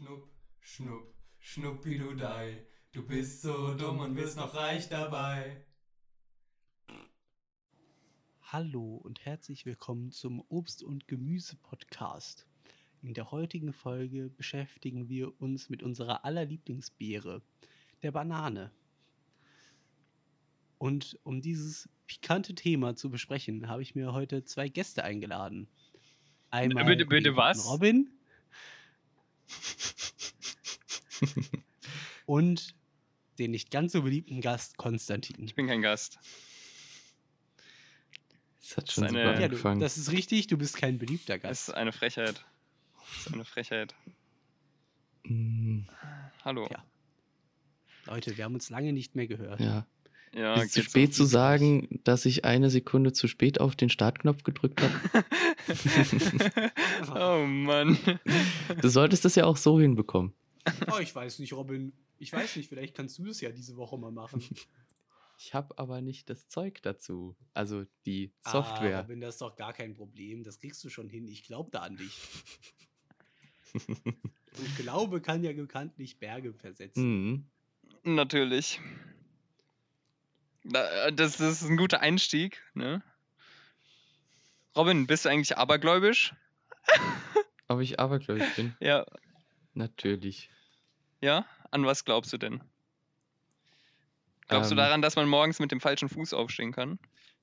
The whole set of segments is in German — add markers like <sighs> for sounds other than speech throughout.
Schnupp, schnupp, schnuppidudei. Du bist so dumm und wirst noch reich dabei. Hallo und herzlich willkommen zum Obst- und Gemüse-Podcast. In der heutigen Folge beschäftigen wir uns mit unserer allerlieblingsbeere, der Banane. Und um dieses pikante Thema zu besprechen, habe ich mir heute zwei Gäste eingeladen. Einmal bitte, bitte was? Robin <laughs> und den nicht ganz so beliebten Gast Konstantin. Ich bin kein Gast. Das hat Das schon ist super eine- Ja, du, angefangen. das ist richtig, du bist kein beliebter Das Gast. ist eine Frechheit. Das ist eine Frechheit. Mm, Hallo. Ja. Leute, wir haben uns lange nicht mehr gehört. ja. Ja, ist es zu spät zu sagen, dass ich eine Sekunde zu spät auf den Startknopf gedrückt habe? <laughs> oh Mann. du solltest das ja auch so hinbekommen. Oh, ich weiß nicht, Robin. Ich weiß nicht, vielleicht kannst du das ja diese Woche mal machen. <laughs> Ich habe aber nicht das Zeug dazu. Also die Ah, Software. Robin, das ist doch gar kein Problem. Das kriegst du schon hin. Ich glaube da an dich. <laughs> Und Glaube kann ja bekanntlich Berge versetzen. Mhm. Natürlich. Da- Das, das ist ein guter Einstieg, ne? Robin, bist du eigentlich abergläubisch? <laughs> Ob ich abergläubig bin? Ja. Natürlich. Ja? An was glaubst du denn? Glaubst Ähm. du daran, dass man morgens mit dem falschen Fuß aufstehen kann?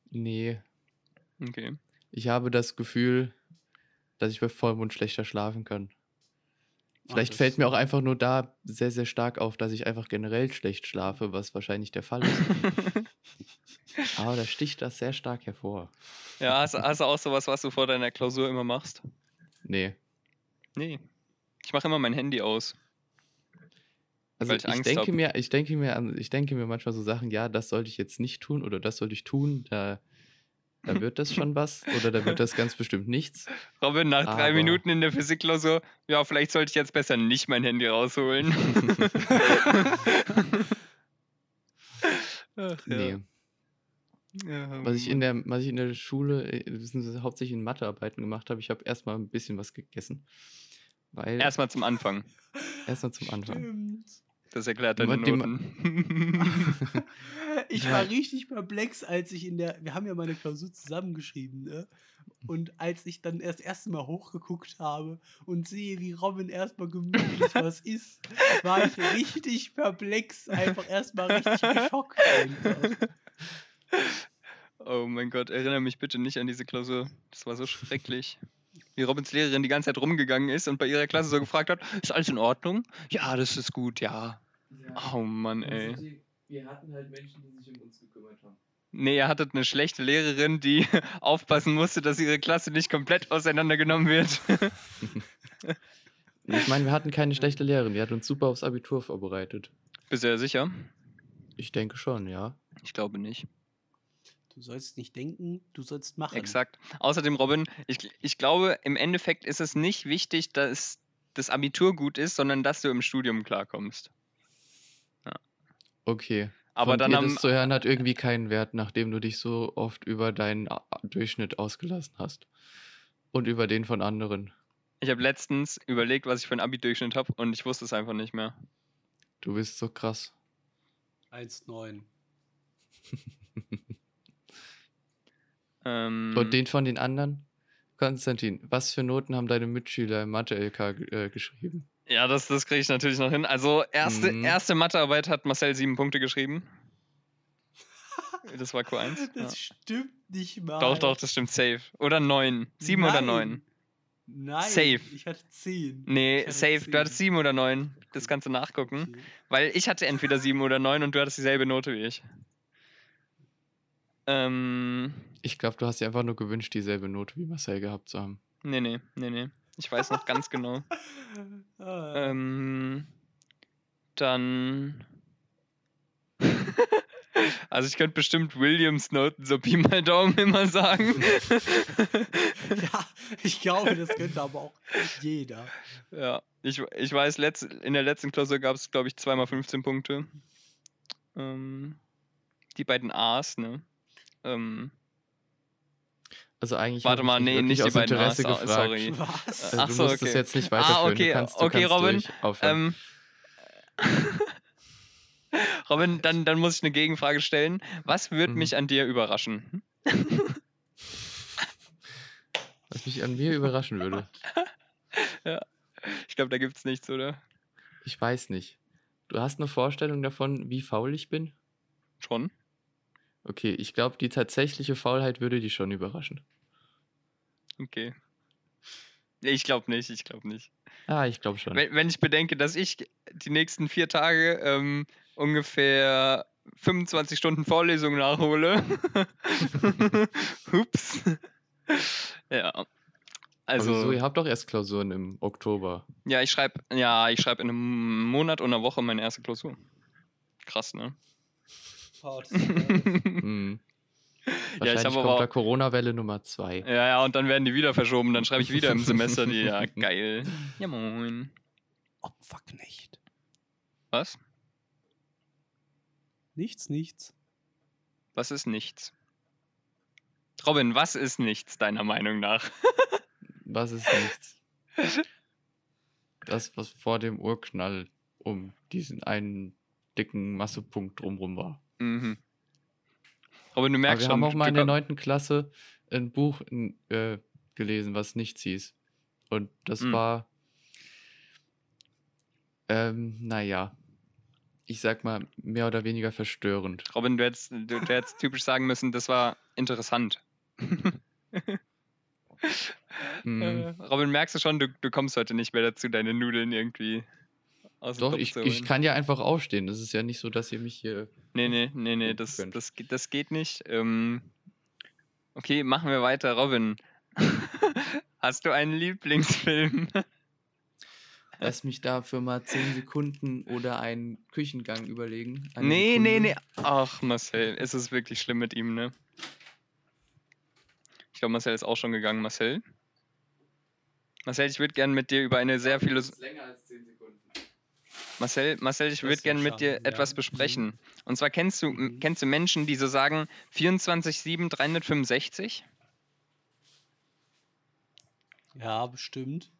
Nee. Okay. Ich habe das Gefühl, dass ich bei Vollmond schlechter schlafen kann. Vielleicht das- fällt mir auch einfach nur da sehr, sehr stark auf, dass ich einfach generell schlecht schlafe, was wahrscheinlich der Fall ist. <laughs> Aber da sticht das sehr stark hervor. ja, hast, hast du auch sowas, was du vor deiner Klausur immer machst? Nee. Nee. Ich mache immer mein Handy aus. Also ich, ich denke hab. mir, ich denke mir, ich denke mir manchmal so Sachen, ja, das sollte ich jetzt nicht tun oder das sollte ich tun, da, da wird das schon was oder da wird das ganz bestimmt nichts. <laughs> Robin, nach drei Aber- Minuten in der Physikklausur, ja, vielleicht sollte ich jetzt besser nicht mein Handy rausholen. <laughs> Ach, ja. Nee. Was ich in der, was ich in der Schule, äh, hauptsächlich in Mathearbeiten gemacht habe, ich habe erstmal ein bisschen was gegessen. Weil Erstmal zum Anfang. erstmal zum Anfang. Das erklärt deine Noten. <laughs> Ich war richtig perplex, als ich in der. Wir haben ja meine Klausur zusammengeschrieben, ne? Und als ich dann erst erste Mal hochgeguckt habe und sehe, wie Robin erstmal gemütlich <laughs> was isst, war ich richtig perplex. Einfach erstmal richtig geschockt. Einfach. oh mein Gott, erinnere mich bitte nicht an diese Klausur. Das war so schrecklich. Wie Robins Lehrerin die ganze Zeit rumgegangen ist und bei ihrer Klasse so gefragt hat, ist alles in Ordnung? Ja, das ist gut, ja. Oh Mann, ey. Wir hatten halt Menschen, die sich um uns gekümmert haben. Nee, ihr hattet eine schlechte Lehrerin, die <laughs> aufpassen musste, dass ihre Klasse nicht komplett auseinandergenommen wird. <laughs> Ich meine, wir hatten keine schlechte Lehrerin, die hat uns super aufs Abitur vorbereitet. Bist du ja sicher? Ich denke schon, ja. Ich glaube nicht. Du sollst nicht denken, du sollst machen. Exakt. Außerdem, Robin, ich, ich glaube, im Endeffekt ist es nicht wichtig, dass das Abitur gut ist, sondern dass du im Studium klarkommst. Okay. Aber Von dann dir am, das zu hören hat irgendwie keinen Wert, nachdem du dich so oft über deinen Durchschnitt ausgelassen hast. Und über den von anderen. ich habe letztens überlegt, was ich für einen Abi-Durchschnitt habe und ich wusste es einfach nicht mehr. Du bist so krass. 1,9. <laughs> Ähm, Und den von den anderen? Konstantin, was für Noten haben deine Mitschüler im Mathe-LK äh, geschrieben? Ja, das, das kriege ich natürlich noch hin. Also, erste, Mhm. erste Mathearbeit hat Marcel sieben Punkte geschrieben. Das war Q1. <laughs> Das Ja. stimmt nicht mal. Doch, doch, das stimmt safe. Oder neun. Sieben oder Nein. neun. Nein. Safe. Ich hatte 10. Nee, hatte safe. zehn. Du hattest sieben oder neun. Das kannst du nachgucken. Okay. Weil ich hatte entweder sieben oder neun und du hattest dieselbe Note wie ich. Ähm, Ich glaube, du hast dir einfach nur gewünscht, dieselbe Note wie Marcel gehabt zu haben. nee, nee, nee, nee. Ich weiß noch ganz genau. <laughs> Ah, Ähm, dann. <laughs> also ich könnte bestimmt Williams Noten so Pi mal Daumen immer sagen. <laughs> ja, ich glaube, das könnte aber auch jeder. ja, ich, ich weiß, letzt, in der letzten Klausur gab es, glaube ich, zweimal 15 Punkte. Ähm, die beiden A's, ne? Ähm, Also eigentlich Warte mal, nee, nicht die aus beiden Interesse ah, gefragt. sorry. Was? Ach du so, musst okay. jetzt nicht Ah, weiterführen. okay, du kannst, du okay, kannst Robin. Ähm, <laughs> Robin, dann, dann muss ich eine Gegenfrage stellen. Was würde Mhm. mich an dir überraschen? <laughs> Was mich an mir überraschen würde. <laughs> Ich glaube, da gibt es nichts, oder? Ich weiß nicht. Du hast eine Vorstellung davon, wie faul ich bin? Schon? Okay, ich glaube, die tatsächliche Faulheit würde dich schon überraschen. Okay. Ich glaube nicht, ich glaube nicht. Ah, ich glaube schon. Wenn, wenn ich bedenke, dass ich die nächsten vier Tage ähm, ungefähr 25 Stunden Vorlesung nachhole. <laughs> Hups. ja. Also, Also, wieso? ihr habt doch erst Klausuren im Oktober. ja, ich schreibe ja, ich schreibe in einem Monat und einer Woche meine erste Klausur. Krass, ne? <laughs> <laughs> Hm. Wahrscheinlich hab kommt aber- da Corona-Welle Nummer 2. Ja, ja, und dann werden die wieder verschoben. Dann schreibe ich wieder im Semester die. Ja, <laughs> geil. Ja, moin. Opferknecht. Was? Nichts, nichts. Was ist nichts? Robin, was ist nichts, deiner Meinung nach? Was ist nichts? Das, was vor dem Urknall um diesen einen dicken Massepunkt drumrum war. Mhm. Robin, du Aber merkst wir schon. haben auch mal in der komm- neunten Klasse ein Buch äh, gelesen, was nichts hieß. Und das Hm. war, ähm, naja, ich sag mal, mehr oder weniger verstörend. Robin, du hättest, du, du hättest typisch sagen müssen, das war interessant. <laughs> Hm, Äh, Robin, merkst du schon, du, du kommst heute nicht mehr dazu, deine Nudeln irgendwie aus dem Doch, ich, zu ich kann ja einfach aufstehen. Das ist ja nicht so, dass ihr mich hier. Nee, nee, nee, nee, das, das, geht- das geht nicht. Ähm, okay, machen wir weiter. Robin, <laughs> hast du einen Lieblingsfilm? <laughs> Lass mich dafür mal 10 Sekunden oder einen Küchengang überlegen. Eine Nee, nee, Sekunde. nee. Ach, Marcel, es ist wirklich schlimm mit ihm, ne? Ich glaube, Marcel ist auch schon gegangen. Marcel? Marcel, ich würde gerne mit dir über eine sehr viele. länger als 10 Sekunden. Marcel, Marcel, ich würde gerne mit dir ja. etwas besprechen. Und zwar kennst du, Mhm. kennst du Menschen, die so sagen 24-7, 365? Ja, bestimmt.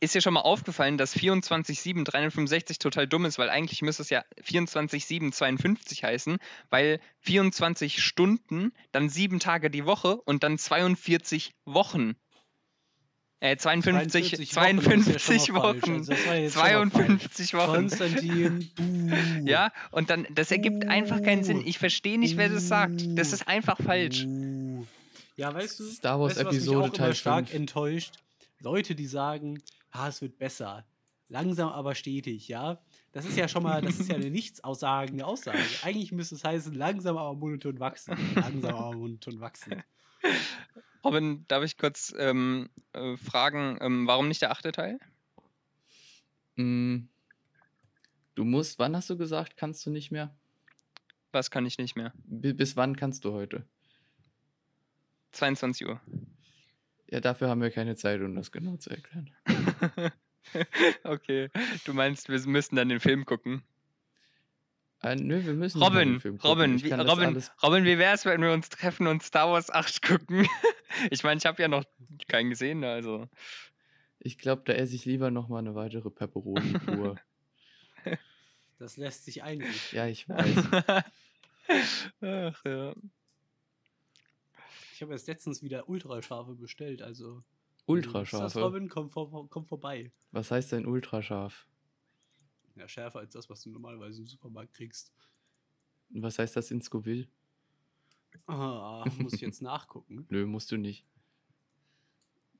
Ist dir schon mal aufgefallen, dass 24-7, 365 total dumm ist, weil eigentlich müsste es ja 24-7, 52 heißen, weil 24 Stunden, dann sieben Tage die Woche und dann 42 Wochen. Äh, 52, 52 Wochen. Also falsch. 52 Wochen. Konstantin, buh. <laughs> Ja, und dann, das ergibt einfach keinen Sinn. Ich verstehe nicht, wer das sagt. Das ist einfach falsch. Buh. Ja, weißt du, Star Wars weißt du, was mich Episode auch Teil immer stark 5. enttäuscht? Leute, die sagen, ah, es wird besser. Langsam, aber stetig, ja? Das ist ja schon mal, das ist ja eine <laughs> nichtssagende Aussage. Eigentlich müsste es heißen, langsam, aber monoton wachsen. Langsam, aber monoton wachsen. Robin, darf ich kurz ähm, äh, fragen, ähm, warum nicht der achte Teil? Mm, Du musst, wann hast du gesagt, kannst du nicht mehr? Was kann ich nicht mehr? Bi- Bis wann kannst du heute? 22 Uhr. Ja, dafür haben wir keine Zeit, um das genau zu erklären. <laughs> okay, du meinst, wir müssen dann den Film gucken. Äh, nö, wir müssen mal den Robin, Film gucken. Robin, wie, Robin, Robin, wie wär's, wenn wir uns treffen und Star Wars 8 gucken? <laughs> <laughs> ich meine, ich habe ja noch keinen gesehen, also. Ich glaube, da esse ich lieber noch mal eine weitere Pepperoni pur. <laughs> Das lässt sich einrichten. ja, ich <laughs> weiß. Ach ja. Ich habe erst letztens wieder Ultrascharfe bestellt, also. Ist das, Ultrascharfe. Robin? Komm, vor, komm vorbei. Was heißt denn ultrascharf? Ja, schärfer als das, was du normalerweise im Supermarkt kriegst. Und Was heißt das in Scoville? Ah, muss ich jetzt <laughs> nachgucken. Nö, musst du nicht.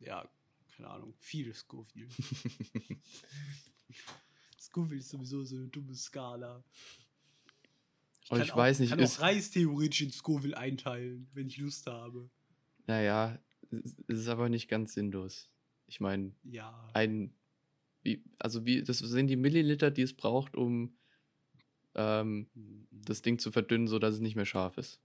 Ja, keine Ahnung. Viel Scoville. <laughs> Scoville ist sowieso so eine dumme Skala. Oh, kann ich auch, weiß nicht, kann auch Reis theoretisch in Scoville einteilen, wenn ich Lust habe. Naja, es ist aber nicht ganz sinnlos. Ich meine, Ja. ein, also wie, das sind die Milliliter, die es braucht, um ähm, Mhm. das Ding zu verdünnen, sodass es nicht mehr scharf ist.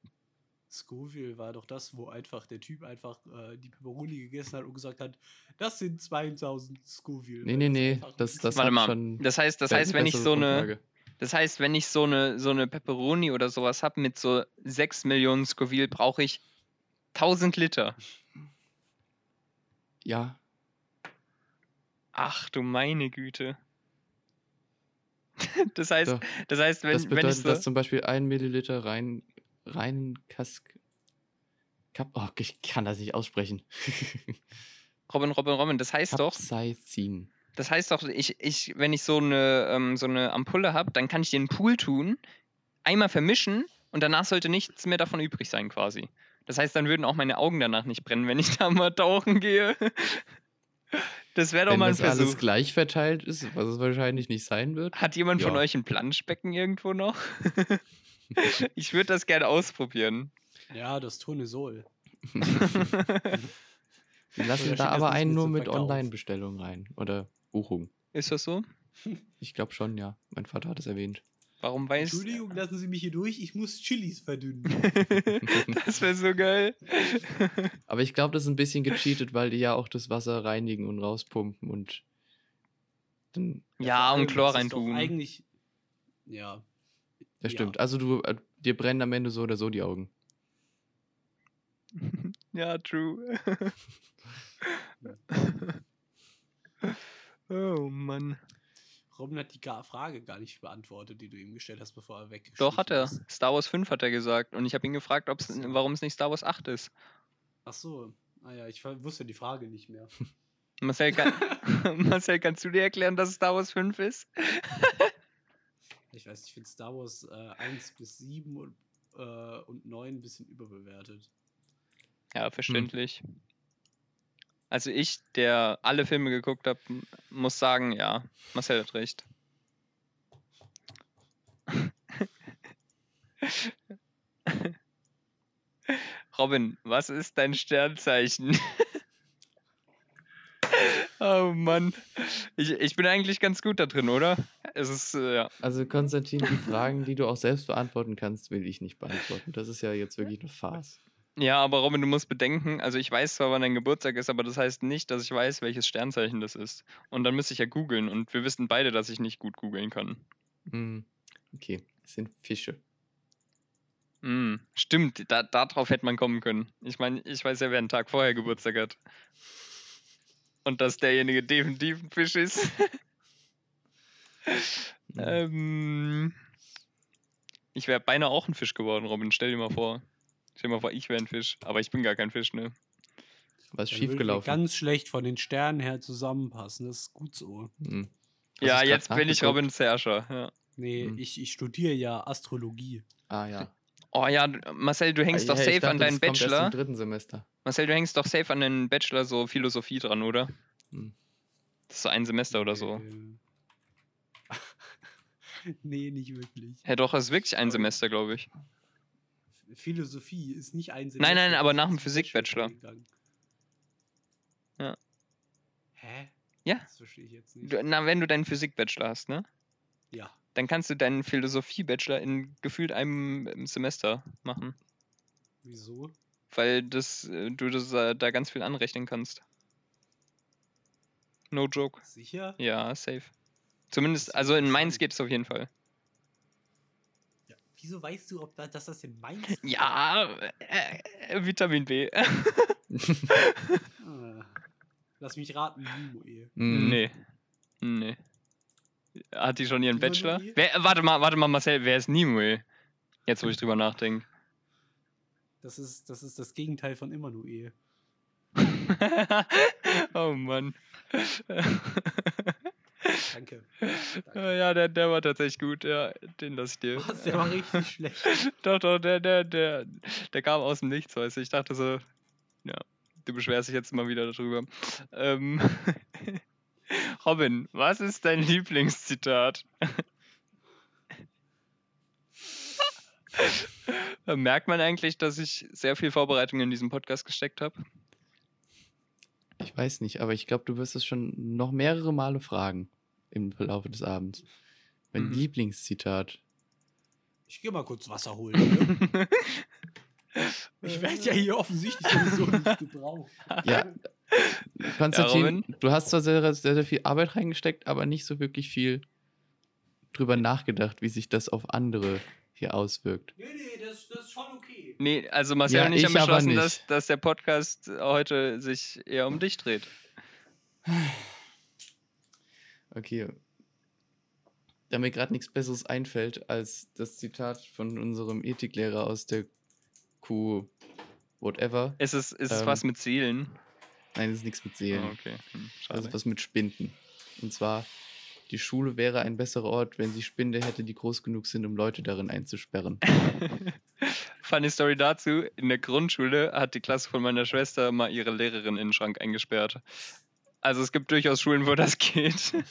Scoville war doch das, wo einfach der Typ einfach äh, die Pepperoni gegessen hat und gesagt hat, das sind 2000 Scoville. Nee, nee, nee, das, das Warte hat mal, schon das heißt, das heißt, wenn ich so eine, das heißt, wenn ich so eine, so eine Pepperoni oder sowas habe mit so 6 Millionen Scoville, brauche ich 1000 Liter. Ja. Ach du meine Güte. <laughs> Das heißt, Doch. das heißt, wenn, das wenn ich bedeutet, so, dass zum Beispiel ein Milliliter rein, rein Kask. Kap oh, ich kann das nicht aussprechen. <laughs> Robin, Robin, Robin, das heißt doch, Capsaicin. das heißt doch, ich, ich, wenn ich so eine, ähm, so eine Ampulle habe, dann kann ich den Pool tun, einmal vermischen und danach sollte nichts mehr davon übrig sein quasi. Das heißt, dann würden auch meine Augen danach nicht brennen, wenn ich <laughs> da mal tauchen gehe. Das wäre doch Wenn mal ein das alles Versuch. gleich verteilt ist, was es wahrscheinlich nicht sein wird. Hat jemand von Ja. euch ein Planschbecken irgendwo noch? <laughs> <laughs> ich würde das gerne ausprobieren. Ja, das Tonisol. <laughs> Wir lassen steht da das aber einen nur mit? Online-Bestellung rein. Oder Buchung. Ist das so? Ich glaube schon, ja. Mein Vater hat es erwähnt. Warum weiß Entschuldigung, lassen Sie mich hier durch. Ich muss Chilis verdünnen. <laughs> Das wäre so geil. Aber ich glaube, das ist ein bisschen gecheatet, weil die ja auch das Wasser reinigen und rauspumpen und dann. Ja, und Chlor doch reintun. Eigentlich. Ja. Das Ja. stimmt. Also du, äh, dir brennen am Ende so oder so die Augen. <laughs> Ja, true. <laughs> oh Mann. Robin hat die Frage gar nicht beantwortet, die du ihm gestellt hast, bevor er weggeschlichen Doch, hat er. ist. Star Wars 5 hat er gesagt. Und ich habe ihn gefragt, so. warum es nicht Star Wars 8 ist. Ach so. Ah ja, ich wusste die Frage nicht mehr. <laughs> Marcel, kann, Marcel, kannst du dir erklären, dass es Star Wars 5 ist? Ich weiß, ich finde Star Wars äh, 1 bis 7 und, äh, und 9 ein bisschen überbewertet. Ja, verständlich. Also ich, der alle Filme geguckt habe, muss sagen, ja, Marcel hat recht. <laughs> Robin, was ist dein Sternzeichen? <laughs> oh Mann. Ich, ich bin eigentlich ganz gut da drin, oder? Es ist, äh, ja. Also Konstantin, die Fragen, die du auch selbst beantworten kannst, will ich nicht beantworten. Das ist ja jetzt wirklich eine Farce. Ja, aber Robin, du musst bedenken, also ich weiß zwar, wann dein Geburtstag ist, aber das heißt nicht, dass ich weiß, welches Sternzeichen das ist. Und dann müsste ich ja googeln und wir wissen beide, dass ich nicht gut googeln kann. Hm, Okay, es sind Fische. Mm, stimmt, da, darauf hätte man kommen können. Ich meine, ich weiß ja, wer einen Tag vorher Geburtstag hat. Und dass derjenige definitiv ein Fisch ist. <laughs> Hm. ähm, ich wäre beinahe auch ein Fisch geworden, Robin. Stell dir mal vor. Stell dir mal vor, ich wäre ein Fisch. Aber ich bin gar kein Fisch, ne? Was Dann würde schiefgelaufen? Ganz schlecht von den Sternen her zusammenpassen. Das ist gut so. Hm. Hast ja, jetzt bin ich nachgeguckt? Robins Herrscher. Ja. Nee, Hm. ich, ich studiere ja Astrologie. Ah ja. Oh ja, Marcel, du hängst Ah, doch ja, safe an dachte, deinen das kommt erst Bachelor. im dritten Semester. Marcel, du hängst doch safe an deinen Bachelor so Philosophie dran, oder? Hm. Das ist so ein Semester oder so. <laughs> Nee, nicht wirklich. Ja, doch, es ist wirklich ein Semester, glaube ich. Philosophie ist nicht ein Nein, nein, Semester, aber nach dem Physik-Bachelor. Ja. Hä? Ja. Das verstehe ich jetzt nicht. Du, na, wenn du deinen Physik-Bachelor hast, ne? Ja. Dann kannst du deinen Philosophie-Bachelor in gefühlt einem Semester machen. Wieso? Weil das, äh, du das, äh, da ganz viel anrechnen kannst. No joke. Sicher? Ja, safe. Zumindest, also in Mainz geht es auf jeden Fall. Ja. Wieso weißt du, ob da, dass das in Mainz <laughs> Ja, äh, äh, Vitamin B. <laughs> Ah. Lass mich raten, Limoe. Hm. Nee. Nee. Hat die schon ihren? Bachelor? Wer, warte mal, warte mal, Marcel, wer ist Nimue? Jetzt, wo ich drüber nachdenke. Das ist, das ist das Gegenteil von Immanuel. <laughs> oh Mann. Danke. ja, der, der war tatsächlich gut, ja. Den lass ich dir. Was, der war richtig <laughs> schlecht. Doch, doch, der, der, der, der kam aus dem Nichts, weißt du. Ich dachte so, ja, du beschwerst dich jetzt mal wieder darüber. Ähm, <laughs> Robin, was ist dein Lieblingszitat? Merkt man eigentlich, dass ich sehr viel Vorbereitung in diesen Podcast gesteckt habe? Ich weiß nicht, aber ich glaube, du wirst es schon noch mehrere Male fragen im Verlauf des Abends. Mein Mhm. Lieblingszitat. Ich gehe mal kurz Wasser holen. Ne? <laughs> Ich werde ja hier offensichtlich sowieso nicht <laughs> gebraucht. Ja, Konstantin, Robin? du hast zwar sehr, sehr, sehr viel Arbeit reingesteckt, aber nicht so wirklich viel drüber nachgedacht, wie sich das auf andere hier auswirkt. Nee, nee, das, das ist schon okay. Nee, also Marcel Ja, und ich haben ich aber beschlossen, nicht. dass, dass der Podcast heute sich eher um dich dreht. <sighs> Okay. Da mir gerade nichts Besseres einfällt als das Zitat von unserem Ethiklehrer aus der Q whatever. Ist es, ist es Ähm, was mit Seelen? Nein, das ist nichts mit Seelen. Oh, okay. Hm, schade. Also was mit Spinden. Und zwar, die Schule wäre ein besserer Ort, wenn sie Spinde hätte, die groß genug sind, um Leute darin einzusperren. <laughs> Funny Story dazu. In der Grundschule hat die Klasse von meiner Schwester mal ihre Lehrerin in den Schrank eingesperrt. Also es gibt durchaus Schulen, wo das geht. <laughs>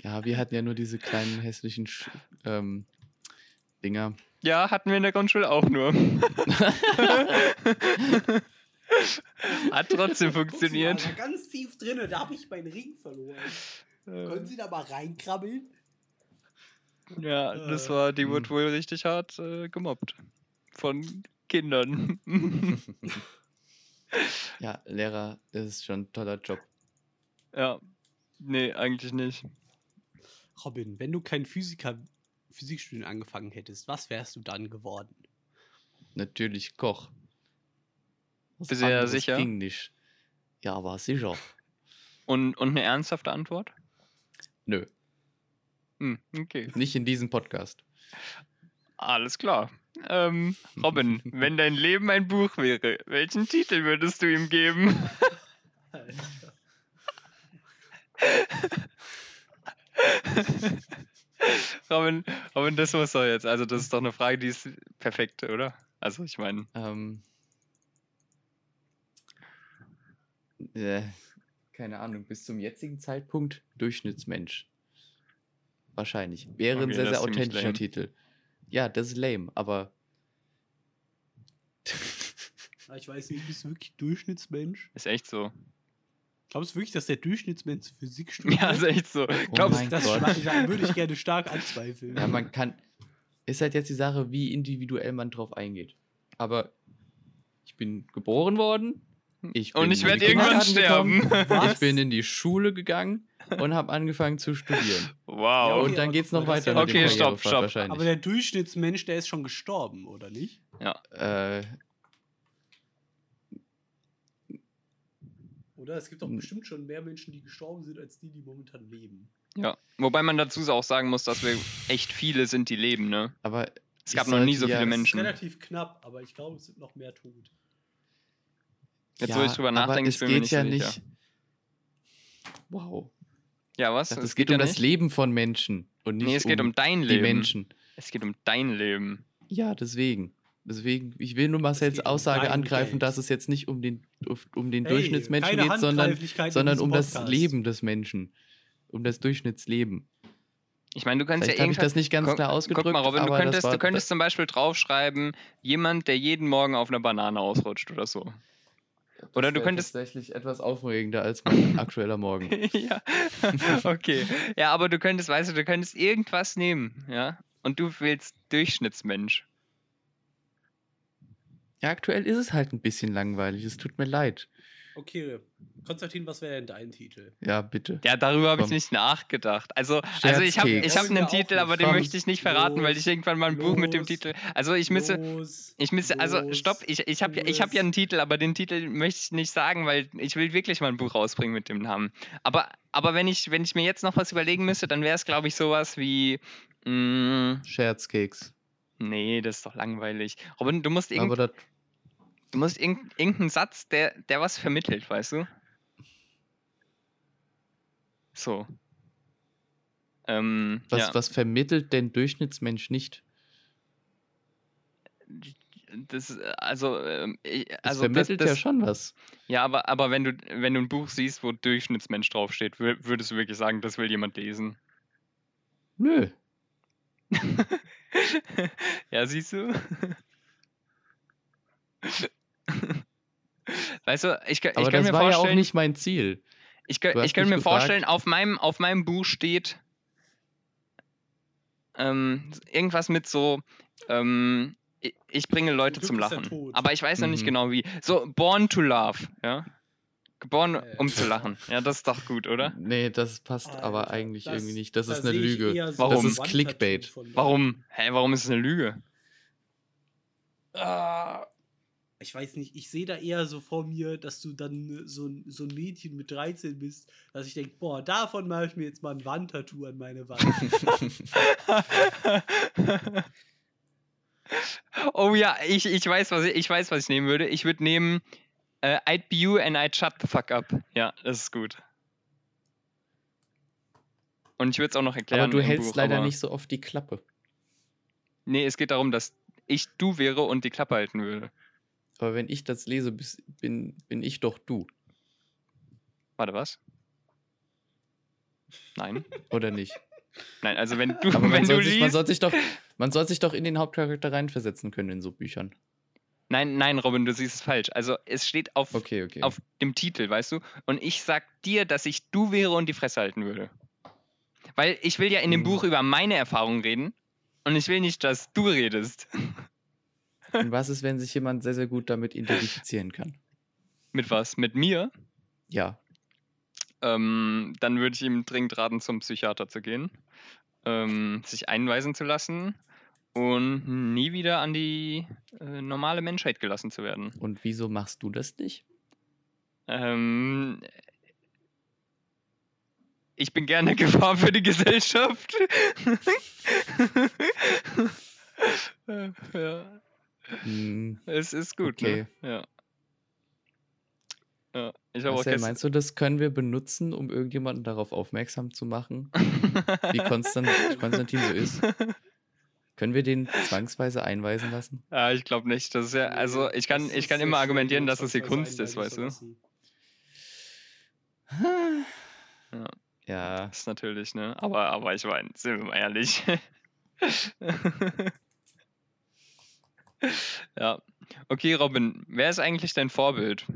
Ja, wir hatten ja nur diese kleinen hässlichen Sch ähm, Dinger. Ja, hatten wir in der Grundschule auch nur. <laughs> Hat trotzdem funktioniert. Da ganz tief drinne, da habe ich meinen Ring verloren. Können Sie da mal reinkrabbeln? Ja, das Äh, war, die hm. wurde wohl richtig hart äh, gemobbt. Von Kindern. <laughs> Ja, Lehrer, das ist schon ein toller Job. ja. Nee, eigentlich nicht. Robin, wenn du kein Physiker, Physikstudium angefangen hättest, was wärst du dann geworden? Natürlich Koch. Bist du anderes sicher? Ging nicht. Ja, aber sicher. Und, und eine ernsthafte Antwort? Nö, Hm, okay. nicht in diesem Podcast. Alles klar. Ähm, <laughs> Robin, wenn dein Leben ein Buch wäre, welchen Titel würdest du ihm geben? <laughs> Robin, Robin, das muss doch jetzt. Also, das ist doch eine Frage, die ist perfekt, oder? Also, ich meine, Ähm, äh, keine Ahnung, bis zum jetzigen Zeitpunkt Durchschnittsmensch. Wahrscheinlich. Wäre ein Okay, sehr, das sehr ziemlich authentischer. Titel. Ja, das ist lame, aber. <laughs> Ah, Ich weiß nicht, bist du wirklich Durchschnittsmensch? ist echt so. Glaubst du wirklich, dass der Durchschnittsmensch Physik <laughs> studiert? Ja, ist echt so. Glaubst mein das würde ich gerne stark anzweifeln. ja, man kann. Ist halt jetzt die Sache, wie individuell man drauf eingeht. Aber ich bin geboren worden. Ich Und bin ich in werd die irgendwann sterben. Ich bin in die Schule gegangen und habe angefangen zu studieren. Wow. Ja, okay, und dann geht's guck noch weiter ja- Okay, stopp, stopp. Aber der Durchschnittsmensch, der ist schon gestorben, oder nicht? äh, Oder? Es gibt doch bestimmt schon mehr Menschen, die gestorben sind, als die, die momentan leben. Ja. Wobei man dazu auch sagen muss, dass wir echt viele sind, die leben, ne? aber Es gab noch nie so ja- viele Das ist Das ist Menschen. relativ knapp, aber ich glaube, es sind noch mehr tot. Jetzt, wo ich drüber nachdenke, es ich bin mir geht nicht ja so sicher. nicht. Wow. Ja, was? Dachte, Es es geht ja um das nicht? Leben von Menschen und nicht Nee, es geht um dein die Leben. Menschen. Es geht um dein Leben. Ja, deswegen. Deswegen, ich will nur Marcells geht um Aussage dein angreifen, Geld. dass es jetzt nicht um den, um den Hey, Durchschnittsmenschen geht, sondern, sondern um das Podcast. Leben des Menschen. Um das Durchschnittsleben. Ich meine, du kannst Vielleicht ja irgendwas. das nicht ganz Guck- klar ausgedrückt. Guck mal, Robin, du aber das könntest, war, du könntest zum Beispiel draufschreiben, jemand, der jeden Morgen auf einer Banane ausrutscht oder so. Das oder du könntest- tatsächlich etwas aufregender als mein <laughs> aktueller Morgen. <laughs> ja, okay. Ja, aber du könntest, weißt du, du könntest irgendwas nehmen, ja? Und du willst Durchschnittsmensch. Ja, aktuell ist es halt ein bisschen langweilig. Es tut mir leid. Okay, Konstantin, was wäre denn dein Titel? Ja, bitte. Ja, darüber habe ich nicht nachgedacht. Also, also ich habe ich hab einen Titel, nicht. aber den Komm. möchte ich nicht verraten, weil ich Los, irgendwann mal ein Buch mit dem los, Titel. Also ich müsste. Los, Ich müsste, also los, stopp, ich, ich habe ja, ich hab ja los. einen Titel, aber den Titel möchte ich nicht sagen, weil ich will wirklich mal ein Buch rausbringen mit dem Namen. Aber, aber wenn, ich, wenn ich mir jetzt noch was überlegen müsste, dann wäre es, glaube ich, sowas wie. Mh, Scherzkeks. nee, das ist doch langweilig. Robin, du musst, irgend, Aber das, du musst irgend, irgendeinen Satz, der, der was vermittelt, weißt du? So. Ähm, was, ja. was vermittelt denn Durchschnittsmensch nicht? Das, äh, also, ich- Das also vermittelt das, ja das, schon was. Ja, aber, aber wenn, du, wenn du ein Buch siehst, wo Durchschnittsmensch draufsteht, wür- würdest du wirklich sagen, das will jemand lesen? Nö. <laughs> ja, siehst du? <laughs> weißt du, ich, kann- ich Aber kann das mir war ja vorstellen, auch nicht mein Ziel. ich, ich könnte mich mir vorstellen, gefragt. auf meinem, auf meinem Buch steht ähm, irgendwas mit so, ähm, ich, ich bringe Leute zum Lachen. Aber ich weiß noch nicht Mhm. genau wie. So, born to love, ja? Geboren, Äh. um zu lachen. Ja, das ist doch gut, oder? Nee, das passt aber Alter, eigentlich das- irgendwie nicht. Das da ist eine ich Lüge. so Warum? Das ist Clickbait. Warum? Hä, warum ist es eine Lüge? Ah. Ich weiß nicht, ich sehe da eher so vor mir, dass du dann äh, so ein, so ein Mädchen mit 13 bist, dass ich denke, boah, davon mache ich mir jetzt mal ein Wandtattoo an meine Wand. <laughs> oh ja, ich, ich, weiß, was ich, ich weiß, was ich nehmen würde. Ich würde nehmen äh, I'd be you and I'd shut the fuck up. Ja, das ist gut. Und ich würde es auch noch erklären. Aber du hältst Buch, leider nicht so oft die Klappe. Nee, es geht darum, dass ich du wäre und die Klappe halten würde. Aber wenn ich das lese, bin, bin ich doch du, Warte, was? Nein. <laughs> oder nicht? Nein, also wenn du, Aber man wenn du soll, sich, man, soll sich doch, <laughs> man soll sich doch in den Hauptcharakter reinversetzen können in so Büchern. Nein, nein, Robin, du siehst es falsch. Also es steht auf, Okay, okay. auf dem Titel, weißt du? Und ich sag dir, dass ich du wäre und die Fresse halten würde. Weil ich will ja in dem Hm. Buch über meine Erfahrungen reden und ich will nicht, dass du redest. <laughs> Und was ist, wenn sich jemand sehr, sehr gut damit identifizieren kann? Mit was? Mit mir? Ja. Ähm, dann würde ich ihm dringend raten, zum Psychiater zu gehen, ähm, sich einweisen zu lassen und nie wieder an die äh, normale Menschheit gelassen zu werden. Und wieso machst du das nicht? Ähm, ich bin gerne <laughs> Gefahr für die Gesellschaft. <laughs> ja, Hm, es ist gut, Okay. ne? Ja. Ja, ich habe auch Marcel, meinst du, das können wir benutzen, um irgendjemanden darauf aufmerksam zu machen, <laughs> wie Konstant, Konstantin so ist? Können wir den zwangsweise einweisen lassen? Ja, ich glaube nicht. Das ist ja, also ich kann, ich kann immer argumentieren, dass es die zwangsweise Kunst ist, weißt du. Ja. Ja, Das ist natürlich, ne? Aber, aber ich meine, sind wir mal ehrlich. <laughs> <laughs> ja. Okay, Robin, wer ist eigentlich dein Vorbild?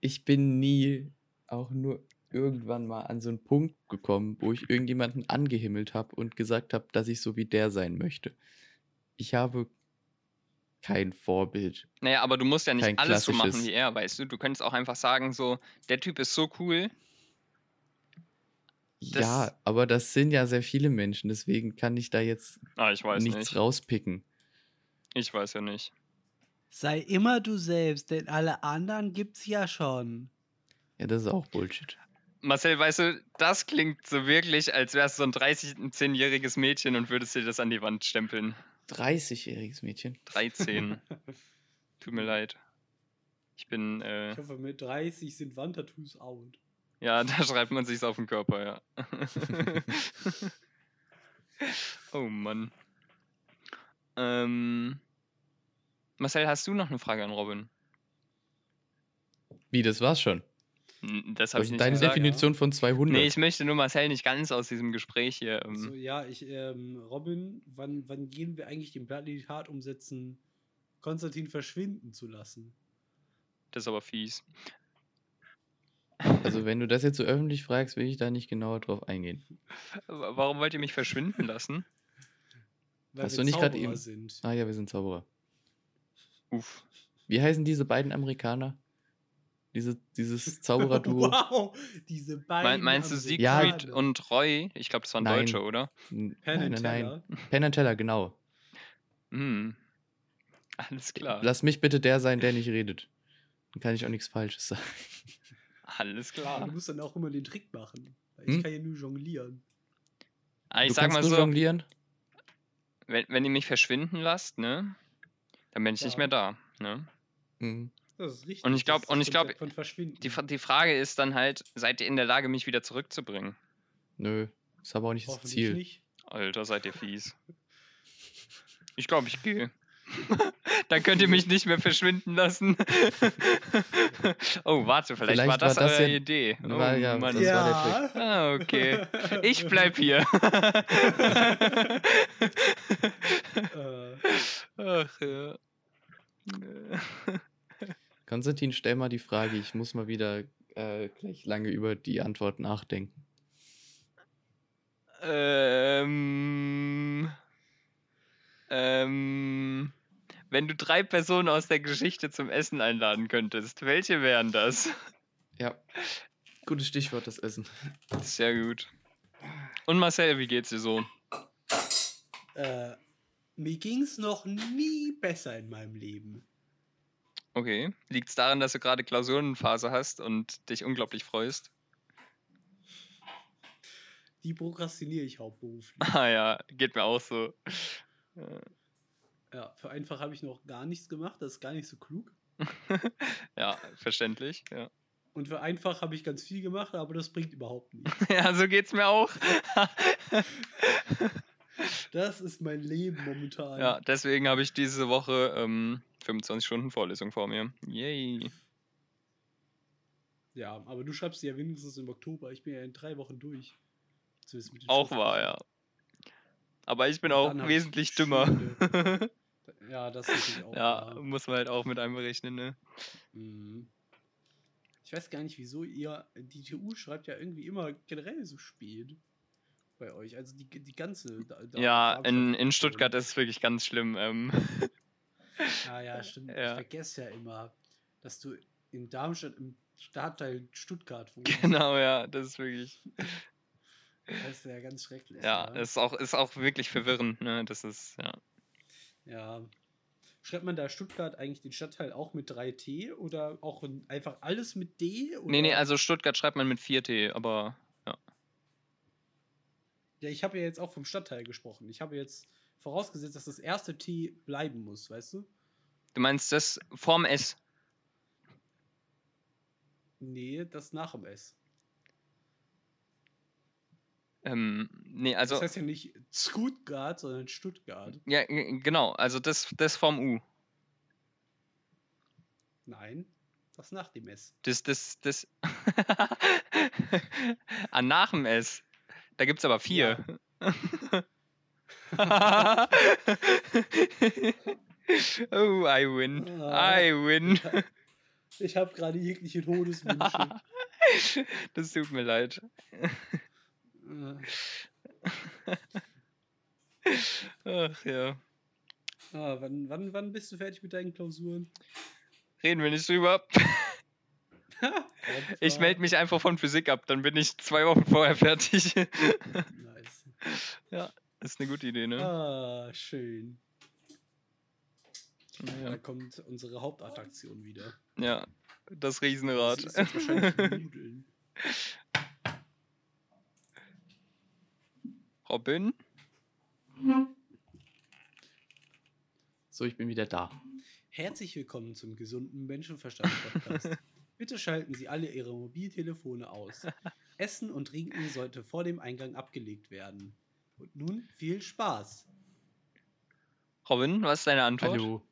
ich bin nie auch nur irgendwann mal an so einen Punkt gekommen, wo ich irgendjemanden angehimmelt habe und gesagt habe, dass ich so wie der sein möchte. Ich habe kein Vorbild. Naja, aber du musst ja nicht alles so machen wie er, weißt du? Du könntest auch einfach sagen, so, der Typ ist so cool. Das- ja, aber das sind ja sehr viele Menschen, deswegen kann ich da jetzt Ah, ich weiß nichts nicht. rauspicken. Ich weiß ja nicht. Sei immer du selbst, denn alle anderen gibt's ja schon. Ja, das ist auch Bullshit. Marcel, weißt du, das klingt so wirklich, als wärst du so ein 30, ein 10-jähriges Mädchen und würdest dir das an die Wand stempeln. 30-jähriges Mädchen. 13. <laughs> Tut mir leid. Ich bin, äh, Ich hoffe, mit 30 sind Wandtattoos out. Ja, <laughs> da schreibt man sich's auf den Körper, ja. <laughs> oh Mann. Ähm, Marcel, hast du noch eine Frage an Robin? Wie, das war's schon? Das habe ich ist nicht deine gesagt. Definition von 200. Nee, ich möchte nur Marcel nicht ganz aus diesem Gespräch hier. Ähm, So, ja, ich, ähm, Robin, wann, wann gehen wir eigentlich den Plan in die Tat umsetzen, Konstantin verschwinden zu lassen? Das ist aber fies. Also, wenn du das jetzt so öffentlich fragst, will ich da nicht genauer drauf eingehen. Warum wollt ihr mich verschwinden lassen? Weil Hast wir du nicht Zauberer eben- sind. Ah ja, wir sind Zauberer. Uff. Wie heißen diese beiden Amerikaner? Diese, dieses <laughs> Zaubererduo? Wow, diese beiden. Mein, meinst du Ja, Siegfried und Roy? Ich glaube, das waren Nein. Deutsche, oder? Penn nein, and nein, Teller. nein. Penn and Teller, genau. Hm. Alles klar. Lass mich bitte der sein, der nicht redet. Dann kann ich auch nichts Falsches sagen. Alles Du klar. musst dann auch immer den Trick machen. Weil Hm? Ich kann ja nur jonglieren. Ah, ich du sag kannst mal so, jonglieren? wenn, wenn ihr mich verschwinden lasst, ne? Dann bin ich nicht Ja. mehr da, ne? Mhm. Das ist richtig. Und ich glaub- das ist und ich glaub, Konzept von Verschwinden. Die, die Frage ist dann halt, seid ihr in der Lage, mich wieder zurückzubringen? Nö, ist aber auch nicht das Ziel. nicht. Alter, seid ihr fies. Ich glaube, ich gehe. <laughs> Dann könnt ihr mich nicht mehr verschwinden lassen. <laughs> oh, warte, vielleicht, war Vielleicht das, war das eure ja- Idee. Oh, war ja- Mann. das war der Ah, okay. Ich bleib hier. <laughs> Ach ja. Konstantin, stell mal die Frage. Ich muss mal wieder äh, gleich lange über die Antwort nachdenken. Ähm, ähm, wenn du drei Personen aus der Geschichte zum Essen einladen könntest, welche wären das? Ja. Gutes Stichwort, das Essen. Sehr gut. Und Marcel, wie geht's dir so? Äh, mir ging's noch nie besser in meinem Leben. Okay. Liegt's daran, dass du gerade Klausurenphase hast und dich unglaublich freust? Die prokrastiniere ich hauptberuflich. Ah ja, geht mir auch so. Ja, für einfach habe ich noch gar nichts gemacht, das ist gar nicht so klug. <laughs> ja, verständlich. Ja. Und für einfach habe ich ganz viel gemacht, aber das bringt überhaupt nichts. <laughs> ja, so geht's mir auch. <laughs> Das ist mein Leben momentan. ja, deswegen habe ich diese Woche ähm, 25 Stunden Vorlesung vor mir. Yay. Ja, aber du schreibst ja wenigstens im Oktober. Ich bin ja in drei Wochen durch. Auch Schriften. wahr, ja. Aber ich bin Und auch wesentlich dümmer. Ja, das ist natürlich auch. ja, wahr. muss man halt auch mit einberechnen, ne? Mhm. Ich weiß gar nicht, wieso ihr. Die TU schreibt ja irgendwie immer generell so spät bei euch. Also die, die ganze. da- Ja, in, in Stuttgart ist es wirklich ganz schlimm. Ähm, Ja, <laughs> ja, stimmt. Ja. Ich vergesse ja immer, dass du in Darmstadt im Stadtteil Stuttgart wohnst. genau, ja, das ist wirklich. Das ist ja ganz schrecklich. Ja, ist auch, ist auch wirklich verwirrend, ne? Das ist, ja. Ja. Schreibt man da Stuttgart eigentlich den Stadtteil auch mit 3T oder auch in- einfach alles mit D? Oder? Nee, nee, also Stuttgart schreibt man mit 4T, aber ja. Ja, ich habe ja jetzt auch vom Stadtteil gesprochen. Ich habe jetzt vorausgesetzt, dass das erste T bleiben muss, weißt du? Du meinst das vorm S? Nee, das nach dem S. Ähm, nee, also. das heißt ja nicht Stuttgart, sondern Stuttgart. Ja, genau, also das, das vorm U. Nein, das nach dem S. Das, das, das. <laughs> ah, nach dem S. Da gibt's aber vier. <laughs> oh, I win. Ah. I win. Ich habe gerade jegliche Todeswünsche. <laughs> das tut mir leid. Äh, <laughs> Ach ja. ah, wann, wann, wann bist du fertig mit deinen Klausuren? Reden wir nicht drüber. <laughs> Ich melde mich einfach von Physik ab, dann bin ich zwei Wochen vorher fertig. <laughs> Nice. Das ist eine gute Idee, ne? Ah, schön. Ja. Da kommt unsere Hauptattraktion wieder. Ja, das Das Riesenrad. ist jetzt wahrscheinlich Nudeln. Robin? So, ich bin wieder da. Herzlich willkommen zum gesunden Menschenverstand-Podcast. <laughs> Bitte schalten Sie alle Ihre Mobiltelefone aus. Essen und Trinken sollte vor dem Eingang abgelegt werden. Und nun viel Spaß. Robin, was ist deine Antwort? Hallo.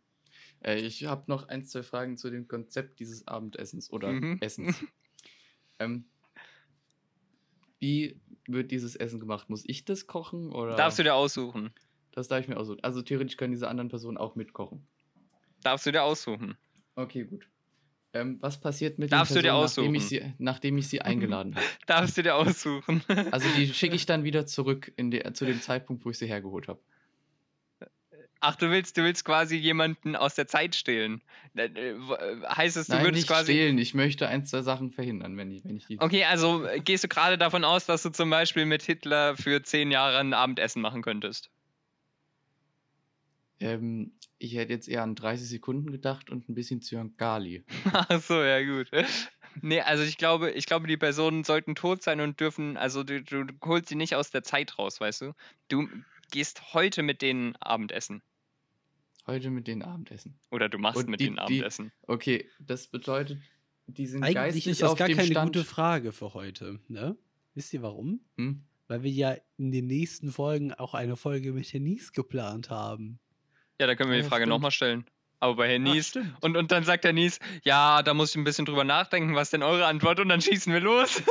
Äh, ich habe noch ein, zwei Fragen zu dem Konzept dieses Abendessens oder Mhm. Essens. ähm, wie wird dieses Essen gemacht? Muss ich das kochen oder? Darfst du dir aussuchen? Das darf ich mir aussuchen. Also theoretisch können diese anderen Personen auch mitkochen. Darfst du dir aussuchen? Okay, gut. Ähm, was passiert mit Darfst du den dir Personen, nachdem ich, aussuchen? sie, nachdem ich sie <laughs> eingeladen habe? Darfst du dir aussuchen? Also die <laughs> schicke ich dann wieder zurück in die, zu dem Zeitpunkt, wo ich sie hergeholt habe. Ach, du willst, du willst quasi jemanden aus der Zeit stehlen. Äh, äh, äh, Heißt es, du Nein, würdest nicht quasi. stehlen. Ich möchte ein, zwei Sachen verhindern, wenn ich, wenn ich die. Okay, also gehst du gerade davon aus, dass du zum Beispiel mit Hitler für zehn Jahre ein Abendessen machen könntest? Ähm, ich hätte jetzt eher an 30 Sekunden gedacht und ein bisschen Zyankali. <laughs> Ach so, ja gut. Nee, also ich glaube, ich glaube, die Personen sollten tot sein und dürfen, also du, du holst sie nicht aus der Zeit raus, weißt du? Du gehst heute mit denen Abendessen. Heute mit denen Abendessen. Oder du machst Und mit die- denen die- Abendessen. Okay, das bedeutet, die sind Eigentlich geistig ist das auf gar dem keine Stand. gute Frage für heute. Ne? Wisst ihr warum? Hm? Weil wir ja in den nächsten Folgen auch eine Folge mit Denise geplant haben. Ja, da können wir Ja, die Frage nochmal stellen. Aber bei Herrn Nies. Und, und dann sagt der Nies, ja, da muss ich ein bisschen drüber nachdenken, was denn eure Antwort? Und dann schießen wir los.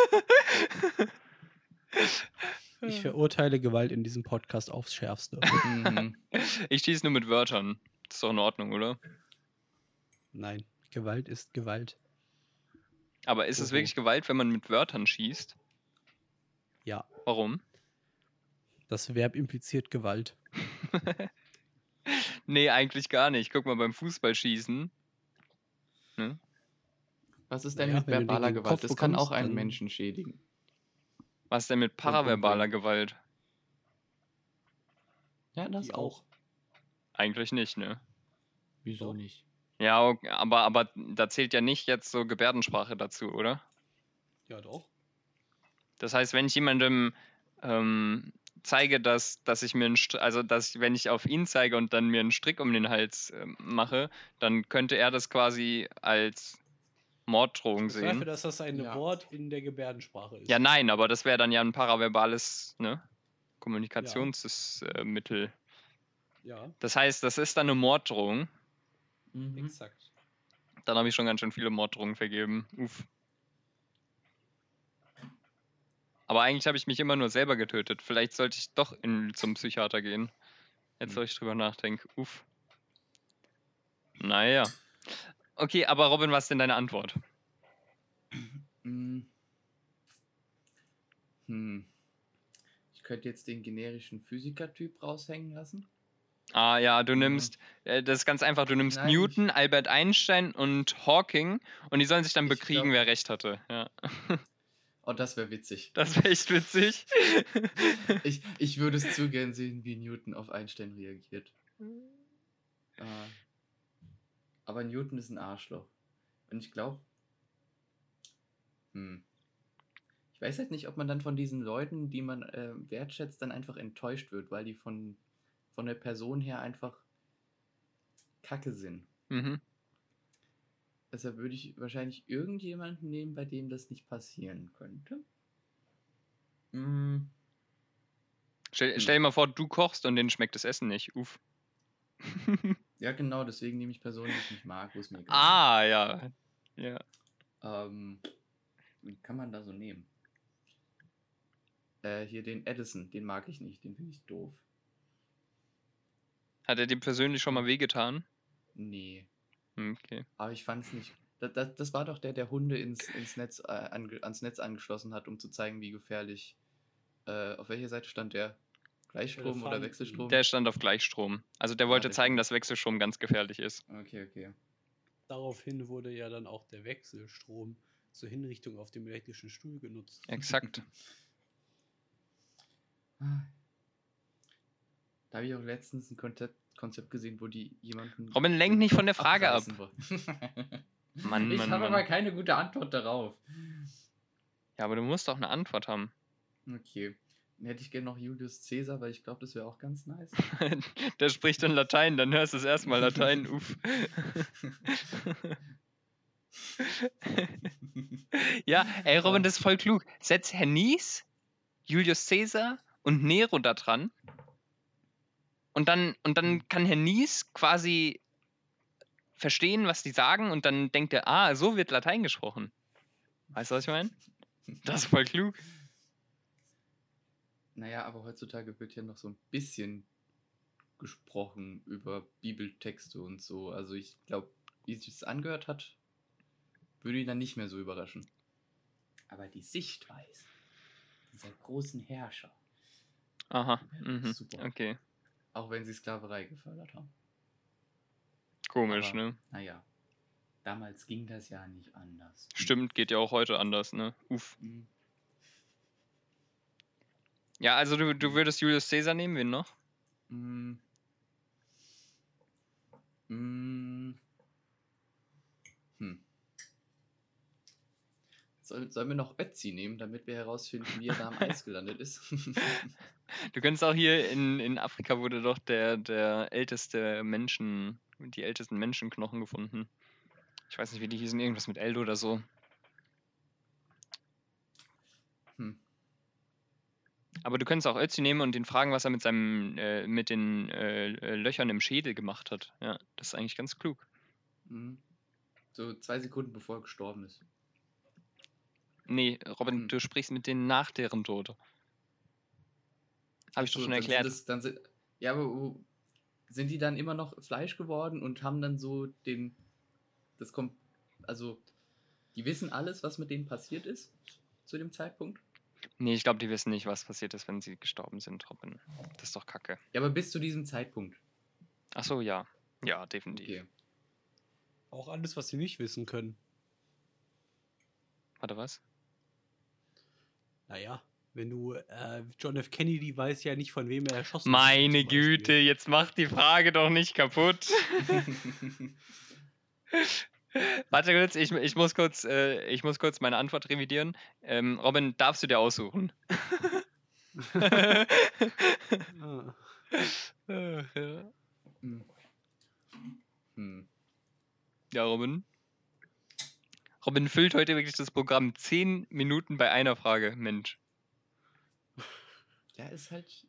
<laughs> Ich verurteile Gewalt in diesem Podcast aufs Schärfste. Mhm. Ich schieße nur mit Wörtern. Das ist doch in Ordnung, oder? Nein, Gewalt ist Gewalt. Aber ist es wirklich Gewalt, wenn man mit Wörtern schießt? Ja, Warum? das Verb impliziert Gewalt. <laughs> Nee, eigentlich gar nicht. Guck mal beim Fußballschießen. Was ist denn Naja, mit verbaler Gewalt? Kopf Das kann auch einen Menschen schädigen. Was denn mit paraverbaler Gewalt? Ja, das auch. auch. Eigentlich nicht, ne? Wieso nicht? Ja, ok- aber, aber da zählt ja nicht jetzt so Gebärdensprache dazu, oder? Ja, doch. Das heißt, wenn ich jemandem ähm, zeige, dass, dass ich mir einen Strick, also dass ich, wenn ich auf ihn zeige und dann mir einen Strick um den Hals ähm, mache, dann könnte er das quasi als Morddrohung Ich sehen. dass das ein Ja. Wort in der Gebärdensprache ist. Ja, nein, aber das wäre dann ja ein paraverbales ne? Kommunikationsmittel. Ja, Das heißt, das ist dann eine Morddrohung. Mhm. exakt. Dann habe ich schon ganz schön viele Morddrohungen vergeben. Uff. Aber eigentlich habe ich mich immer nur selber getötet. Vielleicht sollte ich doch in, zum Psychiater gehen. Jetzt, wo Hm. ich drüber nachdenke. Uff. Naja. Okay, aber Robin, was ist denn deine Antwort? Mm. Hm. Ich könnte jetzt den generischen Physikertyp raushängen lassen. Ah ja, du nimmst, äh, das ist ganz einfach, du nimmst Nein, ich- Newton, Albert Einstein und Hawking und die sollen sich dann Ich bekriegen, glaub- wer recht hatte. Ja, <laughs> Oh, das wäre witzig. das wäre echt witzig. <laughs> Ich, ich würde es zu gern sehen, wie Newton auf Einstein reagiert. Äh, aber Newton ist ein Arschloch. Und ich glaube. Hm. Ich weiß halt nicht, ob man dann von diesen Leuten, die man äh, wertschätzt, dann einfach enttäuscht wird, weil die von, von der Person her einfach kacke sind. mhm. Deshalb würde ich wahrscheinlich irgendjemanden nehmen, bei dem das nicht passieren könnte. Hm. stell, Hm. stell dir mal vor, du kochst und denen schmeckt das Essen nicht. Uff. <laughs> Ja, genau, deswegen nehme ich Personen, die ich nicht mag, wo es mir egal ah, ja. Ja. Ähm, wen kann man da so nehmen? Äh, hier den Edison, den mag ich nicht, den finde ich doof. Hat er dir persönlich schon mal wehgetan? Nee, Hm, Okay. aber ich fand es nicht. Das, das, das war doch der, der Hunde ins, ins Netz, äh, ans Netz angeschlossen hat, um zu zeigen, wie gefährlich. Äh, auf welcher Seite stand der? Gleichstrom oder. Wechselstrom? Der stand auf Gleichstrom. Also der wollte der zeigen, dass Wechselstrom ganz gefährlich ist. Okay, okay. Daraufhin wurde ja dann auch der Wechselstrom zur Hinrichtung auf dem elektrischen Stuhl genutzt. Exakt. <laughs> Da habe ich auch letztens ein Konzept, Konzept gesehen, wo die jemanden. Robin, lenk nicht von der Frage ab. <laughs> Mann, ich Mann, habe Mann. aber keine gute Antwort darauf. Ja, aber du musst doch eine Antwort haben. Okay. Dann hätte ich gerne noch Julius Caesar, weil ich glaube, das wäre auch ganz nice. <laughs> Der spricht in Latein, dann hörst du es erstmal Latein. <laughs> Uff. <laughs> ja, ey, Robin, das ist voll klug. Setz Hernies, Julius Caesar und Nero da dran. Und dann, und dann kann Hernies quasi verstehen, was die sagen, und dann denkt er, ah, so wird Latein gesprochen. Weißt du, was ich meine? Das ist voll klug. Naja, aber heutzutage wird ja noch so ein bisschen gesprochen über Bibeltexte und so. Also ich glaube, wie sich das angehört hat, würde ihn dann nicht mehr so überraschen. Aber die Sichtweise dieser großen Herrscher, Aha. Mhm. Super. Okay. auch wenn sie Sklaverei gefördert haben. Komisch, Aber- ne? Naja, damals ging das ja nicht anders. Stimmt, geht ja auch heute anders, ne? Uff. Mhm. Ja, also du, du würdest Julius Caesar nehmen, wen noch? Mm. Mm. Hm. Soll, sollen wir noch Ötzi nehmen, damit wir herausfinden, wie er da am <laughs> Eis gelandet ist? <laughs> Du könntest auch hier in, in Afrika wurde doch der, der älteste Menschen, die ältesten Menschenknochen gefunden. Ich weiß nicht, wie die hießen, irgendwas mit Eldo oder so. Aber du könntest auch Ötzi nehmen und ihn fragen, was er mit seinem, äh, mit den äh, äh, Löchern im Schädel gemacht hat. Ja, das ist eigentlich ganz klug. Mhm. So zwei Sekunden bevor er gestorben ist. Nee, Robin, Hm. du sprichst mit denen nach deren Tod. Habe ich doch schon erklärt. Das, dann sind, ja, aber sind die dann immer noch Fleisch geworden und haben dann so den. Das kommt. Also, die wissen alles, was mit denen passiert ist zu dem Zeitpunkt. Nee, ich glaube, die wissen nicht, was passiert ist, wenn sie gestorben sind, Robin. Das ist doch kacke. Ja, aber bis zu diesem Zeitpunkt. Ach so, ja. Ja, definitiv. Okay. Auch alles, was sie nicht wissen können. Warte, was? Naja, Wenn du, äh, John F. Kennedy weiß ja nicht, von wem er erschossen wurde. Meine Beispiel. Güte, jetzt macht die Frage doch nicht kaputt. <laughs> <laughs> <laughs> Warte kurz, ich, ich, muss kurz äh, ich muss kurz meine Antwort revidieren. Ähm, Robin, darfst du dir aussuchen? Ja. <laughs> Ja, Robin. Robin füllt heute wirklich das Programm 10 Minuten bei einer Frage, Mensch. Ja, ist halt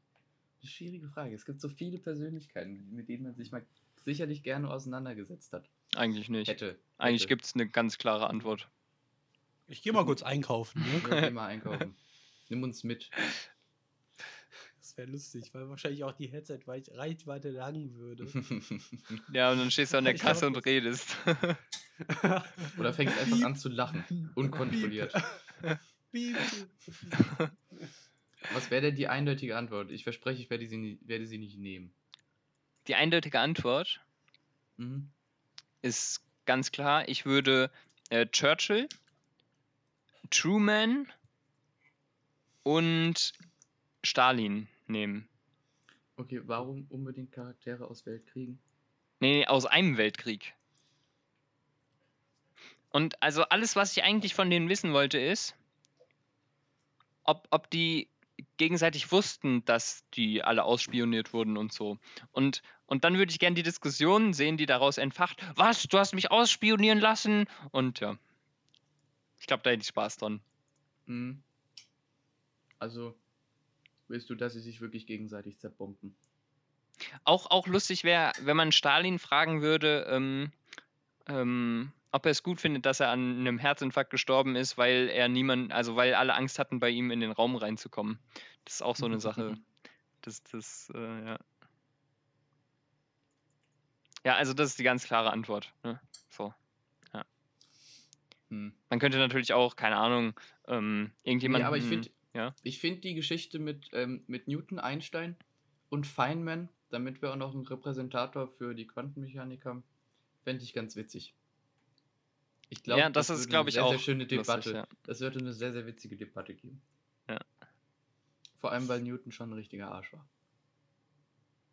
eine schwierige Frage. Es gibt so viele Persönlichkeiten, mit denen man sich mal sicherlich gerne auseinandergesetzt hat. Eigentlich nicht. Hätte. Eigentlich gibt es eine ganz klare Antwort. Ich gehe mal kurz einkaufen. Ne? Ja, geh mal einkaufen. Nimm uns mit. Das wäre lustig, weil wahrscheinlich auch die Headset-Reichweite lang würde. <laughs> Ja, und dann stehst du an der Kasse und redest. <laughs> Oder fängst einfach an zu lachen. Unkontrolliert. Piep. Was wäre denn die eindeutige Antwort? Ich verspreche, ich werde sie, nie, werde sie nicht nehmen. Die eindeutige Antwort Mhm. Ist ganz klar, ich würde äh, Churchill, Truman und Stalin nehmen. Okay, warum unbedingt Charaktere aus Weltkriegen? Nee, nee, aus einem Weltkrieg. Und also alles, was ich eigentlich von denen wissen wollte, ist, ob, ob die gegenseitig wussten, dass die alle ausspioniert wurden und so. Und, und dann würde ich gerne die Diskussion sehen, die daraus entfacht. Was? Du hast mich ausspionieren lassen? Und ja. Ich glaube, da hätte ich Spaß dran. Mhm. Also, willst du, dass sie sich wirklich gegenseitig zerbomben? Auch, auch lustig wäre, wenn man Stalin fragen würde, ähm, ähm, ob er es gut findet, dass er an einem Herzinfarkt gestorben ist, weil er niemand, also weil alle Angst hatten, bei ihm in den Raum reinzukommen. Das ist auch so eine Sache. <laughs> Das, das, äh, ja. Ja, also das ist die ganz klare Antwort. Ne? So. Hm. Man könnte natürlich auch, keine Ahnung, ähm, irgendjemand. Nee, aber ich finde ja. ich find die Geschichte mit, ähm, mit Newton, Einstein und Feynman, damit wir auch noch einen Repräsentator für die Quantenmechanik haben, fände ich ganz witzig. Ich glaube, Ja, das ist, würde glaub eine ich, sehr, auch sehr schöne Debatte. ja. Das würde eine sehr, sehr witzige Debatte geben. Ja. Vor allem, weil Newton schon ein richtiger Arsch war.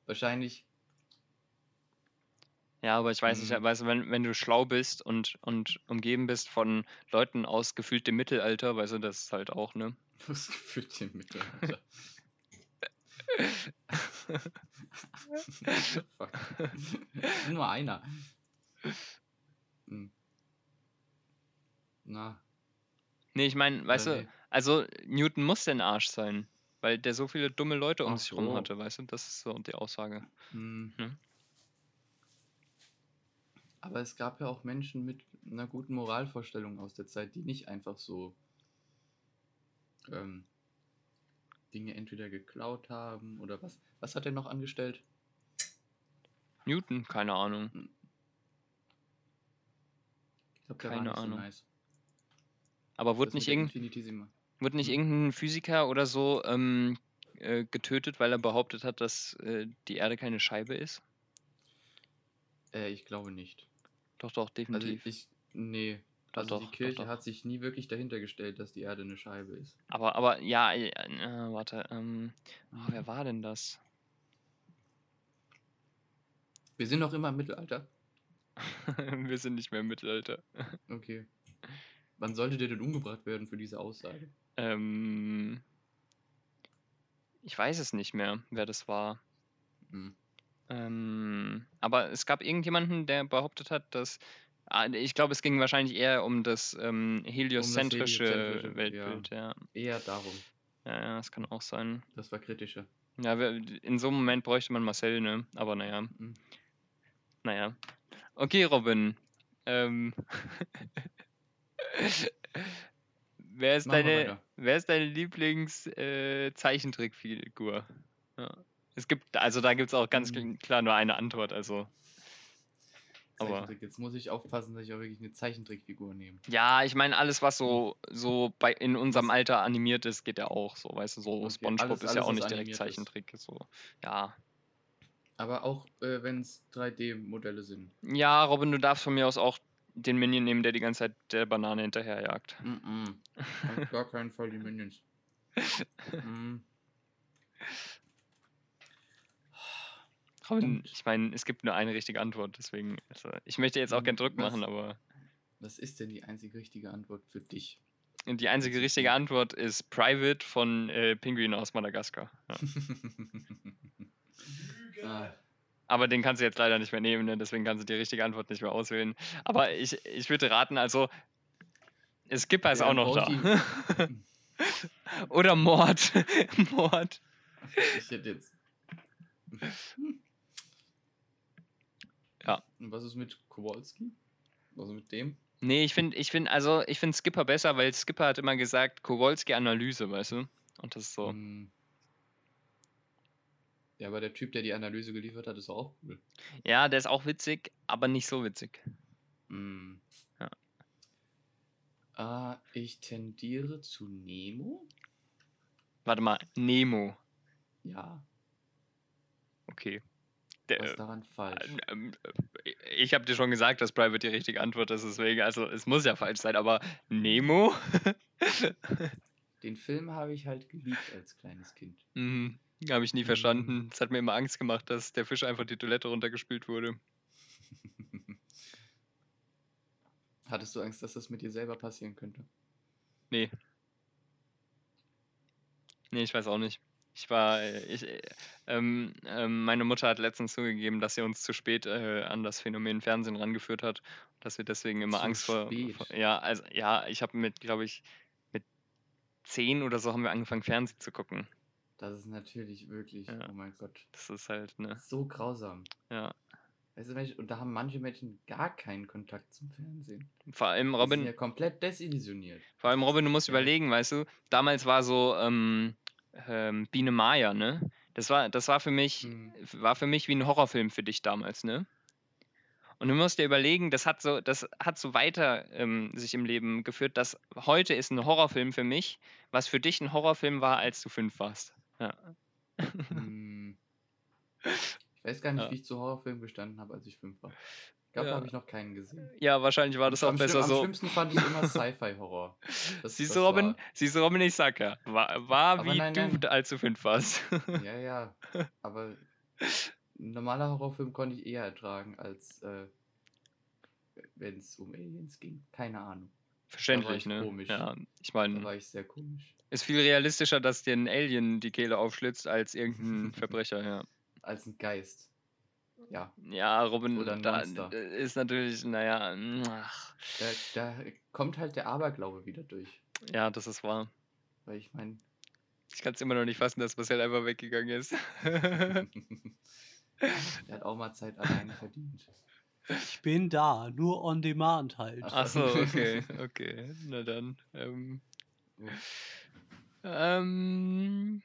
Wahrscheinlich Ja, aber ich weiß nicht, Mhm. weißt du, wenn, wenn du schlau bist und, und umgeben bist von Leuten aus gefühlt dem Mittelalter, weißt du, das ist halt auch, ne? <laughs> das gefühlt im Mittelalter. <laughs> <laughs> Fuck. Nur einer. Hm. Na, Nee, ich meine, weißt oder du, nee. also Newton muss der Arsch sein, weil der so viele dumme Leute um Ach sich rum so. hatte, weißt du, das ist so die Aussage. Hm. Hm. Aber es gab ja auch Menschen mit einer guten Moralvorstellung aus der Zeit, die nicht einfach so ähm, Dinge entweder geklaut haben oder was. Was hat er noch angestellt? Newton, keine Ahnung. Ich glaube, der Keine war nicht Ahnung. so nice. Aber wurde nicht, irgend, wurde nicht irgendein Physiker oder so ähm, äh, getötet, weil er behauptet hat, dass äh, die Erde keine Scheibe ist? Äh, ich glaube nicht. Doch, doch, Also definitiv. ich, nee. Doch, Also doch, die doch, Kirche doch. hat sich nie wirklich dahinter gestellt, dass die Erde eine Scheibe ist. aber, aber, ja, äh, äh, warte, ähm, oh, wer war denn das? Wir sind noch immer im Mittelalter. <laughs> Wir sind nicht mehr im Mittelalter. Okay. Wann sollte der denn umgebracht werden für diese Aussage? Ähm, ich weiß es nicht mehr, wer das war. Hm. Ähm, aber es gab irgendjemanden, der behauptet hat, dass. Ah, ich glaube, es ging wahrscheinlich eher um das ähm, heliozentrische heliozentrische, Weltbild. Ja. Eher darum. Ja. ja, das kann auch sein. Das war kritischer. Ja, in so einem Moment bräuchte man Marcel, ne? Aber naja. Mhm. Naja. Okay, Robin. Ähm. <laughs> wer, ist deine, wer ist deine Lieblings-Zeichentrickfigur? ja. Es gibt, also da gibt es auch ganz Mhm. klar nur eine Antwort, also. Aber-. Jetzt muss ich aufpassen, dass ich auch wirklich eine Zeichentrickfigur nehme. Ja, ich meine, alles, was so, so bei, in unserem Alter animiert ist, geht ja auch so, weißt du, so Okay, Spongebob alles- ist ja auch nicht direkt ist. Zeichentrick, so. Ja. Aber auch äh, wenn es 3D-Modelle sind. Ja, Robin, du darfst von mir aus auch den Minion nehmen, der die ganze Zeit der Banane hinterherjagt. Mhm. Auf <laughs> gar keinen Fall die Minions. Mm, Robin, ich meine, es gibt nur eine richtige Antwort, deswegen, also, ich möchte jetzt auch gern Druck Was? machen, aber Was ist denn die einzige richtige Antwort für dich? die einzige richtige Antwort ist Private von äh, Pinguin aus Madagaskar. Ja. <laughs> ah, Aber den kannst du jetzt leider nicht mehr nehmen, ne? deswegen kannst du die richtige Antwort nicht mehr auswählen. Aber ich, ich würde raten, also Skipper ist Ja, auch noch da. <laughs> Oder Mord. <laughs> Mord. ich hätte jetzt. Ja. Und was ist mit Kowalski? Was ist mit dem? Nee, ich finde, ich finde, also ich finde Skipper besser, weil Skipper hat immer gesagt, Kowalski-Analyse, weißt du? Und das ist so. Mm. Ja, aber der Typ, der die Analyse geliefert hat, ist auch cool. Ja, der ist auch witzig, aber nicht so witzig. Mm. Ja. Ah, ich tendiere zu Nemo. Warte mal, Nemo. Ja. Okay. Was Der, ist daran falsch? ähm, äh, ich habe dir schon gesagt, dass Private die richtige Antwort ist, deswegen, also es muss ja falsch sein, aber Nemo? <laughs> Den Film habe ich halt geliebt als kleines Kind. mhm, habe ich nie Mhm. verstanden. Es hat mir immer Angst gemacht, dass der Fisch einfach die Toilette runtergespült wurde. <laughs> Hattest du Angst, dass das mit dir selber passieren könnte? Nee. Nee, ich weiß auch nicht. Ich war, äh, ich, äh, ähm, ähm, meine Mutter hat letztens zugegeben, dass sie uns zu spät äh, an das Phänomen Fernsehen rangeführt hat, dass wir deswegen immer Zu Angst vor, vor. Ja, also ja, ich habe mit, glaube ich, mit zehn oder so haben wir angefangen Fernsehen zu gucken. Das ist natürlich wirklich, Ja. oh mein Gott, Das ist halt, ne, so grausam. ja. Weißt du, und da haben manche Menschen gar keinen Kontakt zum Fernsehen. Vor allem Die Robin, sind ja komplett desillusioniert. Vor allem, Robin, du musst Ja. überlegen, weißt du, damals war so ähm, ähm, Biene Maya, ne? Das war, das war für mich, Hm. war für mich wie ein Horrorfilm für dich damals, ne? Und du musst dir überlegen, das hat so, das hat so weiter ähm, sich im Leben geführt, dass heute ist ein Horrorfilm für mich, was für dich ein Horrorfilm war, als du fünf warst. Ja. Hm. <laughs> Ich weiß gar nicht, Ja. wie ich zu Horrorfilmen gestanden habe, als ich fünf war. Ich glaube, Ja. da habe ich noch keinen gesehen. ja, wahrscheinlich war das auch am, besser schlimm, am so. schlimmsten fand ich immer Sci-Fi-Horror. <laughs> Siehst du, Robin? war- Siehst du, Robin, ich sag ja, war, war wie nein, du, nein. als du fünf warst. <laughs> Ja, ja. Aber ein normaler Horrorfilm konnte ich eher ertragen, als äh, wenn es um Aliens ging. Keine Ahnung. Verständlich, ich ne? komisch. Ja, ich meine, war ich sehr komisch. Ist viel realistischer, dass dir ein Alien die Kehle aufschlitzt, als irgendein <laughs> Verbrecher, ja. Als ein Geist. Ja. Ja, Robin, Oder ein da Monster. äh, ist natürlich, naja, ach, Da, da kommt halt der Aberglaube wieder durch. ja, das ist wahr. Weil ich meine, Ich kann es immer noch nicht fassen, dass Marcel einfach weggegangen ist. der <laughs> hat auch mal Zeit alleine verdient. Ich bin da, nur on demand halt. Ach. Ach so, okay, <laughs> okay, na dann. Ähm, ähm,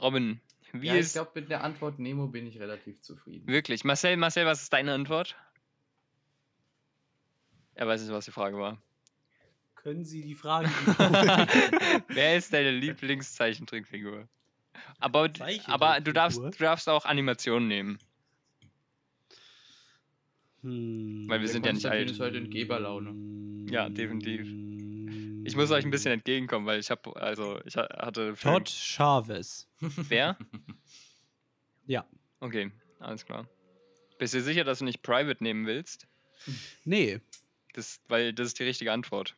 Robin, wie ja, ich ist glaube, mit der Antwort Nemo bin ich relativ zufrieden. wirklich? Marcel, Marcel, was ist deine Antwort? Er weiß nicht, was die Frage war. Können Sie die Frage? <laughs> Wer ist deine Lieblingszeichentrickfigur? Aber, aber du, darfst, du darfst auch Animationen nehmen. Hm. Weil wir sind ja nicht alt. ist heute in Geberlaune. Ja, definitiv. Ich muss euch ein bisschen entgegenkommen, weil ich habe, also ich ha- hatte. Todd Chavez. <laughs> Wer? Ja. Okay, alles klar. Bist du sicher, dass du nicht Private nehmen willst? Nee, Das, weil das ist die richtige Antwort.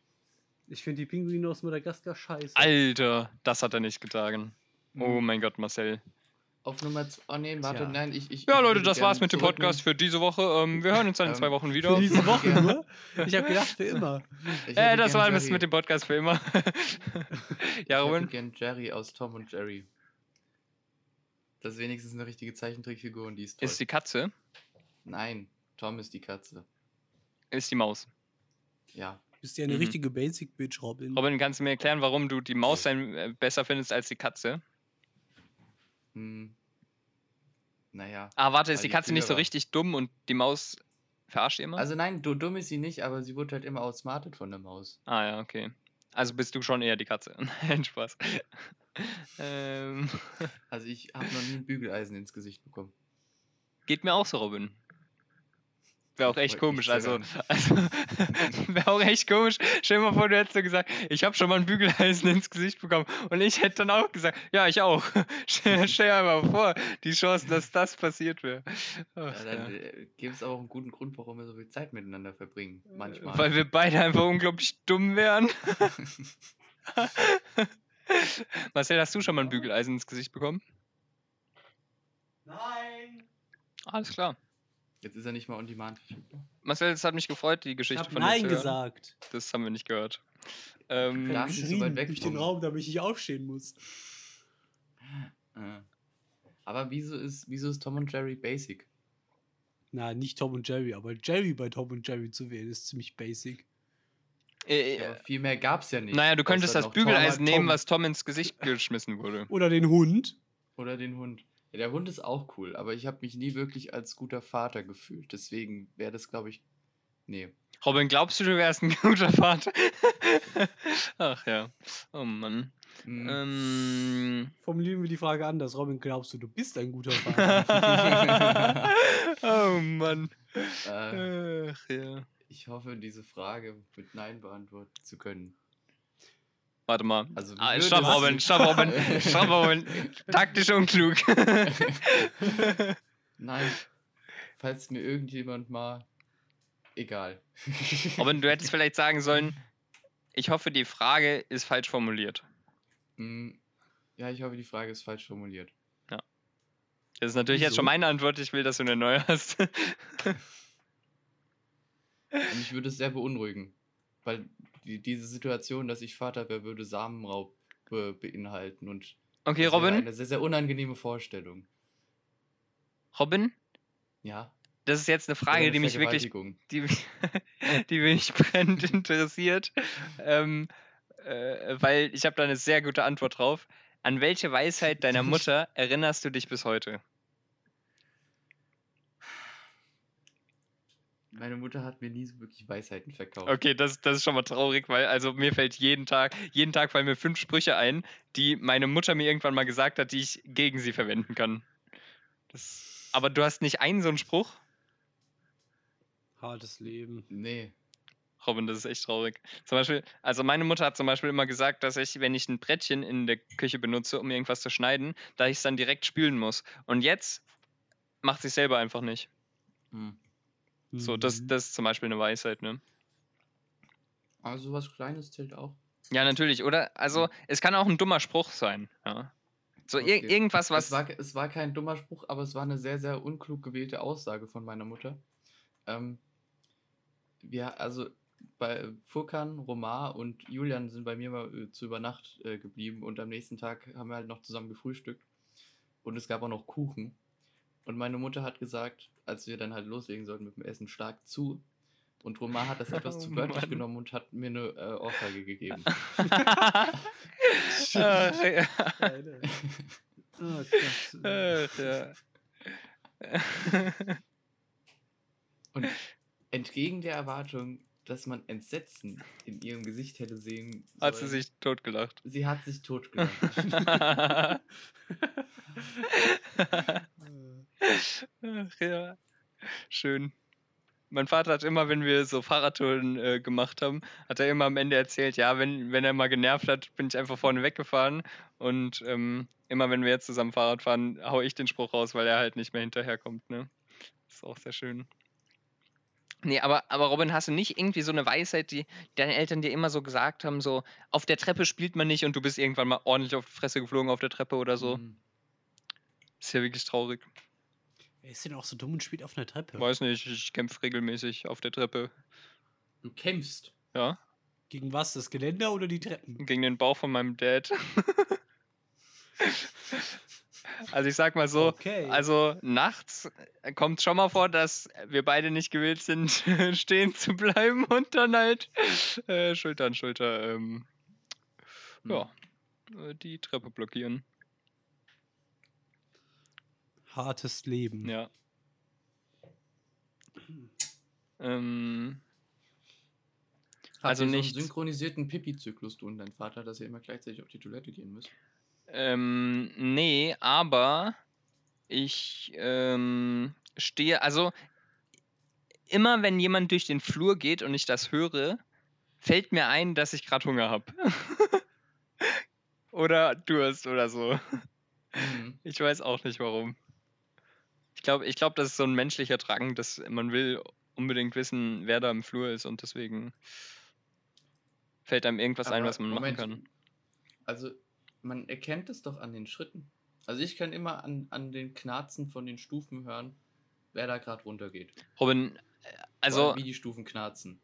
ich finde die Pinguine aus Madagaskar scheiße. Alter, das hat er nicht getan. Oh Mhm. mein Gott, Marcel. Auf Nummer 2. Oh nee, warte, Tja. nein, ich. ich Ja, ich Leute, das war's mit dem. Podcast für diese Woche. Ähm, wir hören uns dann in Ähm, zwei Wochen Für wieder. diese Woche Ja. nur? Ich habe gedacht, für immer. <laughs> Ich Äh, das war alles mit dem Podcast für immer. <laughs> ja, Ich Robin? hätte gern Jerry aus Tom und Jerry. Das ist wenigstens eine richtige Zeichentrickfigur und die ist toll. Ist die Katze? Nein, Tom ist die Katze. Ist die Maus. Ja. Bist ja eine Mhm. richtige Basic Bitch, Robin. Robin, kannst du mir erklären, warum du die Maus sein, äh, besser findest als die Katze? Hm. Naja. Ah, warte, ist die Katze nicht so richtig dumm und die Maus verarscht immer? Also nein, du dumm ist sie nicht, aber sie wurde halt immer outsmartet von der Maus. ah ja, okay. Also bist du schon eher die Katze. <laughs> Nein, Spaß. <laughs> ähm, Also ich habe noch nie ein Bügeleisen ins Gesicht bekommen. geht mir auch so, Robin. Wäre auch Das echt komisch. Also, also <laughs> wäre auch echt komisch. Stell dir mal vor, du hättest so gesagt, ich habe schon mal ein Bügeleisen ins Gesicht bekommen. Und ich hätte dann auch gesagt, ja, ich auch. <laughs> stell, dir mal vor, die Chancen, dass das passiert wäre. Ja, dann ja. äh, gibt es auch einen guten Grund, warum wir so viel Zeit miteinander verbringen. Manchmal. Weil wir beide einfach unglaublich dumm wären. <laughs> Marcel, hast du schon mal ein Bügeleisen ins Gesicht bekommen? Nein! Alles klar. Jetzt ist er nicht mal on demand verfügbar. Marcel, es hat mich gefreut, die Ich Geschichte hab von dir Nein zu hören. gesagt. Das haben wir nicht gehört. Ähm, Darf nicht so geschrien weit weg durch den Raum, damit ich nicht aufstehen muss. Äh. Aber wieso ist, wieso ist Tom und Jerry basic? Na, nicht Tom und Jerry, aber Jerry bei Tom und Jerry zu wählen, ist ziemlich basic. äh, Ja, aber viel mehr gab es ja nicht. naja, du könntest das Tom Bügeleisen Tom. nehmen, was Tom ins Gesicht geschmissen wurde. Oder den Hund. Oder den Hund. Der Hund ist auch cool, aber ich habe mich nie wirklich als guter Vater gefühlt. Deswegen wäre das, glaube ich. Nee. Robin, glaubst du, du wärst ein <laughs> guter Vater? Ach ja. Oh Mann. Hm. Ähm. Formulieren wir die Frage anders. Robin, glaubst du, du bist ein guter <laughs> Vater? oh Mann. äh, Ach ja. ich hoffe, diese Frage mit Nein beantworten zu können. Warte mal. Also, ah, Robin, <laughs> stopp, Robin. Taktisch unklug. <laughs> Nein. Falls mir irgendjemand mal. Egal. <laughs> Robin, du hättest vielleicht sagen sollen, ich hoffe, die Frage ist falsch formuliert. Hm, Ja, ich hoffe, die Frage ist falsch formuliert. Das ist natürlich jetzt Wieso? schon meine Antwort. Ich will, dass du eine neue hast. Und mich würde es sehr beunruhigen. Weil die, diese Situation, dass ich Vater wäre, würde Samenraub be beinhalten. Und Okay, das Robin. Eine sehr, sehr unangenehme Vorstellung. Robin, Ja. das ist jetzt eine Frage, eine die mich wirklich, die, mich- <laughs> die mich brennend interessiert. Ähm, äh, weil ich habe da eine sehr gute Antwort drauf. An welche Weisheit <laughs> deiner Mutter erinnerst du dich bis heute? Meine Mutter hat mir nie so wirklich Weisheiten verkauft. Okay, das, das ist schon mal traurig, weil also mir fällt jeden Tag, jeden Tag fallen mir fünf Sprüche ein, die meine Mutter mir irgendwann mal gesagt hat, die ich gegen sie verwenden kann. Das, aber du hast nicht einen so einen Spruch? Hartes Leben. Nee. Robin, das ist echt traurig. Zum Beispiel, also meine Mutter hat zum Beispiel immer gesagt, dass ich, wenn ich ein Brettchen in der Küche benutze, um irgendwas zu schneiden, da ich es dann direkt spülen muss. Und jetzt macht sie es selber einfach nicht. Hm. So, das, Mhm. das ist zum Beispiel eine Weisheit, ne? Aber sowas Kleines zählt auch. Ja, natürlich, oder? Also, es kann auch ein dummer Spruch sein, ja. So, ir Okay. irgendwas, was. Es war, es war kein dummer Spruch, aber es war eine sehr, sehr unklug gewählte Aussage von meiner Mutter. Ähm, wir, also bei Furkan, Romar und Julian sind bei mir mal äh, zu über Nacht äh, geblieben und am nächsten Tag haben wir halt noch zusammen gefrühstückt und es gab auch noch Kuchen. Und meine Mutter hat gesagt, als wir dann halt loslegen sollten mit dem Essen, stark zu. Und Romar hat das etwas <laughs> Oh zu wörtlich Mann. genommen und hat mir eine äh, Ohrfeige gegeben. Ach, ja. Oh Gott. Ach, ja. Und entgegen der Erwartung, dass man Entsetzen in ihrem Gesicht hätte sehen Hat sie sollen, sich totgelacht. sie hat sich totgelacht. <laughs> <laughs> Ach ja. Schön. Mein Vater hat immer, wenn wir so Fahrradtouren äh, gemacht haben, hat er immer am Ende erzählt, ja, wenn, wenn er mal genervt hat, bin ich einfach vorne weggefahren. Und ähm, immer wenn wir jetzt zusammen Fahrrad fahren, hau ich den Spruch raus, weil er halt nicht mehr hinterherkommt. Ne? Das ist auch sehr schön. Nee, aber, aber Robin, hast du nicht irgendwie so eine Weisheit, die deine Eltern dir immer so gesagt haben, so auf der Treppe spielt man nicht und du bist irgendwann mal ordentlich auf die Fresse geflogen auf der Treppe oder so? Mhm. Ist ja wirklich traurig. Wer ist denn auch so dumm und spielt auf einer Treppe? Weiß nicht, ich kämpfe regelmäßig auf der Treppe. Du kämpfst. Ja, Gegen was? Das Geländer oder die Treppen? gegen den Bauch von meinem Dad. <laughs> also ich sag mal so, Okay. also nachts kommt schon mal vor, dass wir beide nicht gewillt sind, <laughs> stehen zu bleiben <laughs> und dann halt äh, Schulter an Schulter ähm, Hm. ja, äh, die Treppe blockieren. Hartes Leben. Ja. Ähm, Also so nichts. einen synchronisierten Pipi-Zyklus, du und dein Vater, dass ihr immer gleichzeitig auf die Toilette gehen müsst? Ähm, nee, aber ich ähm, stehe, also immer wenn jemand durch den Flur geht und ich das höre, fällt mir ein, dass ich gerade Hunger habe. <laughs> oder Durst oder so. Mhm. Ich weiß auch nicht warum. Ich glaube, ich glaub, das ist so ein menschlicher Drang, dass man will unbedingt wissen, wer da im Flur ist und deswegen fällt einem irgendwas ein, Aber was man Moment, machen kann. Also, man erkennt es doch an den Schritten. Also, ich kann immer an, an den Knarzen von den Stufen hören, wer da gerade runtergeht. Robin, äh, also, allem, wie die Stufen knarzen.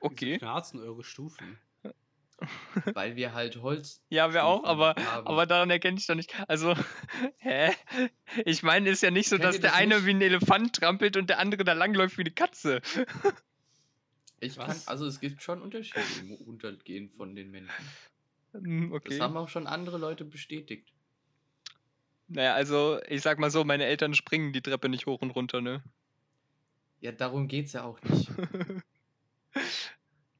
okay. Knarzen eure Stufen. <laughs> Weil wir halt Holz. Ja, wir auch, aber, haben. aber daran erkenne ich doch nicht. Also, <laughs> hä? Ich meine, ist ja nicht so, dass der das eine nicht? wie ein Elefant trampelt und der andere da langläuft wie eine Katze. <laughs> Ich kann, Was? also es gibt schon Unterschiede im Runtergehen von den Menschen. Hm, Das Okay. haben auch schon andere Leute bestätigt. Naja, also, ich sag mal so, meine Eltern springen die Treppe nicht hoch und runter, ne? Ja, darum geht's ja auch nicht.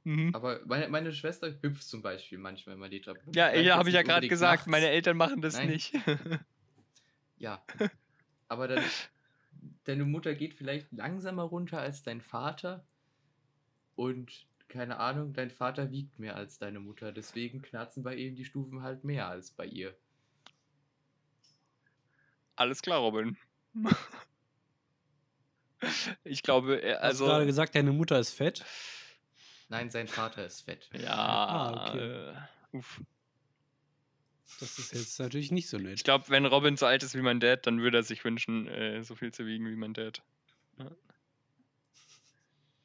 Mhm. Aber meine, meine Schwester hüpft zum Beispiel manchmal mal die Treppe. Ja, ja, habe ich ja gerade gesagt, nachts. meine Eltern machen das Nein. nicht. <laughs> <laughs> Ja. Aber dann, deine Mutter geht vielleicht langsamer runter als dein Vater. Und keine Ahnung, dein Vater wiegt mehr als deine Mutter. Deswegen knarzen bei ihm die Stufen halt mehr als bei ihr. Alles klar, Robin. <laughs> Ich glaube, er- Hast du also. gerade gesagt, deine Mutter ist fett? Nein, sein Vater ist fett. Ja, Ah, okay. äh, uff. Das ist jetzt natürlich nicht so Ich nett. glaube, wenn Robin so alt ist wie mein Dad, dann würde er sich wünschen, äh, so viel zu wiegen wie mein Dad. Ja.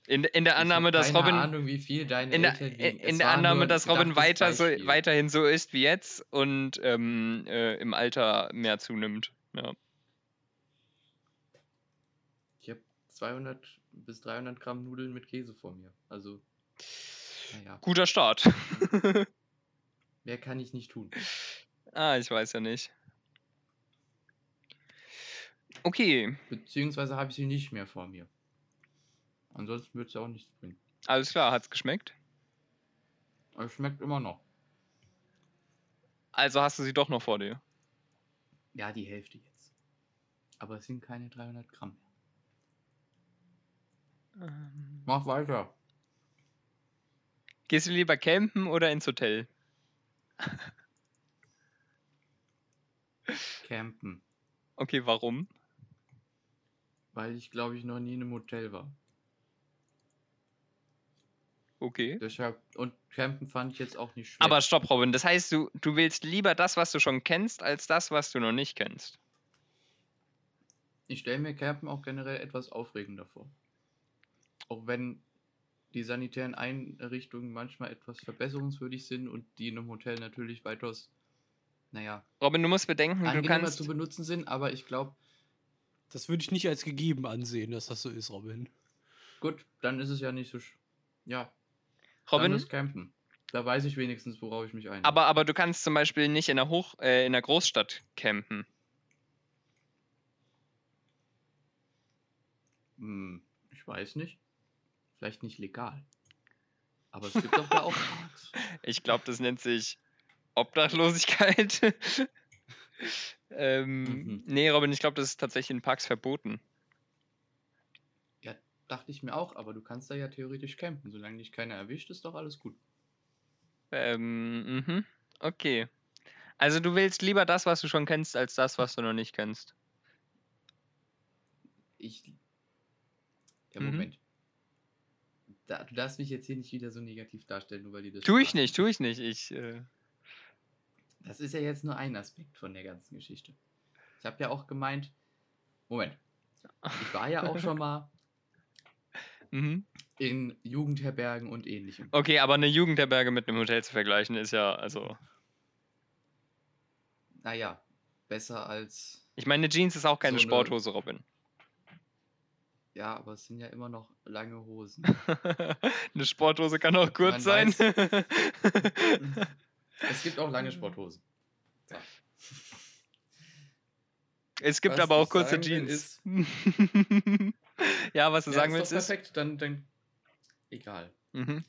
In, in der Ich Annahme, dass keine Robin. Ahnung, wie viel deine in der, Eltern in, der Annahme, dass Robin weiter so, weiterhin so ist wie jetzt und ähm, äh, im Alter mehr zunimmt. Ja. Ich habe 200 bis 300 Gramm Nudeln mit Käse vor mir. Also, naja, Guter Start. <laughs> mehr kann ich nicht tun. ah, ich weiß ja nicht. Okay, Beziehungsweise habe ich sie nicht mehr vor mir. Ansonsten würde es ja auch nichts bringen. alles klar, hat's geschmeckt? Aber es schmeckt immer noch. Also hast du sie doch noch vor dir. Ja, die Hälfte jetzt. Aber es sind keine 300 Gramm mehr. Ähm, Mach weiter. Gehst du lieber campen oder ins Hotel? Campen. Okay, warum? Weil ich glaube ich noch nie in einem Hotel war. Okay. Deshalb, und Campen fand ich jetzt auch nicht schlecht. Aber stopp, Robin. Das heißt, du, du willst lieber das, was du schon kennst, als das, was du noch nicht kennst. ich stelle mir Campen auch generell etwas aufregender vor. Auch wenn die sanitären Einrichtungen manchmal etwas verbesserungswürdig sind und die in einem Hotel natürlich weitaus, naja, Robin, du musst bedenken, du kannst. zu benutzen sind, aber ich glaube, Das würde ich nicht als gegeben ansehen, dass das so ist, Robin. gut, dann ist es ja nicht so. sch- Ja, Robin, dann ist Campen. Da weiß ich wenigstens, worauf ich mich einlasse. aber, aber du kannst zum Beispiel nicht in der Hoch, äh, in der Großstadt campen. Hm, ich weiß nicht. Vielleicht nicht legal. Aber es gibt doch da auch Parks. <laughs> Ich glaube, das nennt sich Obdachlosigkeit. <laughs> ähm, Mhm. Nee, Robin, ich glaube, das ist tatsächlich in Parks verboten. Ja, dachte ich mir auch, aber du kannst da ja theoretisch campen. Solange dich keiner erwischt, ist doch alles gut. Ähm, mhm. Okay. Also du willst lieber das, was du schon kennst, als das, was du noch nicht kennst. Ich. Ja, Mhm. Da, du darfst mich jetzt hier nicht wieder so negativ darstellen, nur weil die das. Tu ich nicht, tu ich nicht. Ich, äh, Das ist ja jetzt nur ein Aspekt von der ganzen Geschichte. Ich habe ja auch gemeint. Moment. Ich war ja auch schon mal <laughs> mhm. in Jugendherbergen und ähnlichem. Okay, aber eine Jugendherberge mit einem Hotel zu vergleichen, ist ja, also. Naja, besser als. Ich meine, eine Jeans ist auch keine So Sporthose, Robin. Ja, aber es sind ja immer noch lange Hosen. <laughs> eine Sporthose kann auch kurz sein. <laughs> Es gibt auch lange Sporthosen. So. es gibt Was aber auch kurze Jeans. <laughs> ja, was du Ja, sagen willst ist. perfekt, dann, dann. Egal. Mhm.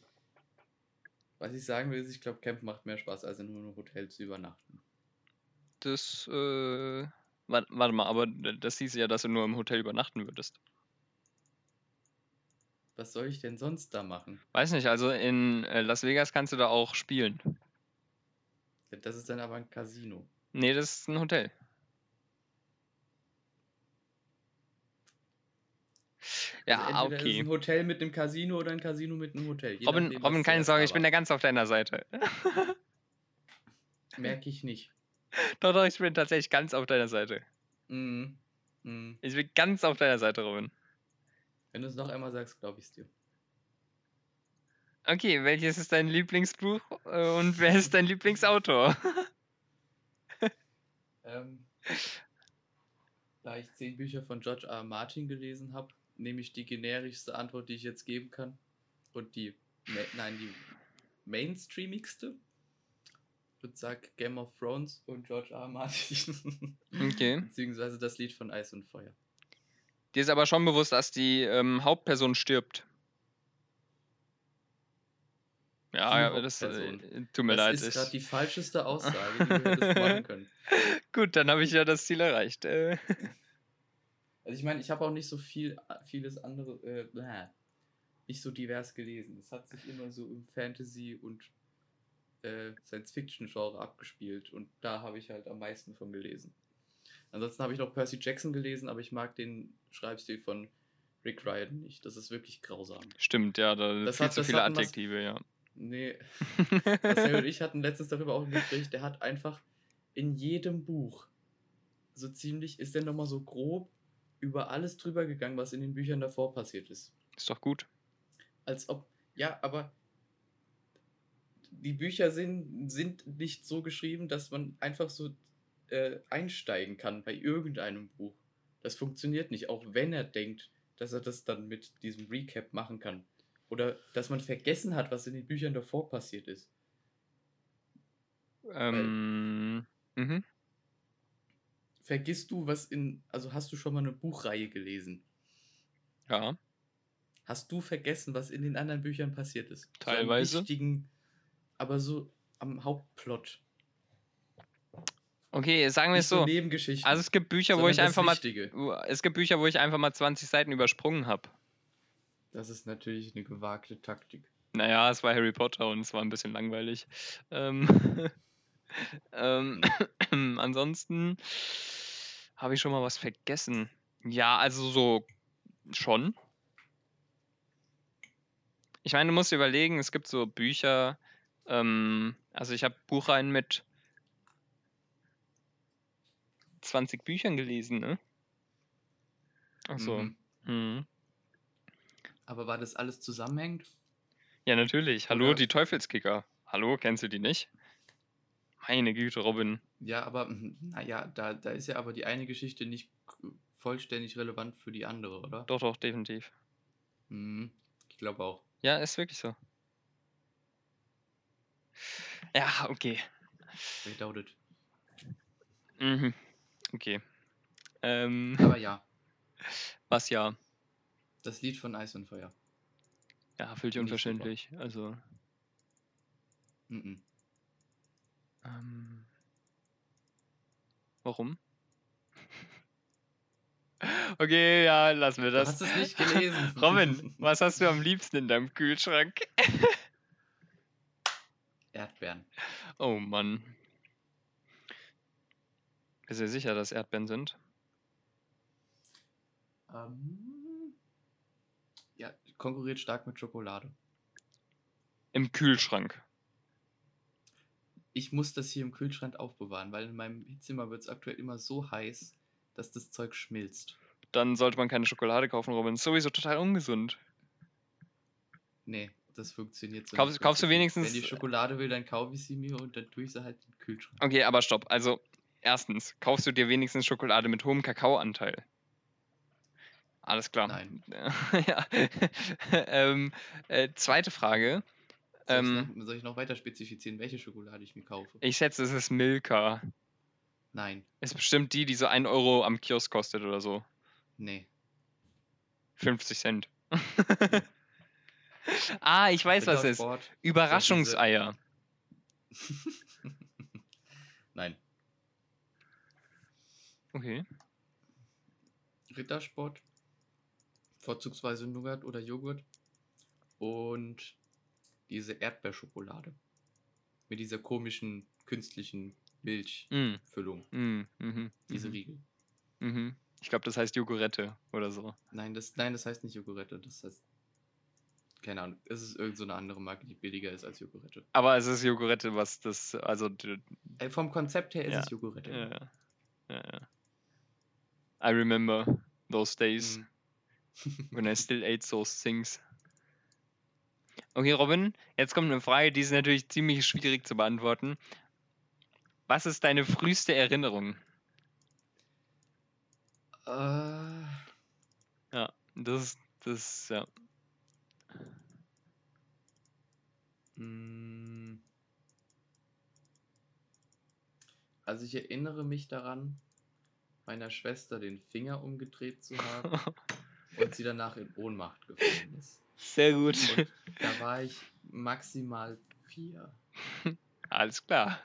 Was ich sagen will, ist, ich glaube, Camp macht mehr Spaß, als in einem Hotel zu übernachten. Das, äh. Warte, warte mal, aber das hieß ja, dass du nur im Hotel übernachten würdest. Was soll ich denn sonst da machen? Weiß nicht, also in äh, Las Vegas kannst du da auch spielen. Das ist dann aber ein Casino. Nee, das ist ein Hotel. Ja, Also entweder ist okay. ein Hotel mit einem Casino oder ein Casino mit einem Hotel. je Robin, nachdem, Robin, keine Sorge, ich bin da ganz auf deiner Seite. <laughs> Merke ich nicht. <laughs> doch, doch, ich bin tatsächlich ganz auf deiner Seite. Mhm. Mhm. Ich bin ganz auf deiner Seite, Robin. Wenn du es noch einmal sagst, glaube ich es dir. Okay, welches ist dein Lieblingsbuch äh, und wer ist dein Lieblingsautor? <laughs> Ähm, da ich zehn Bücher von George R. R. Martin gelesen habe, nehme ich die generischste Antwort, die ich jetzt geben kann. Und die, nein, die mainstreamigste. Und sag Game of Thrones und George R. R. Martin. Okay. <laughs> Beziehungsweise das Lied von Eis und Feuer. Dir ist aber schon bewusst, dass die ähm, Hauptperson stirbt. Ja, Die das äh, tut mir das leid. ist ich- gerade die falscheste Aussage, die du hättest machen können. <laughs> Gut, dann habe ich ja das Ziel erreicht. Äh, <laughs> Also ich meine, ich habe auch nicht so viel, vieles andere, äh, nicht so divers gelesen. Es hat sich immer so im Fantasy- und äh, Science-Fiction-Genre abgespielt und da habe ich halt am meisten von gelesen. Ansonsten habe ich noch Percy Jackson gelesen, aber ich mag den Schreibstil von Rick Riordan nicht. Das ist wirklich grausam. Stimmt, ja, da Das viel hat- zu viele Adjektive, ja. Nee, <laughs> Marcel und ich hatten letztens darüber auch ein Gespräch, der hat einfach in jedem Buch so ziemlich, ist der nochmal so grob über alles drüber gegangen, was in den Büchern davor passiert ist. Ist doch gut. Als ob, ja, aber die Bücher sind, sind nicht so geschrieben, dass man einfach so äh, einsteigen kann bei irgendeinem Buch. Das funktioniert nicht, auch wenn er denkt, dass er das dann mit diesem Recap machen kann. Oder dass man vergessen hat, was in den Büchern davor passiert ist. Ähm, mhm. Vergisst du, was in. Also hast du schon mal eine Buchreihe gelesen? Ja, Hast du vergessen, was in den anderen Büchern passiert ist? Teilweise. So wichtigen, aber so am Hauptplot. Okay, sagen wir es so. Nebengeschichten. Also es gibt Bücher, wo ich einfach mal, es gibt Bücher, wo ich einfach mal 20 Seiten übersprungen habe. Das ist natürlich eine gewagte Taktik. Naja, es war Harry Potter und es war ein bisschen langweilig. Ähm, <laughs> ähm, <clears throat> ansonsten habe ich schon mal was vergessen. Ja, also so schon. Ich meine, du musst dir überlegen, es gibt so Bücher, ähm, also ich habe Buchreihen mit 20 Büchern gelesen, ne? Ach so. Mhm. Mhm. Aber war das alles zusammenhängend? Ja, natürlich. Hallo, Oder- die Teufelskicker. Hallo, kennst du die nicht? Meine Güte, Robin. Ja, aber naja, da, da ist ja aber die eine Geschichte nicht vollständig relevant für die andere, oder? Doch, doch, definitiv. Mhm. Ich glaube auch. Ja, ist wirklich so. Ja, okay. It. Mhm. Okay. Ähm, Aber ja, <laughs> was ja. das Lied von Eis und Feuer. Ja, völlig Finde ich super. unverständlich. Also, Mhm. ähm, warum? <laughs> Okay, ja, lassen wir Du das. hast es nicht gelesen. <laughs> Robin, was hast du am liebsten in deinem Kühlschrank? Erdbeeren. Oh Mann. Bist du sicher, dass Erdbeeren sind? Ähm, ja, konkurriert stark mit Schokolade. Im Kühlschrank. Ich muss das hier im Kühlschrank aufbewahren, weil in meinem Zimmer wird es aktuell immer so heiß, dass das Zeug schmilzt. Dann sollte man keine Schokolade kaufen, Robin. Ist sowieso total ungesund. Nee, das funktioniert so. Kaufst- kaufst du wenigstens- Wenn die Schokolade will, dann kaufe ich sie mir und dann tue ich sie halt den Kühlschrank. Okay, aber stopp. Also, erstens, kaufst du dir wenigstens Schokolade mit hohem Kakaoanteil? Alles klar. Nein. <laughs> ja. <laughs> ähm, äh, zweite Frage. Soll, Ähm, ich noch, soll ich noch weiter spezifizieren, welche Schokolade ich mir kaufe? Ich schätze, es ist Milka. Nein, Ist bestimmt die, die so 1 Euro am Kiosk kostet oder so. nee. 50 Cent. <laughs> ah, ich weiß, was es ist. Überraschungseier. Nein. Okay. Rittersport. Vorzugsweise Nougat oder Joghurt. und diese Erdbeerschokolade. Mit dieser komischen künstlichen Milchfüllung. Mm, mm, mhm, Diese mhm, Riegel. mhm. Ich glaube, das heißt Jogurette oder so. Nein das, nein, das heißt nicht Jogurette. Das heißt. Keine Ahnung. Es ist irgendeine so eine andere Marke, die billiger ist als Jogurette. Aber es ist Jogurette, was das, also, Äh, vom Konzept her ist Ja. es Jogurette. ja, ja, ja. I remember those days Mhm. <laughs> when I still ate those things. Okay, Robin, jetzt kommt eine Frage, die ist natürlich ziemlich schwierig zu beantworten. Was ist deine früheste Erinnerung? Äh, Ja, das das, ja. Mm. Also ich erinnere mich daran, meiner Schwester den Finger umgedreht zu haben <laughs> und sie danach in Ohnmacht gefallen ist. Sehr gut. Und da war ich maximal vier. Alles klar.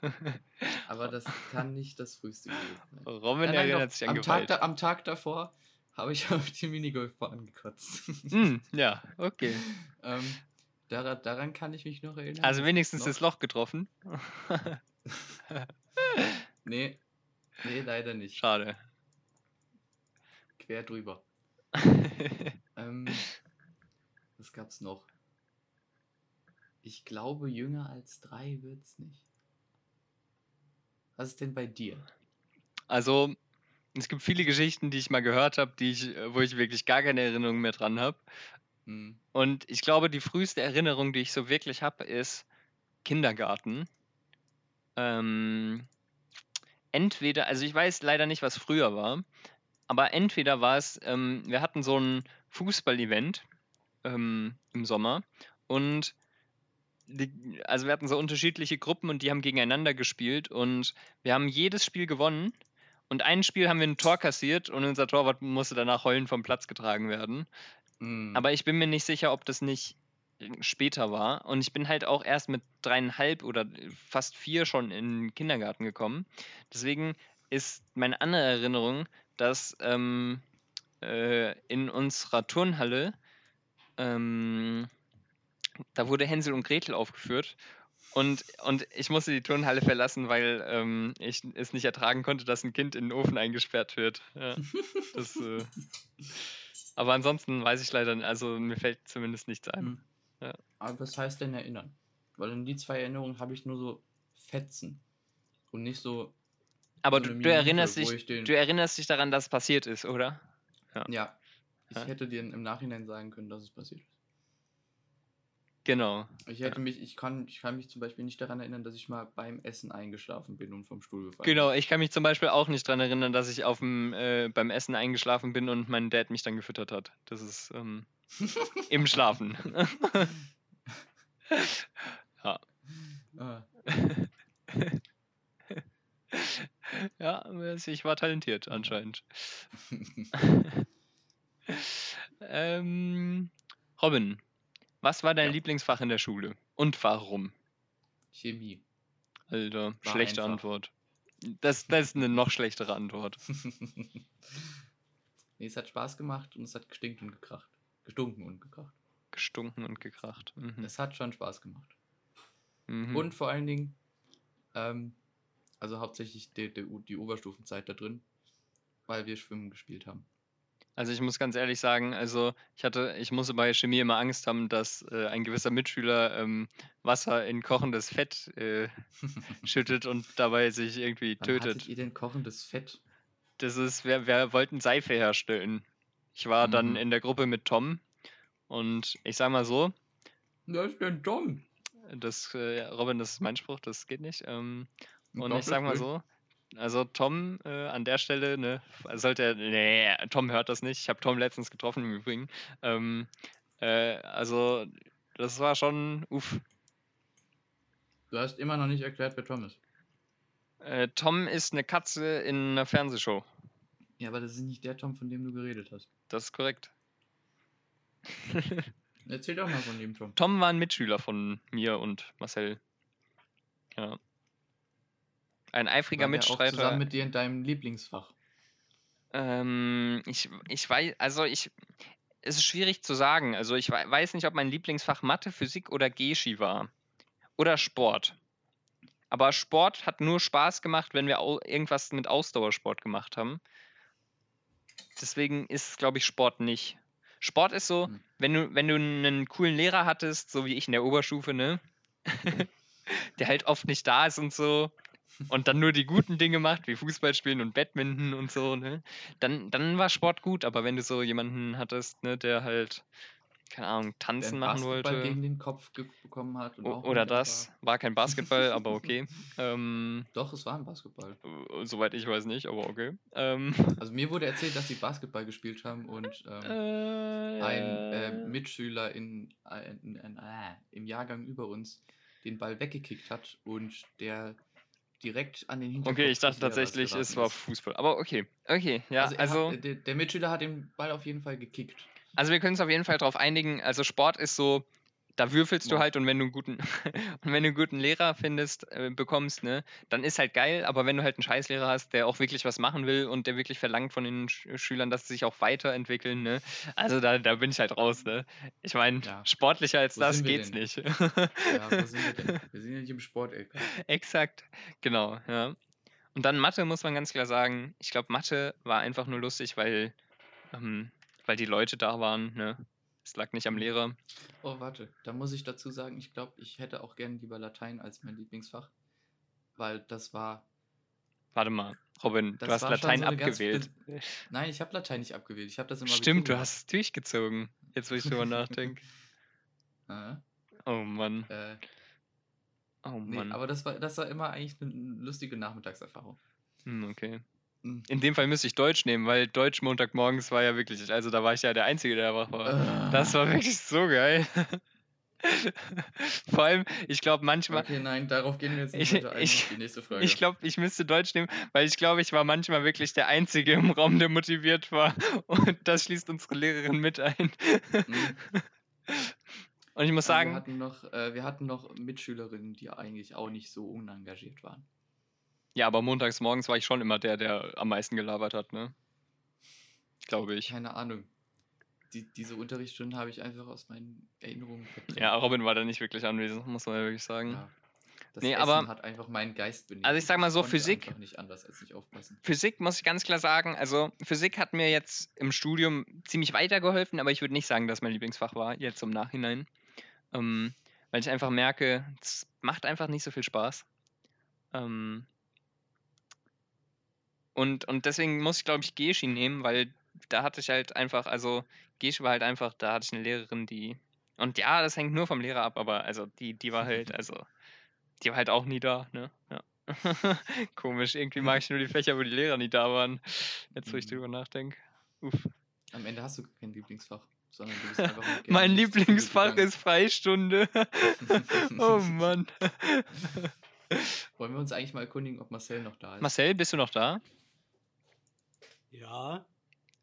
Aber das kann nicht das früheste gewesen sein. Robin Nein, nein, erinnert sich an am, Tag da, am Tag davor habe ich <laughs> auf die Minigolfbahn gekotzt. Hm, ja, okay. <laughs> ähm, daran, daran kann ich mich noch erinnern. Also Das wenigstens noch- das Loch getroffen. Nee, nee, leider nicht. Schade. Quer drüber. <laughs> Ähm, was gab's noch? Ich glaube, jünger als drei wird's nicht. Was ist denn bei dir? Also, es gibt viele Geschichten, die ich mal gehört habe, die ich, wo ich wirklich gar keine Erinnerung mehr dran habe. Hm, Und ich glaube, die früheste Erinnerung, die ich so wirklich habe, ist Kindergarten. Ähm, entweder, also ich weiß leider nicht, was früher war, aber entweder war es, ähm, wir hatten so ein Fußball-Event ähm, im Sommer und die, also wir hatten so unterschiedliche Gruppen und die haben gegeneinander gespielt und wir haben jedes Spiel gewonnen und ein Spiel haben wir ein Tor kassiert und unser Torwart musste danach heulend vom Platz getragen werden. hm, Aber ich bin mir nicht sicher, ob das nicht später war. Und ich bin halt auch erst mit dreieinhalb oder fast vier schon in den Kindergarten gekommen. Deswegen ist meine andere Erinnerung, dass ähm, äh, in unserer Turnhalle ähm, da wurde Hänsel und Gretel aufgeführt. Und, und ich musste die Turnhalle verlassen, weil ähm, ich es nicht ertragen konnte, dass ein Kind in den Ofen eingesperrt wird. Ja, <laughs> das, äh, aber ansonsten weiß ich leider, also mir fällt zumindest nichts ein. hm. Ja. Aber was heißt denn erinnern? Weil in die zwei Erinnerungen habe ich nur so Fetzen. Und nicht so. Aber so du, du erinnerst dich, du erinnerst dich daran, dass es passiert ist, oder? Ja. Ich Ja. hätte dir im Nachhinein sagen können, dass es passiert ist. Genau. Ich hätte mich, ich kann, ich kann mich zum Beispiel nicht daran erinnern, dass ich mal beim Essen eingeschlafen bin und vom Stuhl gefallen Genau, ich kann mich zum Beispiel auch nicht daran erinnern, dass ich auf dem, äh, beim Essen eingeschlafen bin und mein Dad mich dann gefüttert hat. Das ist ähm, <laughs> im Schlafen. <laughs> Ah, <laughs> ja, ich war talentiert anscheinend. <laughs> <laughs> ähm, Robin, was war dein Ja. Lieblingsfach in der Schule und warum? Chemie. Alter, War schlechte einfach. Antwort. Das, das ist eine noch schlechtere Antwort. <laughs> nee, es hat Spaß gemacht und es hat gestinkt und gekracht. Gestunken und gekracht. Gestunken und gekracht. Mhm. Es hat schon Spaß gemacht. Mhm. Und vor allen Dingen, ähm, also hauptsächlich die, die, die Oberstufenzeit da drin, weil wir Schwimmen gespielt haben. Also ich muss ganz ehrlich sagen, also ich hatte, ich musste bei Chemie immer Angst haben, dass äh, ein gewisser Mitschüler ähm, Wasser in kochendes Fett äh, <laughs> schüttet und dabei sich irgendwie Wann tötet. hattet ihr denn kochendes Fett? Das ist, wir, wir wollten Seife herstellen. Ich war dann Mhm. in der Gruppe mit Tom und ich sag mal so, Was ist denn dumm? das, äh, Robin, das ist mein Spruch, das geht nicht. Ähm, und ich sag mal so, also Tom äh, an der Stelle, ne, sollte er, nee, Tom hört das nicht. Ich habe Tom letztens getroffen im Übrigen. Ähm, äh, also, das war schon, uff. Du hast immer noch nicht erklärt, wer Tom ist. Äh, Tom ist eine Katze in einer Fernsehshow. Ja, aber das ist nicht der Tom, von dem du geredet hast. Das ist korrekt. <laughs> Erzähl doch mal von dem Tom. Tom war ein Mitschüler von mir und Marcel. Ja. Ein eifriger War der auch Mitstreiter. zusammen mit dir in deinem Lieblingsfach. Ähm, ich, ich weiß, also ich, es ist schwierig zu sagen. Also ich wei- weiß nicht, ob mein Lieblingsfach Mathe, Physik oder Geschi war. Oder Sport. Aber Sport hat nur Spaß gemacht, wenn wir irgendwas mit Ausdauersport gemacht haben. Deswegen ist, glaube ich, Sport nicht. Sport ist so, Hm. wenn du, wenn du einen coolen Lehrer hattest, so wie ich in der Oberstufe, ne? <laughs> der halt oft nicht da ist und so, und dann nur die guten Dinge macht, wie Fußball spielen und Badminton und so, ne? Dann, dann war Sport gut, aber wenn du so jemanden hattest, ne, der halt, keine Ahnung, tanzen machen Basketball wollte. gegen den Kopf bekommen hat. Oder das war. War kein Basketball, <laughs> aber okay. Ähm, Doch, es war ein Basketball. äh, soweit ich weiß nicht, aber okay. Ähm, <laughs> Also mir wurde erzählt, dass sie Basketball gespielt haben und ähm, ein äh, äh, Mitschüler in, äh, in, in, äh, im Jahrgang über uns den Ball weggekickt hat und der direkt an den Hinterkopf Okay, ich dachte tatsächlich, es war. Fußball. Aber okay, okay, ja, also, also, hat, der, der Mitschüler hat den Ball auf jeden Fall gekickt. also wir können uns auf jeden Fall darauf einigen. Also Sport ist so, da würfelst du halt und wenn du einen guten, <laughs> und wenn du einen guten Lehrer findest, äh, bekommst, ne, dann ist halt geil, aber wenn du halt einen Scheißlehrer hast, der auch wirklich was machen will und der wirklich verlangt von den Sch Schülern, dass sie sich auch weiterentwickeln, ne, also da, da bin ich halt raus, ne. Ich meine, Ja. sportlicher als Wo das geht's denn? nicht. Ja, wo sind wir denn? <laughs> Wir sind ja nicht im Sport, ey. Exakt, genau, ja. Und dann Mathe muss man ganz klar sagen, ich glaube, Mathe war einfach nur lustig, weil, ähm, weil die Leute da waren, ne? Es lag nicht am Lehrer. Oh, warte, da muss ich dazu sagen, ich glaube, ich hätte auch gern lieber Latein als mein Lieblingsfach, weil das war Warte mal, Robin, du hast Latein so ganz abgewählt. Nein, ich habe Latein nicht abgewählt. Ich habe das im Stimmt, du hast es durchgezogen. Jetzt, wo ich drüber <laughs> nachdenke. gemacht. Oh Mann, Äh, äh, oh nee, Mann. aber das war, das war immer eigentlich eine lustige Nachmittagserfahrung. Hm, okay. Hm. In dem Fall müsste ich Deutsch nehmen, weil Deutsch Montagmorgens war ja wirklich, also da war ich ja der Einzige, der wach war. Das war wirklich so geil. <laughs> Vor allem, ich glaube manchmal, Okay, nein, darauf gehen wir jetzt nicht Ich- ein. ich- die nächste Frage. Ich glaube, ich müsste Deutsch nehmen, weil ich glaube, ich war manchmal wirklich der Einzige im Raum, der motiviert war. <laughs> Und das schließt unsere Lehrerin mit ein. Mhm. <laughs> Und ich muss sagen, wir hatten, noch, äh, wir hatten noch Mitschülerinnen, die eigentlich auch nicht so unengagiert waren. Ja, aber montags morgens war ich schon immer der, der am meisten gelabert hat, ne? Glaube ich. Keine Ahnung. Die, diese Unterrichtsstunden habe ich einfach aus meinen Erinnerungen verdrängt. Ja, Robin war da nicht wirklich anwesend, muss man ja wirklich sagen. Ja. Das Nee, Essen aber- hat einfach meinen Geist benebelt. Also ich sag mal so, Physik- nicht anders als nicht aufpassen. Physik muss ich ganz klar sagen, also Physik hat mir jetzt im Studium ziemlich weitergeholfen, aber ich würde nicht sagen, dass mein Lieblingsfach war, jetzt im Nachhinein. Ähm, weil ich einfach merke, es macht einfach nicht so viel Spaß. Ähm, und, und deswegen muss ich, glaube ich, Geschi nehmen, weil da hatte ich halt einfach, also Geschi war halt einfach, da hatte ich eine Lehrerin, die. Und ja, das hängt nur vom Lehrer ab, aber also die, die war halt, <laughs> also, die war halt auch nie da, ne? Ja. <laughs> Komisch, irgendwie mag ich nur die Fächer, wo die Lehrer nie da waren. Jetzt, wo ich Mhm. drüber nachdenke. Uff. Am Ende hast du kein Lieblingsfach, sondern du bist <laughs> einfach Mein Lieblingsfach ist Freistunde. oh Mann. Wollen wir uns eigentlich mal erkundigen, ob Marcel noch da ist? Marcel, bist du noch da? Ja.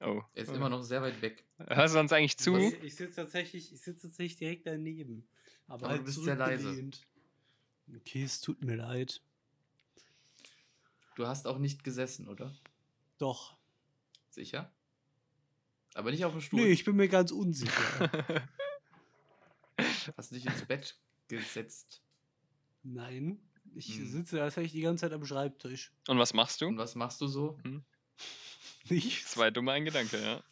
Oh. Er ist immer noch sehr weit weg. Hörst du uns eigentlich zu? Ich, ich sitze tatsächlich, ich sitze tatsächlich direkt daneben. Aber, Aber halt du bist sehr leise. Okay, es tut mir leid. Du hast auch nicht gesessen, oder? Doch. Sicher? Aber nicht auf dem Stuhl. Nee, ich bin mir ganz unsicher. <laughs> Hast du dich ins Bett gesetzt? Nein. Ich Hm. sitze tatsächlich die ganze Zeit am Schreibtisch. Und was machst du? Und was machst du so? Nichts. Das war ein Gedanke, ja.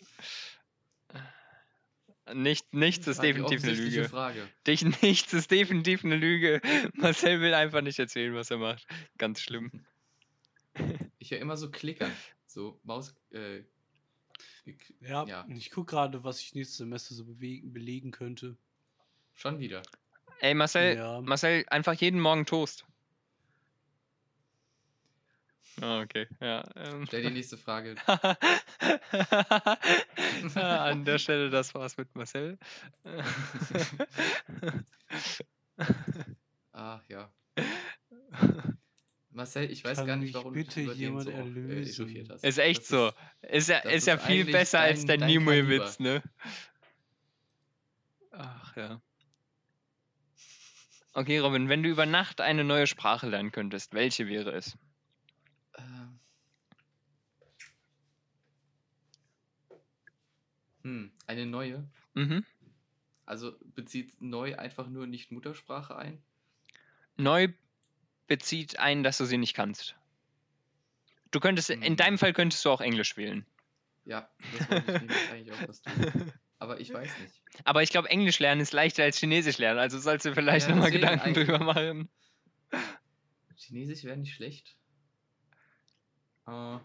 Nicht, nichts ist definitiv eine Lüge. Frage. Dich, <laughs> nichts ist definitiv eine Lüge. Marcel will einfach nicht erzählen, was er macht. Ganz schlimm. <laughs> Ich höre immer so klickern. So Maus. Äh, Ja, Ja. ich gucke gerade, was ich nächstes Semester so bewegen, belegen könnte. schon wieder. Ey, Marcel, Ja. Marcel, einfach jeden Morgen Toast. Ah, okay. Ja. Ähm. Stell die nächste Frage. Ja, <laughs> An der Stelle, das war's mit Marcel. <laughs> Ah, ja. Marcel, ich weiß Kann gar nicht, warum bitte du dich über den jemand so äh, erlösen? echauffiert hast. Ist echt Das so. Ist, Ist ja, ist ja ist viel besser als dein- der dein Nimue-Witz, ne? Ach ja. Okay, Robin, wenn du über Nacht eine neue Sprache lernen könntest, welche wäre es? Hm, eine neue. Mhm. Also bezieht neu einfach nur nicht Muttersprache ein? Neu bezieht ein, dass du sie nicht kannst. Du könntest, in Hm. deinem Fall könntest du auch Englisch wählen. Ja, das wollte ich nämlich eigentlich auch was tun. <laughs> Aber ich weiß nicht. Aber ich glaube, Englisch lernen ist leichter als Chinesisch lernen. Also sollst du vielleicht Ja, nochmal Gedanken eigentlich. drüber machen. Chinesisch wäre nicht schlecht. Äh,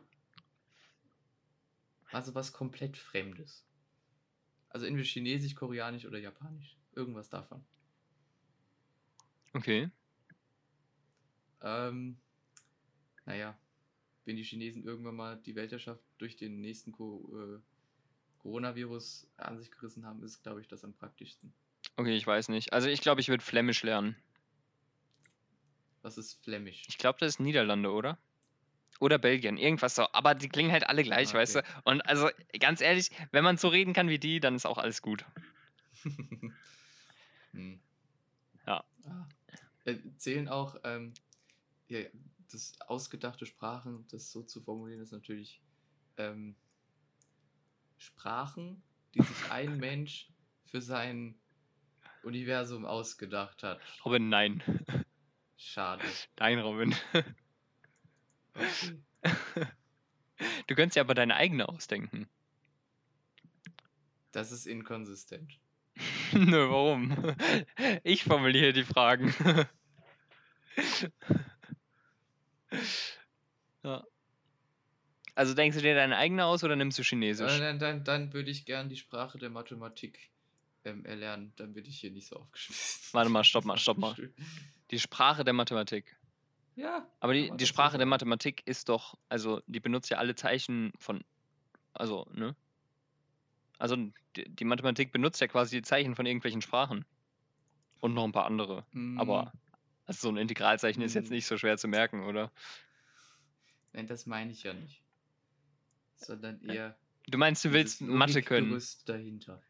also was komplett Fremdes. Also entweder Chinesisch, Koreanisch oder Japanisch. Irgendwas davon. Okay. Ähm, naja, wenn die Chinesen irgendwann mal die Weltherrschaft durch den nächsten Co äh, Coronavirus an sich gerissen haben, ist, glaube ich, das am praktischsten. Okay, ich weiß nicht. Also ich glaube, ich würde Flämisch lernen. Was ist Flämisch? Ich glaube, das ist Niederlande, oder? Oder Belgien, irgendwas so. Aber die klingen halt alle gleich, Ah, weißt du? okay. Und also, ganz ehrlich, wenn man so reden kann wie die, dann ist auch alles gut. <laughs> hm. Ja. Ah. Äh, zählen auch ähm, ja, das ausgedachte Sprachen, das so zu formulieren, ist natürlich ähm, Sprachen, die sich ein <laughs> Mensch für sein Universum ausgedacht hat. Robin, nein. Schade. Nein, Robin. <laughs> <laughs> Du könntest ja aber deine eigene ausdenken. Das ist inkonsistent. <laughs> Nö, warum? Ich formuliere die Fragen. <laughs> ja. Also denkst du dir deine eigene aus oder nimmst du Chinesisch? Äh, dann, dann, dann würde ich gern die Sprache der Mathematik ähm, erlernen, dann bin ich hier nicht so aufgeschmissen. Warte mal, stopp mal, stopp mal. Die Sprache der Mathematik. Ja. Aber die, die Sprache der. Mathematik ist doch, also die benutzt ja alle Zeichen von, also, ne? Also die, die Mathematik benutzt ja quasi die Zeichen von irgendwelchen Sprachen. Und noch ein paar andere. Mm, Aber also so ein Integralzeichen ist jetzt Mm. nicht so schwer zu merken, oder? Nein, das meine ich ja nicht. Sondern eher. Du meinst, du willst Mathe können? Dahinter.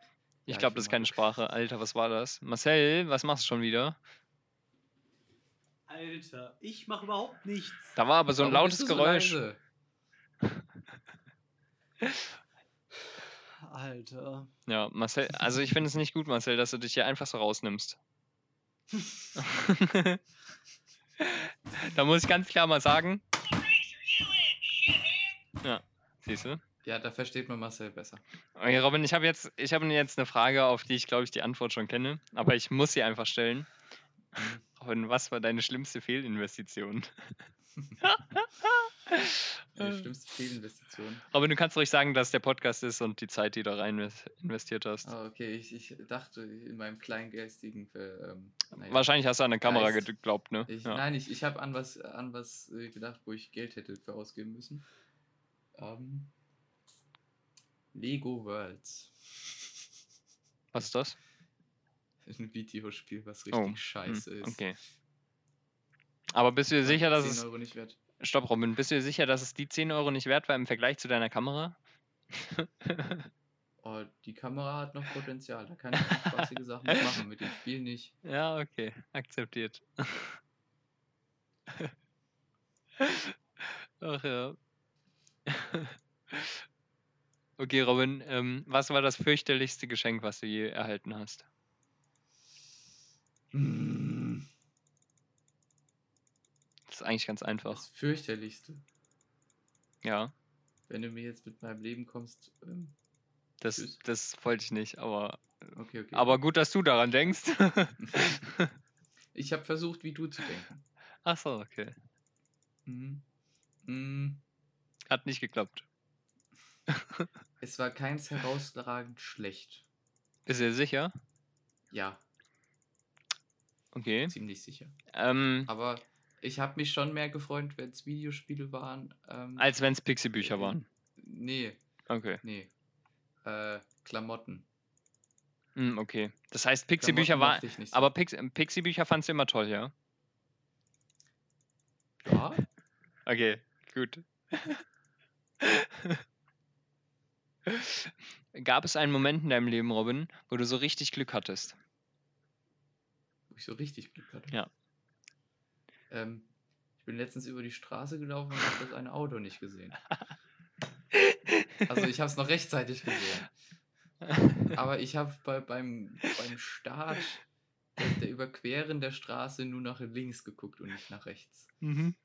Ich Ja, glaube, das ist keine. Sprache. Alter, was war das? Marcel, was machst du schon wieder? Alter, ich mache überhaupt nichts. Da war aber so ein Warum lautes so Geräusch. leise? Alter. Ja, Marcel, also ich finde es nicht gut, Marcel, dass du dich hier einfach so rausnimmst. <laughs> da muss ich ganz klar mal sagen. Ja, siehst du? Ja, da versteht man Marcel besser. Okay, Robin, ich habe jetzt, ich habe jetzt eine Frage, auf die ich glaube ich die Antwort schon kenne, aber ich muss sie einfach stellen. Robin, was war deine schlimmste Fehlinvestition? <laughs> Die schlimmste Fehlinvestition. Robin, du kannst ruhig sagen, dass der Podcast ist und die Zeit, die du rein invest- investiert hast. Ah, okay, ich, ich dachte in meinem kleingeistigen. Ähm, naja. Wahrscheinlich hast du an eine Kamera Geist. geglaubt, ne? Ich, ja. Nein, ich, ich habe an was, an was äh, gedacht, wo ich Geld hätte für ausgeben müssen. Ähm, Lego Worlds. Was ist das? Ein Videospiel, was Oh, richtig scheiße hm, ist. Okay. Aber bist du dir sicher, dass 10 es. Euro nicht wert. Stopp, Robin, bist du dir sicher, dass es die 10 Euro nicht wert war im Vergleich zu deiner Kamera? <laughs> Oh, die Kamera hat noch Potenzial. Da kann ich spaßige Sachen machen, mit dem Spiel nicht. <laughs> ja, okay. Akzeptiert. <laughs> Ach ja. Okay, Robin, ähm, was war das fürchterlichste Geschenk, was du je erhalten hast? Das ist eigentlich ganz einfach. Das fürchterlichste. Ja, Wenn du mir jetzt mit meinem Leben kommst. Ähm, das, Tschüss. das wollte ich nicht, aber, okay, okay. aber gut, dass du daran denkst. <laughs> ich habe versucht, wie du zu denken. Ach so, okay. Mhm. Mm, Hat nicht geklappt. Es war keins herausragend schlecht. Du dir sicher? Ja, Okay. ziemlich sicher. Ähm, Aber ich habe mich schon mehr gefreut, wenn es Videospiele waren. Ähm, als wenn es Pixie-Bücher äh, waren. Nee, Okay. nee. Äh, Klamotten. Hm, okay. Das heißt, Pixie-Bücher waren. so. Aber Pix Pixie-Bücher fandst du immer toll, ja? Ja, Okay, gut. <laughs> Gab es einen Moment in deinem Leben, Robin, wo du so richtig Glück hattest? Wo ich so richtig Glück hatte. Ja. Ähm, ich bin letztens über die Straße gelaufen und habe das eine Auto nicht gesehen. <laughs> Also ich habe es noch rechtzeitig gesehen. Aber ich habe bei, beim, beim Start der, der Überqueren der Straße nur nach links geguckt und nicht nach rechts. Mhm.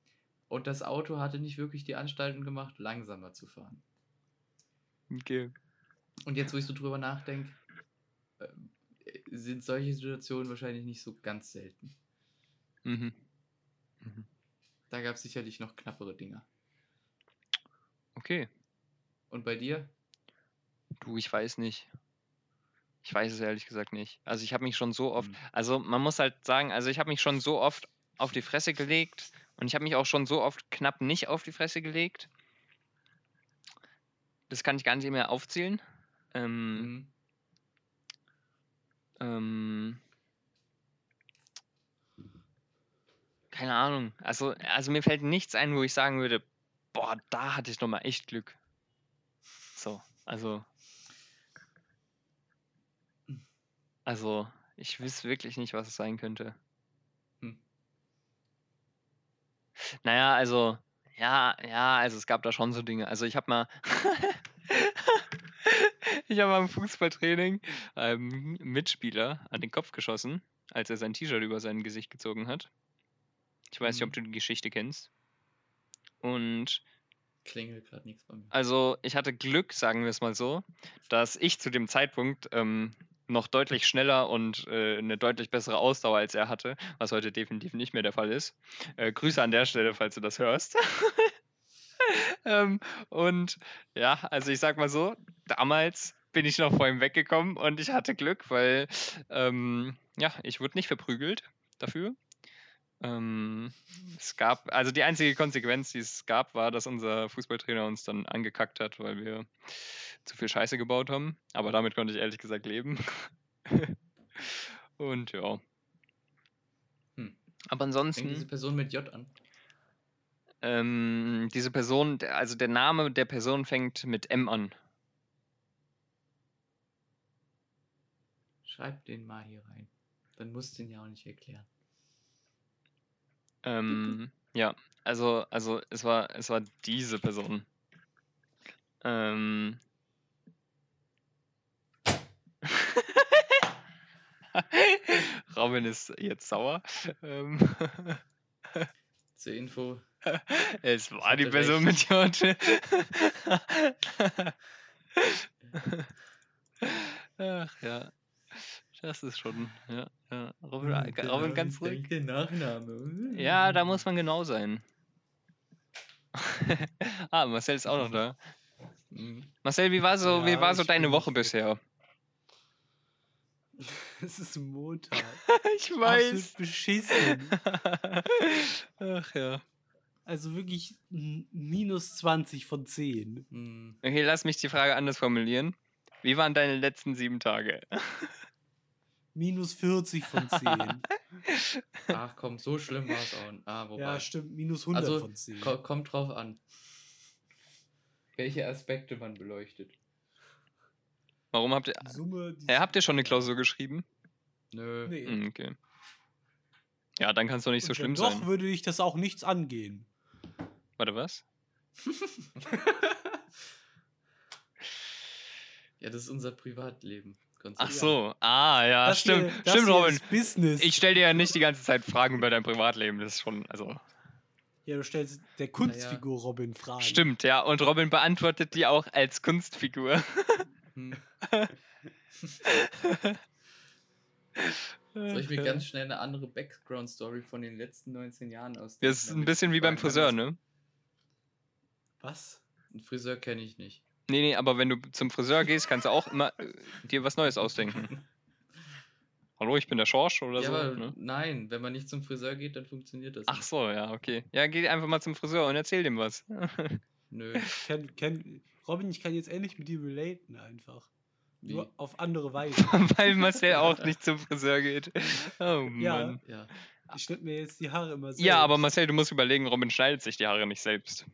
Und das Auto hatte nicht wirklich die Anstalten gemacht, langsamer zu fahren. Okay. Und jetzt, wo ich so drüber nachdenke, äh, sind solche Situationen wahrscheinlich nicht so ganz selten. Mhm. Mhm. Da gab es sicherlich noch knappere Dinger. Okay. Und bei dir? Du, ich weiß nicht. Ich weiß es ehrlich gesagt nicht. Also ich habe mich schon so oft, Hm. also man muss halt sagen, also ich habe mich schon so oft auf die Fresse gelegt und ich habe mich auch schon so oft knapp nicht auf die Fresse gelegt. Das kann ich gar nicht mehr aufzählen. Ähm, Mhm. Ähm, keine Ahnung. Also, also mir fällt nichts ein, wo ich sagen würde, boah, da hatte ich noch mal echt Glück. So, also. Also, ich wüsste wirklich nicht, was es sein könnte. Hm. Naja, also, ja, ja, also es gab da schon so Dinge. Also ich habe mal, <laughs> ich habe im Fußballtraining einem Mitspieler an den Kopf geschossen, als er sein T-Shirt über sein Gesicht gezogen hat. Ich weiß nicht, ob Mhm. du die Geschichte kennst. Und Klingelt gerade nichts bei mir. also ich hatte Glück, sagen wir es mal so, dass ich zu dem Zeitpunkt ähm, noch deutlich schneller und äh, eine deutlich bessere Ausdauer als er hatte, was heute definitiv nicht mehr der Fall ist. Äh, Grüße an der Stelle, falls du das hörst. <laughs> <laughs> ähm, und ja, also ich sag mal so, damals bin ich noch vor ihm weggekommen und ich hatte Glück, weil ähm, ja, ich wurde nicht verprügelt dafür. Ähm, es gab, also die einzige Konsequenz, die es gab, war, dass unser Fußballtrainer uns dann angekackt hat, weil wir zu viel Scheiße gebaut haben. Aber damit konnte ich ehrlich gesagt leben. <laughs> Und ja. Hm. Aber Fängt diese ansonsten, Person mit J an. Ähm, diese Person, also der Name der Person fängt mit M an. Schreib den mal hier rein. Dann musst du ihn ja auch nicht erklären. Ähm, ja, also, also es war, es war diese Person. Ähm. <laughs> Robin ist jetzt sauer. Ähm, Zur Info. Es war die Person recht. mit J. <laughs> Ach ja. Das ist schon, ja, ja. Robin, Robin ganz ruhig. Der Nachname. Ja, da muss man genau sein. <laughs> ah, Marcel ist auch noch da. Mhm. Marcel, wie war so, wie Ja, war so deine Woche bisher? <laughs> Es ist Montag. ich Absolut beschissen. Ach ja. Also wirklich minus 20 von 10. Mhm. Okay, lass mich die Frage anders formulieren. Wie waren deine letzten sieben Tage? <laughs> Minus 40 von 10. <laughs> Ach komm, so schlimm war es auch. Ah, wobei. ja, stimmt. Minus 100 Also, von 10. ko kommt drauf an. Welche Aspekte man beleuchtet. Warum habt ihr. Summe. Ja, habt ihr schon eine Klausur geschrieben? Nö. Nee. Hm, okay. Ja, dann kann es doch nicht so schlimm doch, sein. würde dich das auch nichts angehen. Warte, was? <laughs> Ja, das ist unser Privatleben. Ach so. Ah, ja, Das stimmt. hier- das stimmt, hier Robin. ist Business. Ich stelle dir ja nicht die ganze Zeit Fragen über dein Privatleben. Das ist schon, also. ja, du stellst der Kunstfigur Robin Fragen. Stimmt, ja. Und Robin beantwortet die auch als Kunstfigur. Hm. <laughs> Soll ich mir ganz schnell eine andere Background-Story von den letzten 19 Jahren aus? Das ist ein bisschen wie beim Friseur, ne? Was? Einen Friseur kenne ich nicht. Nee, nee, aber wenn du zum Friseur gehst, kannst du auch immer äh, dir was Neues ausdenken. <laughs> Hallo, ich bin der Schorsch oder ja, so. aber Ne? nein, wenn man nicht zum Friseur geht, dann funktioniert das Ach nicht. so, ja, okay. Ja, geh einfach mal zum Friseur und erzähl dem was. <laughs> Nö. Kenn, kenn, Robin, ich kann jetzt endlich mit dir relaten einfach. Wie? Nur auf andere Weise. <laughs> Weil Marcel auch nicht zum Friseur geht. Oh Ja. Mann. Ja. Ich schnitt mir jetzt die Haare immer selbst. Ja, aber Marcel, du musst überlegen, Robin schneidet sich die Haare nicht selbst.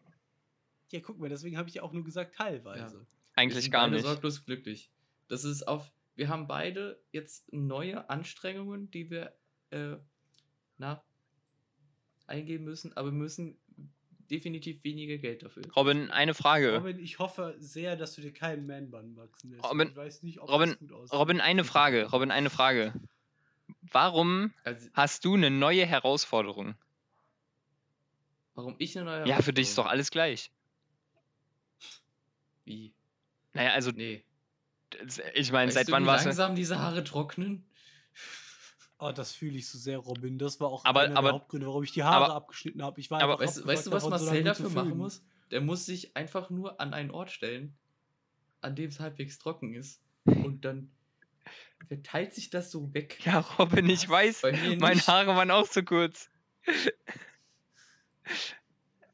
Ja, guck mal, deswegen habe ich ja auch nur gesagt teilweise. Wir Eigentlich gar nicht. sorglos glücklich. Das ist auf. Wir haben beide jetzt neue Anstrengungen, die wir äh, na, eingehen müssen, aber wir müssen definitiv weniger Geld dafür. Robin, eine Frage. Robin, ich hoffe sehr, dass du dir keinen Man-Bun wachsen lässt. Robin- ich weiß nicht, ob Robin- das gut aussieht. Robin, eine Frage. Robin, eine Frage. Warum Also, hast du eine neue Herausforderung? warum ich eine neue Ja, für dich ist doch Herausforderung- alles gleich. Wie? Naja, also, Nee. ich meine, seit du, wann warst du. langsam diese Haare trocknen? Oh, das fühle ich so sehr, Robin. Das war auch Aber- einer aber- der Hauptgründe, warum ich die Haare aber- abgeschnitten habe. Ich war aber Weißt, weißt du, was davon, so Marcel zu dafür machen muss? Der muss sich einfach nur an einen Ort stellen, an dem es halbwegs trocken ist. Und dann verteilt sich das so weg. Ja, Robin, ich Was? weiß. Bei mir Meine. Haare waren auch zu kurz.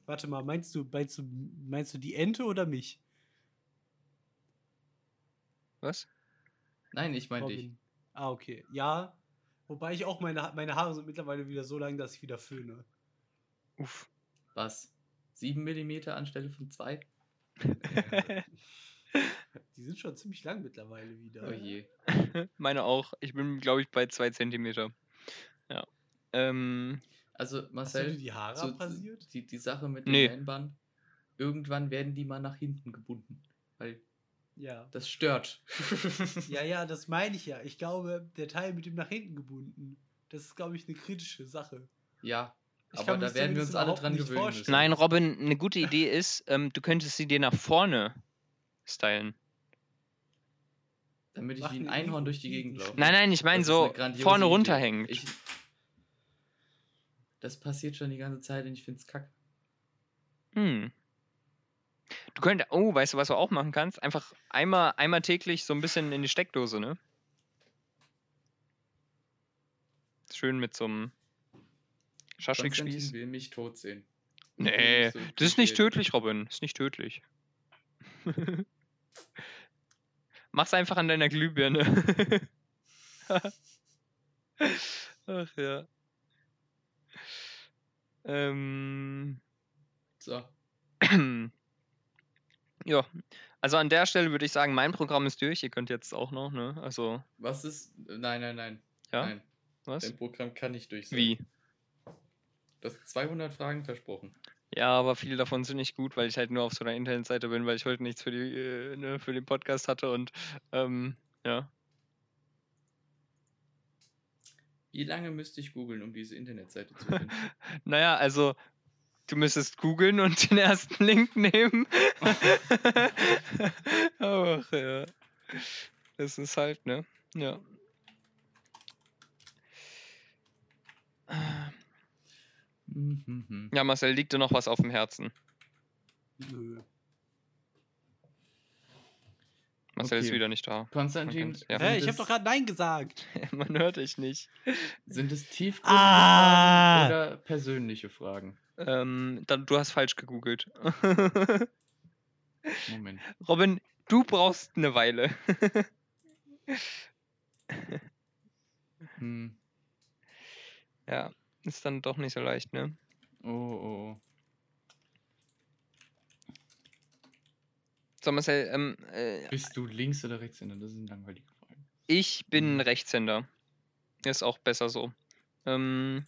Warte mal, meinst du, meinst du, meinst du die Ente oder mich? Was? Nein, ich meine dich. Ah, okay. Ja. Wobei ich auch meine, meine Haare sind mittlerweile wieder so lang, dass ich wieder föhne. Uff. Was? 7 mm anstelle von 2? <laughs> Die sind schon ziemlich lang mittlerweile wieder. Oh je. <laughs> Meine auch. Ich bin, glaube ich, bei zwei Zentimeter. Ja. Ähm, Also, Hast du Marcel, dir die Haare so, abrasiert? die, die Sache mit Nee. dem Man-Bun, irgendwann werden die mal nach hinten gebunden. Weil Ja. das stört. Ja, ja, das meine ich ja. Ich glaube, der Teil mit dem nach hinten gebunden, das ist, glaube ich, eine kritische Sache. ja, Ich aber da werden wir uns alle dran nicht gewöhnen vorstellen. müssen. nein, Robin, eine gute Idee <laughs> ist, ähm, du könntest sie dir nach vorne stylen. Damit ich Mach wie ein Einhorn durch die. Gegend laufe. Nein, nein, ich meine so vorne runterhängend. Ich, das passiert schon die ganze Zeit und ich find's kacke. Hm. Du könntest, oh, weißt du, was du auch machen kannst? Einfach einmal, einmal täglich so ein bisschen in die Steckdose, ne? Schön mit so einem Schaschlik-Spieß. will mich tot sehen. Nee, So das ist nicht tödlich, Robin. Das ist nicht tödlich. <laughs> Mach's einfach an deiner Glühbirne. <laughs> Ach ja. Ähm. So, <clears throat> <clears throat> ja. Also an der Stelle würde ich sagen, mein Programm ist durch. Ihr könnt jetzt auch noch, ne? Also, was ist. Nein, nein, nein. ja? Nein, Was? dein Programm kann nicht durch sein. Wie? Du hast 200 Fragen versprochen. Ja, aber viele davon sind nicht gut, weil ich halt nur auf so einer Internetseite bin, weil ich heute nichts für, die, äh, ne, für den Podcast hatte und ähm, ja. Wie lange müsste ich googeln, um diese Internetseite zu finden? <laughs> Naja, also du müsstest googeln und den ersten Link nehmen. <laughs> Ach ja. Das ist halt, ne? Ja. Mhm. Ja, Marcel, liegt dir noch was auf dem Herzen? Nö. Marcel ist Okay. wieder nicht da. Konstantin, ja. Hä, ich habe doch gerade Nein gesagt. <laughs> Man hört dich nicht. Sind es tiefgründige Ah. Oder persönliche Fragen? Ähm, dann, du hast falsch gegoogelt. <laughs> Moment. Robin, du brauchst eine Weile. Hm. Ja, ist dann doch nicht so leicht, ne? Oh, oh, oh. So, Marcel, ähm, äh, Bist du links oder rechtshänder? Das sind langweilige Fragen. ich bin Mhm. Rechtshänder. Ist auch besser so. Ähm,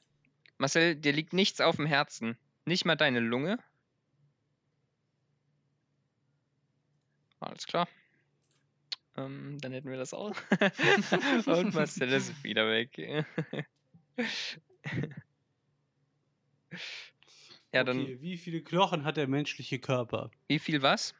Marcel, dir liegt nichts auf dem Herzen. Nicht mal deine Lunge. Alles klar. Ähm, dann hätten wir das auch. <laughs> Und Marcel ist wieder weg. <laughs> ja, dann, Okay, wie viele Knochen hat der menschliche Körper? wie viel was?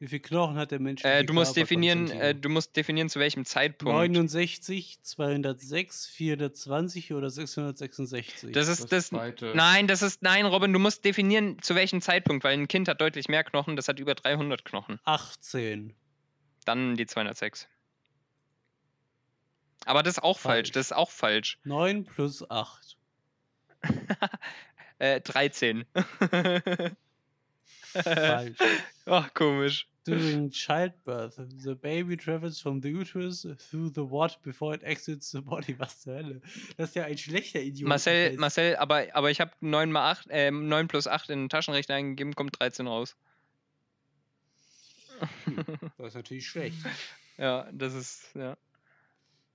Wie viele Knochen hat der menschliche Äh, du musst definieren, äh, du musst definieren, zu welchem Zeitpunkt. 69, 206, 420 oder 666? Das ist das. zweite. Nein, das ist. Nein, Robin, du musst definieren, zu welchem Zeitpunkt, weil ein Kind hat deutlich mehr Knochen, das hat über 300 Knochen. 18. Dann die 206. Aber das ist auch falsch, Falsch. das ist auch falsch. <laughs> 9 plus 8. Äh, 13. <laughs> Falsch. Ach, komisch. During childbirth, the baby travels from the uterus through the what before it exits the body. Was zur Hölle? Das ist ja ein schlechter Idiot. Marcel, Marcel, aber, aber ich habe 9 mal 8, äh, 9 plus 8 in den Taschenrechner eingegeben, kommt 13 raus. <laughs> Das ist natürlich schlecht. Ja, das ist, ja.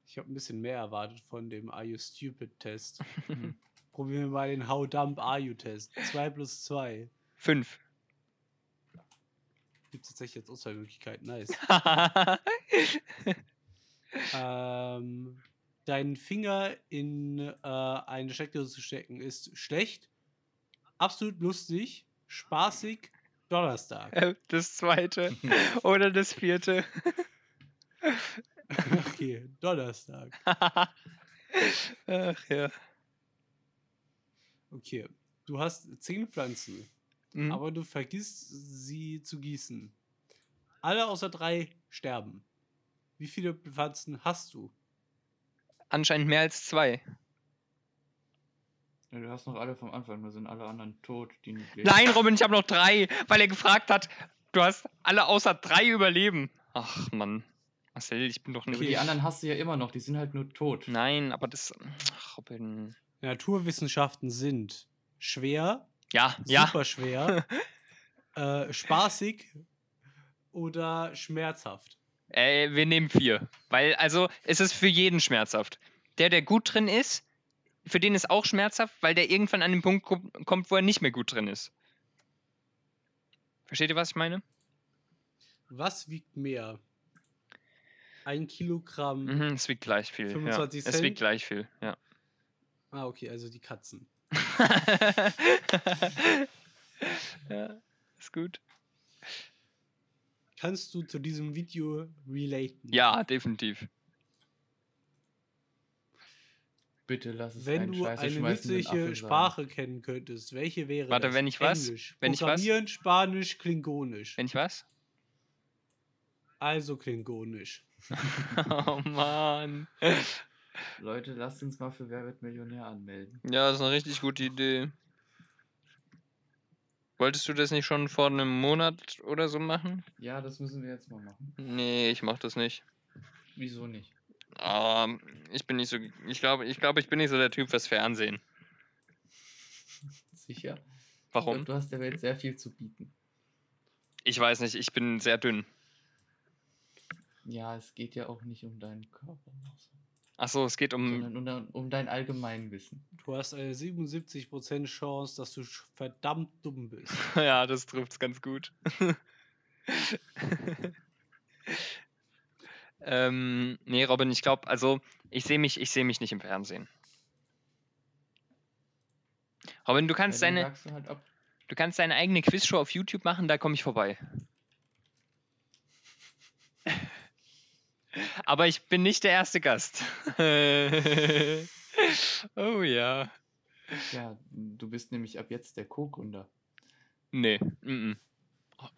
Ich habe ein bisschen mehr erwartet von dem Are You Stupid Test. <laughs> Probieren wir mal den How Dumb Are You Test. 2 plus 2. Fünf. Gibt es tatsächlich jetzt Auswahlmöglichkeiten. Nice. <laughs> ähm, deinen Finger in äh, eine Steckdose zu stecken ist schlecht, absolut lustig, spaßig, Donnerstag. Äh, Das zweite. <laughs> Oder das vierte. okay, Donnerstag. <laughs> Ach ja. Okay, du hast zehn Pflanzen, Mhm. aber du vergisst sie zu gießen. Alle außer drei sterben. Wie viele Pflanzen hast du? Anscheinend mehr als zwei. Ja, du hast noch alle vom Anfang, da sind alle anderen tot, die nicht leben. Nein, Robin, ich habe noch drei, weil er gefragt hat, du hast alle außer drei überleben. Ach Mann. Marcel, ich bin doch nicht. die anderen hast du ja immer noch, die sind halt nur tot. Nein, aber das. Ach, Robin. Naturwissenschaften sind schwer, Ja, ja. super schwer, <laughs> äh, spaßig oder schmerzhaft. Äh, wir nehmen vier. Weil, also, es ist für jeden schmerzhaft. Der, der gut drin ist, für den ist auch schmerzhaft, weil der irgendwann an den Punkt kom- kommt, wo er nicht mehr gut drin ist. Versteht ihr, was ich meine? Was wiegt mehr? Ein Kilogramm. Mhm, es wiegt gleich viel. 25 ja. Es Cent? wiegt gleich viel, ja. Ah, okay, also die Katzen. Ja, ist gut. Kannst du zu diesem Video relaten? Ja, definitiv. Bitte lass es Wenn einen du eine nützliche Affe sein. Sprache kennen könntest, welche wäre Warte, das? wenn ich was? Englisch, Wenn ich was? Spanisch, Klingonisch. Wenn ich was? Also Klingonisch. <laughs> oh Mann. Leute, lasst uns mal für Wer wird Millionär anmelden. Ja, das ist eine richtig gute Idee. Wolltest du das nicht schon vor einem Monat oder so machen? Ja, das müssen wir jetzt mal machen. Nee, ich mach das nicht. Wieso nicht? Ähm, ich bin nicht so. Ich glaube, ich glaube, ich bin nicht so der Typ fürs Fernsehen. <laughs> Sicher? Warum? Du hast der Welt sehr viel zu bieten. Ich weiß nicht, ich bin sehr dünn. Ja, es geht ja auch nicht um deinen Körper, Achso, es geht um. sondern um, dein- um dein Allgemeinwissen. Du hast eine 77% Chance, dass du verdammt dumm bist. <laughs> ja, das trifft's ganz gut. <laughs> ähm, nee, Robin, ich glaube, also ich sehe mich, ich sehe mich nicht im Fernsehen. Robin, du kannst Ja, deine, du halt ab. du kannst deine eigene Quizshow auf YouTube machen, da komme ich vorbei. Aber ich bin nicht der erste Gast. <laughs> oh ja. Ja, du bist nämlich ab jetzt der Co-Gründer. Nee, mm -mm.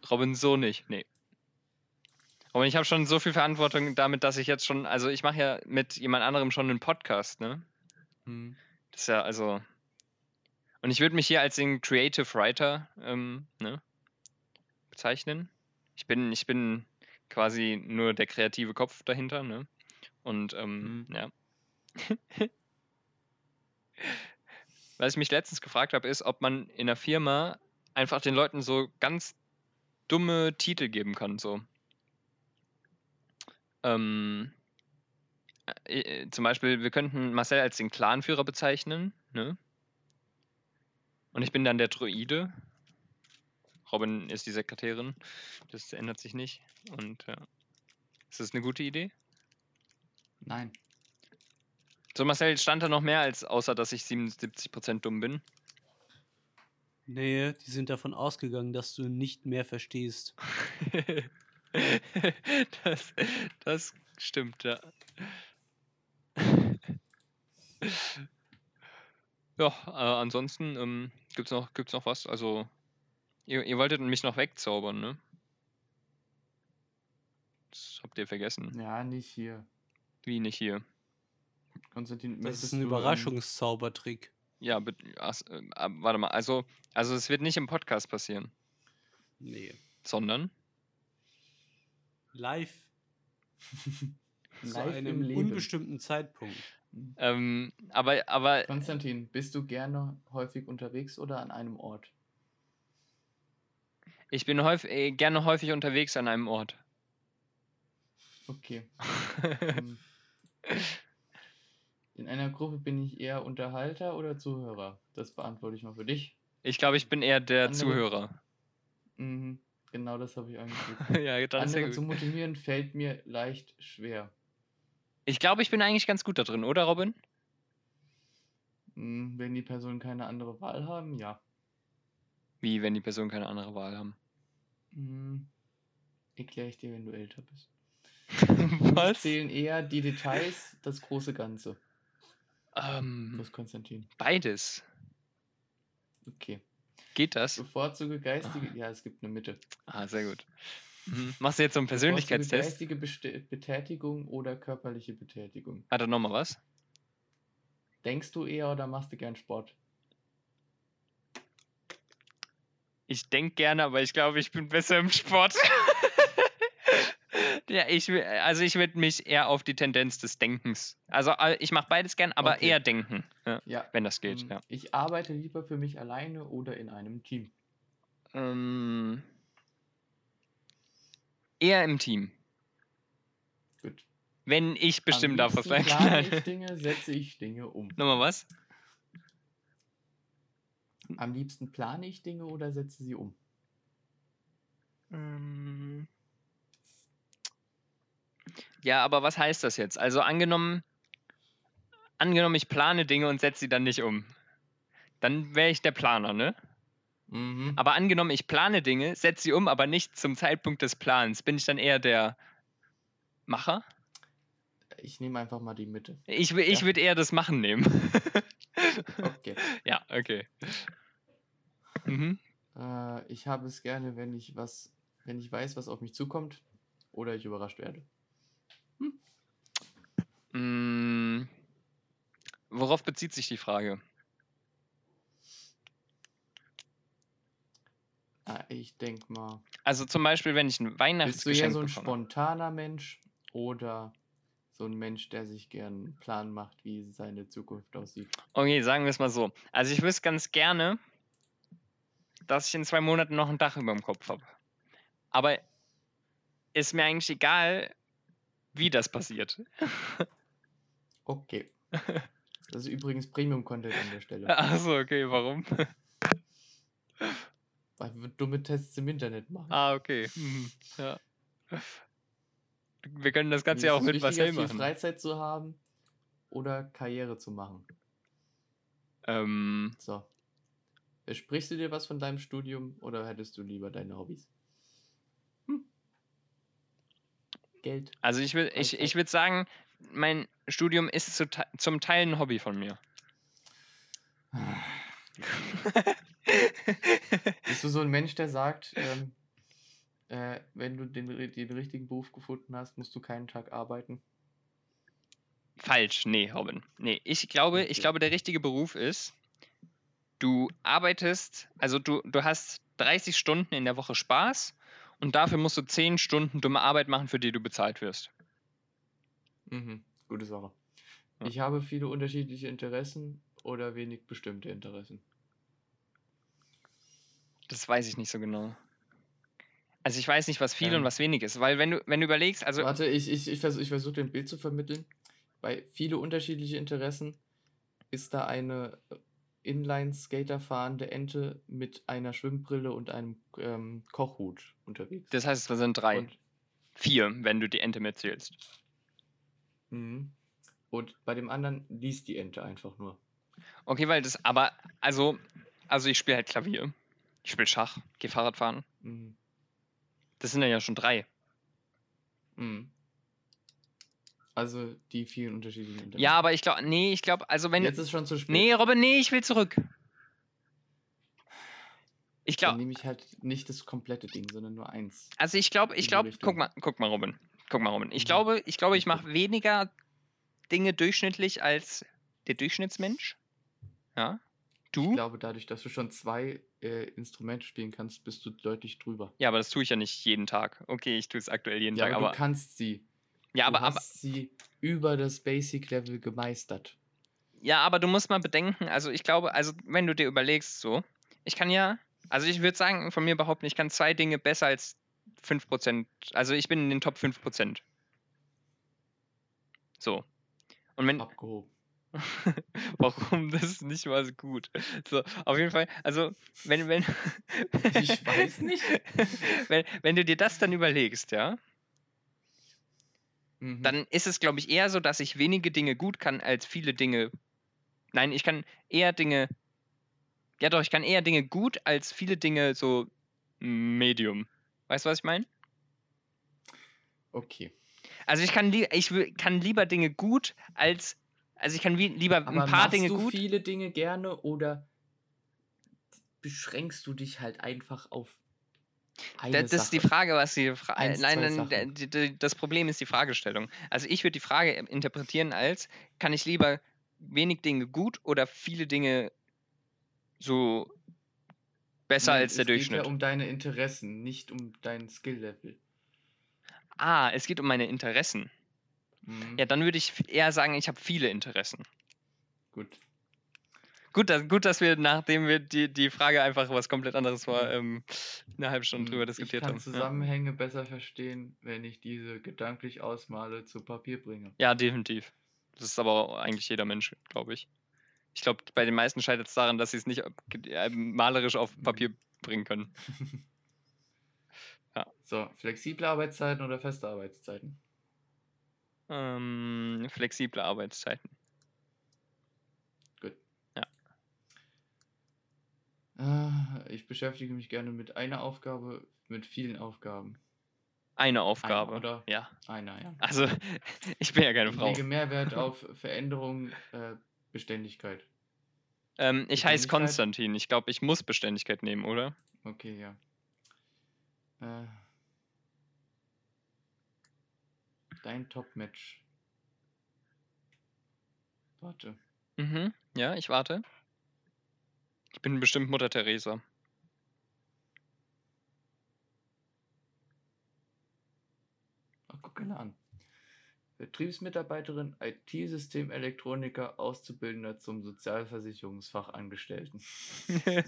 Robin so nicht, nee. Robin, ich habe schon so viel Verantwortung damit, dass ich jetzt schon, also ich mache ja mit jemand anderem schon einen Podcast, ne? Hm. Das ist ja also. Und ich würde mich hier als den Creative Writer ähm, ne, bezeichnen. Ich bin, ich bin quasi nur der kreative Kopf dahinter, ne? Und ähm, Mhm. ja. <laughs> Was ich mich letztens gefragt habe, ist, ob man in einer Firma einfach den Leuten so ganz dumme Titel geben kann, so. Ähm, äh, äh, zum Beispiel, wir könnten Marcel als den Clanführer bezeichnen, ne? Und ich bin dann der Droide. Robin ist die Sekretärin. Das ändert sich nicht. Und ja. Ist das eine gute Idee? Nein. So, Marcel, stand da noch mehr als außer, dass ich 77% dumm bin? Nee, die sind davon ausgegangen, dass du nicht mehr verstehst. <laughs> das, das stimmt, ja. Ja, äh, ansonsten ähm, gibt's noch, gibt's noch was? Also, ihr, ihr wolltet mich noch wegzaubern, ne? Das habt ihr vergessen. Ja, nicht hier. Wie nicht hier? Konstantin, Das ist ein Überraschungszaubertrick. Ja, bitte, ach, äh, ah, warte mal, also, also es wird nicht im Podcast passieren, Nee. sondern Live <laughs> zu Live im einem unbestimmten Zeitpunkt. ähm, aber, aber Konstantin, bist du gerne häufig unterwegs oder an einem Ort? Ich bin häufig, äh, gerne häufig unterwegs an einem Ort. Okay. <laughs> Ähm, In einer Gruppe bin ich eher Unterhalter oder Zuhörer? Das beantworte ich mal für dich. Ich glaube, ich bin eher der Andere- Zuhörer. Mhm. Genau das habe ich angeguckt. <laughs> ja, ja Andere zu motivieren fällt mir leicht schwer. Ich glaube, ich bin eigentlich ganz gut da drin, oder Robin? Mhm, Wenn die Personen keine andere Wahl haben, ja. Wie, wenn die Personen keine andere Wahl haben? Mhm. Erkläre ich dir, wenn du älter bist. <laughs> Was? zählen eher die Details, das große Ganze. Ähm, Plus Konstantin. beides. Okay. Geht das? Bevorzuge geistige. Ja, es gibt eine Mitte. Ah, sehr gut. Mhm. Machst du jetzt so einen Persönlichkeitstest? geistige Beste- Betätigung oder körperliche Betätigung? Hat er nochmal was? Denkst du eher oder machst du gern Sport? Ich denke gerne, aber ich glaube, ich bin besser im Sport. <laughs> ja, ich, will- also ich würde mich eher auf die Tendenz des Denkens. Also äh, ich mache beides gern, aber Okay. eher denken, ja, Ja. wenn das geht. Mm, Ja. Ich arbeite lieber für mich alleine oder in einem Team. Ähm, eher im Team. Gut. Wenn ich bestimmen Am darf, was Dinge, setze ich Dinge um. <laughs> Nochmal was? Am liebsten plane ich Dinge oder setze sie um. Ähm, Ja, aber was heißt das jetzt? Also angenommen, angenommen, ich plane Dinge und setze sie dann nicht um. Dann wäre ich der Planer, ne? Mhm. Aber angenommen, ich plane Dinge, setze sie um, aber nicht zum Zeitpunkt des Plans. Bin ich dann eher der Macher? Ich nehme einfach mal die Mitte. Ich, ich Ja. würde eher das Machen nehmen. <laughs> Okay. <laughs> ja, okay. Mhm. Äh, ich habe es gerne, wenn ich was, wenn ich weiß, was auf mich zukommt oder ich überrascht werde. Mm, worauf bezieht sich die Frage? Ah, ich denke mal. Also zum Beispiel, wenn ich ein Bist du Weihnachtsgeschenk eher so ein bekomme. spontaner Mensch oder so ein Mensch, der sich gern einen Plan macht, wie seine Zukunft aussieht? Okay, sagen wir es mal so. Also ich wüsste ganz gerne, dass ich in zwei Monaten noch ein Dach über dem Kopf habe. Aber ist mir eigentlich egal, wie das passiert. <laughs> Okay. Das ist übrigens Premium-Content an der Stelle. Achso, okay, warum? Weil wir dumme Tests im Internet machen. ah, okay. Mhm. Ja. Wir können das Ganze ja auch mit Marcel viel machen. Freizeit zu haben oder Karriere zu machen. Ähm, So. Versprichst du dir was von deinem Studium oder hättest du lieber deine Hobbys? Hm. Geld. also ich will, ich, ich würde sagen, mein Studium ist zu, zum Teil ein Hobby von mir. <sighs> Bist du so ein Mensch, der sagt, ähm, äh, wenn du den, den richtigen Beruf gefunden hast, musst du keinen Tag arbeiten? Falsch, nee, Robin. Nee, ich glaube, ich Okay. glaube, der richtige Beruf ist, du arbeitest, also du, du hast 30 Stunden in der Woche Spaß und dafür musst du 10 Stunden dumme Arbeit machen, für die du bezahlt wirst. Mhm. Gute Sache. Ja. Ich habe viele unterschiedliche Interessen oder wenig bestimmte Interessen. Das weiß ich nicht so genau. Also ich weiß nicht, was viel Ähm. und was wenig ist, weil wenn du, wenn du überlegst, also Warte, ich, ich, ich versuche ich versuch, dir ein Bild zu vermitteln. Bei viele unterschiedliche Interessen ist da eine Inline-Skater fahrende Ente mit einer Schwimmbrille und einem ähm, Kochhut unterwegs. das heißt, es sind drei. Und, Vier, wenn du die Ente mitzählst. mhm. und bei dem anderen liest die Ente einfach nur. Okay, weil das, aber, also, also ich spiele halt Klavier. Ich spiele Schach, gehe Fahrrad fahren. Mhm. Das sind dann ja schon drei. Mhm. Also die vielen unterschiedlichen Interessen. Ja, aber ich glaube, nee, ich glaube, also wenn. Jetzt ist schon zu spät. Nee, Robin, nee, ich will zurück. Ich Dann glaube, nehme ich halt nicht das komplette Ding, sondern nur eins. also ich glaube, ich glaube, guck mal, guck mal, Robin. Guck mal, Robin. Ich Mhm. glaube, ich glaube, ich mache weniger Dinge durchschnittlich als der Durchschnittsmensch. Ja. Ich Du? glaube, dadurch, dass du schon zwei äh, Instrumente spielen kannst, bist du deutlich drüber. Ja, aber das tue ich ja nicht jeden Tag. Okay, ich tue es aktuell jeden Ja, Tag, aber, aber. du kannst sie. ja, du aber, aber, hast sie über das Basic-Level gemeistert. ja, aber du musst mal bedenken, also ich glaube, also wenn du dir überlegst, so, ich kann ja, also ich würde sagen, von mir behaupten, ich kann zwei Dinge besser als 5%. Also ich bin in den Top 5%. So. Und wenn, Abgehoben. <laughs> Warum? Das ist nicht mal so gut. So, auf jeden Fall, also, wenn, wenn, <laughs> Ich weiß nicht. <laughs> wenn, wenn du dir das dann überlegst, ja, Mhm. dann ist es, glaube ich, eher so, dass ich wenige Dinge gut kann, als viele Dinge. Nein, ich kann eher Dinge. Ja, doch, ich kann eher Dinge gut, als viele Dinge so Medium. Weißt du, was ich meine? Okay. Also ich kann, li ich kann lieber Dinge gut, als. Also ich kann wie, lieber Aber ein paar machst Dinge du gut. viele Dinge gerne oder beschränkst du dich halt einfach auf eine Das, das ist die Sache? Frage, was die Frage. Eins, Nein, nein, das Problem ist die Fragestellung. Also ich würde die Frage interpretieren als, kann ich lieber wenig Dinge gut oder viele Dinge so besser Nee, als der es geht Durchschnitt? ja um deine Interessen, nicht um dein Skill-Level. Ah, es geht um meine Interessen. Mhm. Ja, dann würde ich eher sagen, ich habe viele Interessen. Gut. Gut, dass, gut, dass wir, nachdem wir die, die Frage einfach was komplett anderes war, ähm, eine halbe Stunde drüber Mhm. diskutiert ich kann haben. Ja. Zusammenhänge besser verstehen, wenn ich diese gedanklich ausmale zu Papier bringe. ja, definitiv. Das ist aber eigentlich jeder Mensch, glaube ich. Ich glaube, bei den meisten scheitert es daran, dass sie es nicht äh, malerisch auf Papier bringen können. <laughs> So, flexible Arbeitszeiten oder feste Arbeitszeiten? Ähm, flexible Arbeitszeiten. Äh, Ich beschäftige mich gerne mit einer Aufgabe, mit vielen Aufgaben. Eine Aufgabe. oder? Ja. Einer, ja. Also, <laughs> ich bin ja keine Ich Frau. lege Mehrwert auf Veränderung, äh, Beständigkeit. Ähm, ich heiße? Konstantin. Ich glaube, ich muss Beständigkeit nehmen, oder? Okay, ja. Äh, dein Top-Match. Warte. Mhm. Ja, ich warte. Ich bin bestimmt Mutter Teresa. Ach, guck ihn an. Betriebsmitarbeiterin, IT-Systemelektroniker, Auszubildender zum Sozialversicherungsfachangestellten. <laughs>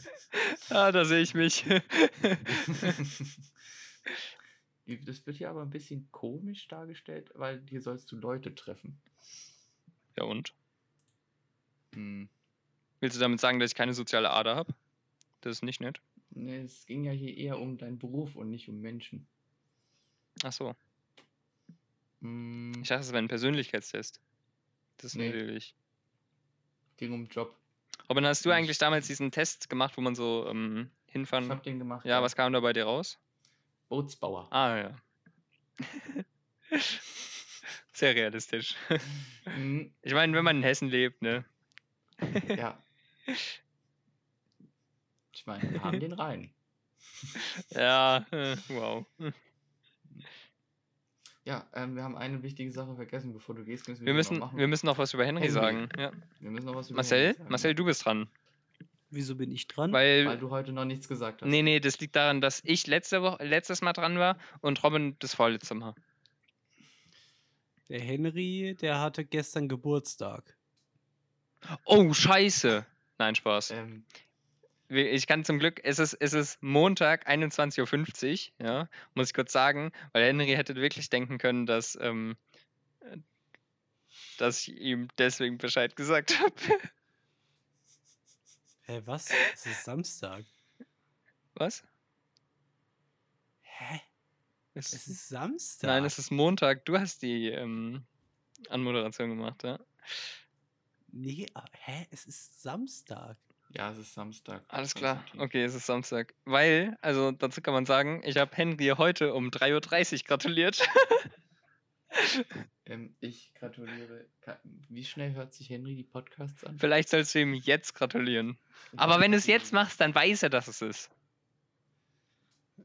ah, da sehe ich mich. <laughs> <laughs> Das wird hier aber ein bisschen komisch dargestellt, weil hier sollst du Leute treffen. ja, und? Hm. Willst du damit sagen, dass ich keine soziale Ader habe? Das ist nicht nett. Nee, es ging ja hier eher um deinen Beruf und nicht um Menschen. Ach so. Hm, Ich dachte, es wäre ein Persönlichkeitstest. Das ist Nee. natürlich. ging um Job. Robin, hast du Ich- eigentlich damals diesen Test gemacht, wo man so ähm, Ich hinfahren? hab den gemacht. Ja, was kam da bei dir raus? Bootsbauer. Ah, ja. Sehr realistisch. Hm, Ich meine, wenn man in Hessen lebt, ne? ja. Ich meine, wir haben den Rhein. Ja, äh, wow. Ja, ähm, wir haben eine wichtige Sache vergessen, bevor du gehst. Müssen Wir die müssen, wir müssen noch was über Henry Henry. sagen. Ja. wir müssen noch was über Marcel, Marcel, du bist dran. Wieso bin ich dran? Weil, Weil du heute noch nichts gesagt hast. nee, nee, das liegt daran, dass ich letzte Woche, letztes Mal dran war und Robin das vorletzte Mal. Der Henry, der hatte gestern Geburtstag. Oh, scheiße. Nein, Spaß. Ähm, Ich kann zum Glück, es ist, es ist Montag, 21.50 Uhr, ja, muss ich kurz sagen, weil Henry hätte wirklich denken können, dass, ähm, äh, dass ich ihm deswegen Bescheid gesagt <laughs> habe. Hä, was? Es ist Samstag. Was? Hä? Es, Es ist Samstag. nein, es ist Montag. Du hast die ähm, Anmoderation gemacht, ja. Nee, hä? Es ist Samstag. ja, es ist Samstag. Alles klar. Okay, es ist Samstag. Weil, also dazu kann man sagen, ich habe Henry heute um 3.30 Uhr gratuliert. <laughs> Ähm, ich gratuliere. Wie schnell hört sich Henry die Podcasts an? Vielleicht sollst du ihm jetzt gratulieren. Ich Aber wenn du es jetzt machst, dann weiß er, dass es ist.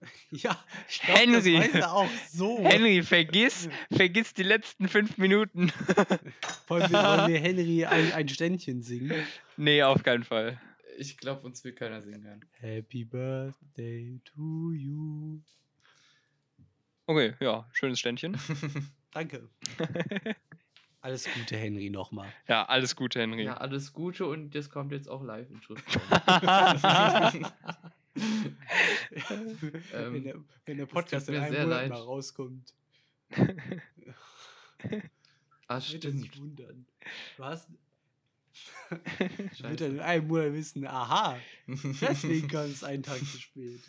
<laughs> Ja, ich glaub, Henry. das weiß er auch so. <laughs> Henry, vergiss, vergiss die letzten fünf Minuten. <laughs> Wollen wir, wollen wir Henry ein, ein Ständchen singen? nee, auf keinen Fall. Ich glaube, uns will keiner singen hören. Happy Birthday to you. Okay, ja, schönes Ständchen. Danke. <laughs> Alles Gute, Henry, nochmal. ja, alles Gute, Henry. Ja, alles Gute und das kommt jetzt auch live in Schriftform. <laughs> wenn, der, wenn der tut Podcast in einem Monat leid. mal rauskommt. <laughs> ah, Wird er sich stimmt. wundern. Du hast, Ich will dann in einem Monat wissen, aha, deswegen kam es einen Tag zu spät.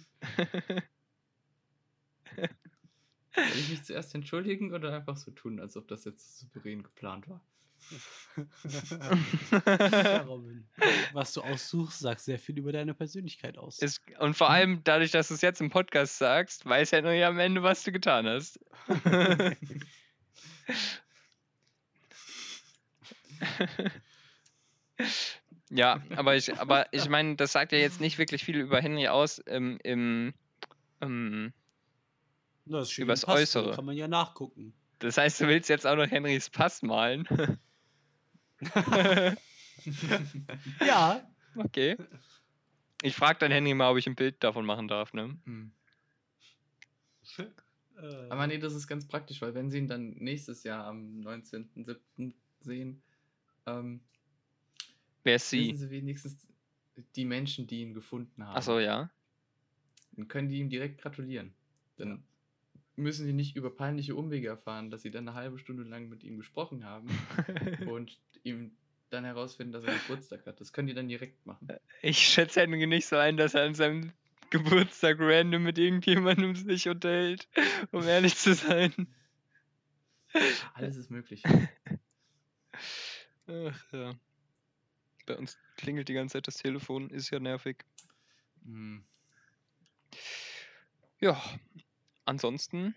Soll ich mich zuerst entschuldigen oder einfach so tun, als ob das jetzt souverän geplant war? Ja, <laughs> Robin. Was du aussuchst, sagt sehr viel über deine Persönlichkeit aus. Ist, und vor allem dadurch, dass du es jetzt im Podcast sagst, weiß Henry am Ende, was du getan hast. <laughs> ja, aber ich, aber ich meine, das sagt ja jetzt nicht wirklich viel über Henry aus im, im ähm, Na, das übers Pass drin, Äußere. Kann man ja nachgucken. das heißt, du willst jetzt auch noch Henrys Pass malen? <laughs> <laughs> Ja, okay. Ich frage dann Henry mal, ob ich ein Bild davon machen darf, ne? Hm. äh, Aber nee, das ist ganz praktisch, weil wenn sie ihn dann nächstes Jahr am 19.07. sehen, ähm, Wer ist wissen sie? sie wenigstens die Menschen, die ihn gefunden haben. Achso, ja. Dann können die ihm direkt gratulieren. Dann müssen sie nicht über peinliche Umwege erfahren, dass sie dann eine halbe Stunde lang mit ihm gesprochen haben <laughs> und ihm dann herausfinden, dass er Geburtstag hat. Das können die dann direkt machen. Ich schätze Henry nicht so ein, dass er an seinem Geburtstag random mit irgendjemandem sich unterhält, um ehrlich zu sein. Alles ist möglich. Ach ja. Bei uns klingelt die ganze Zeit das Telefon, ist ja nervig. Hm. Ja, ansonsten.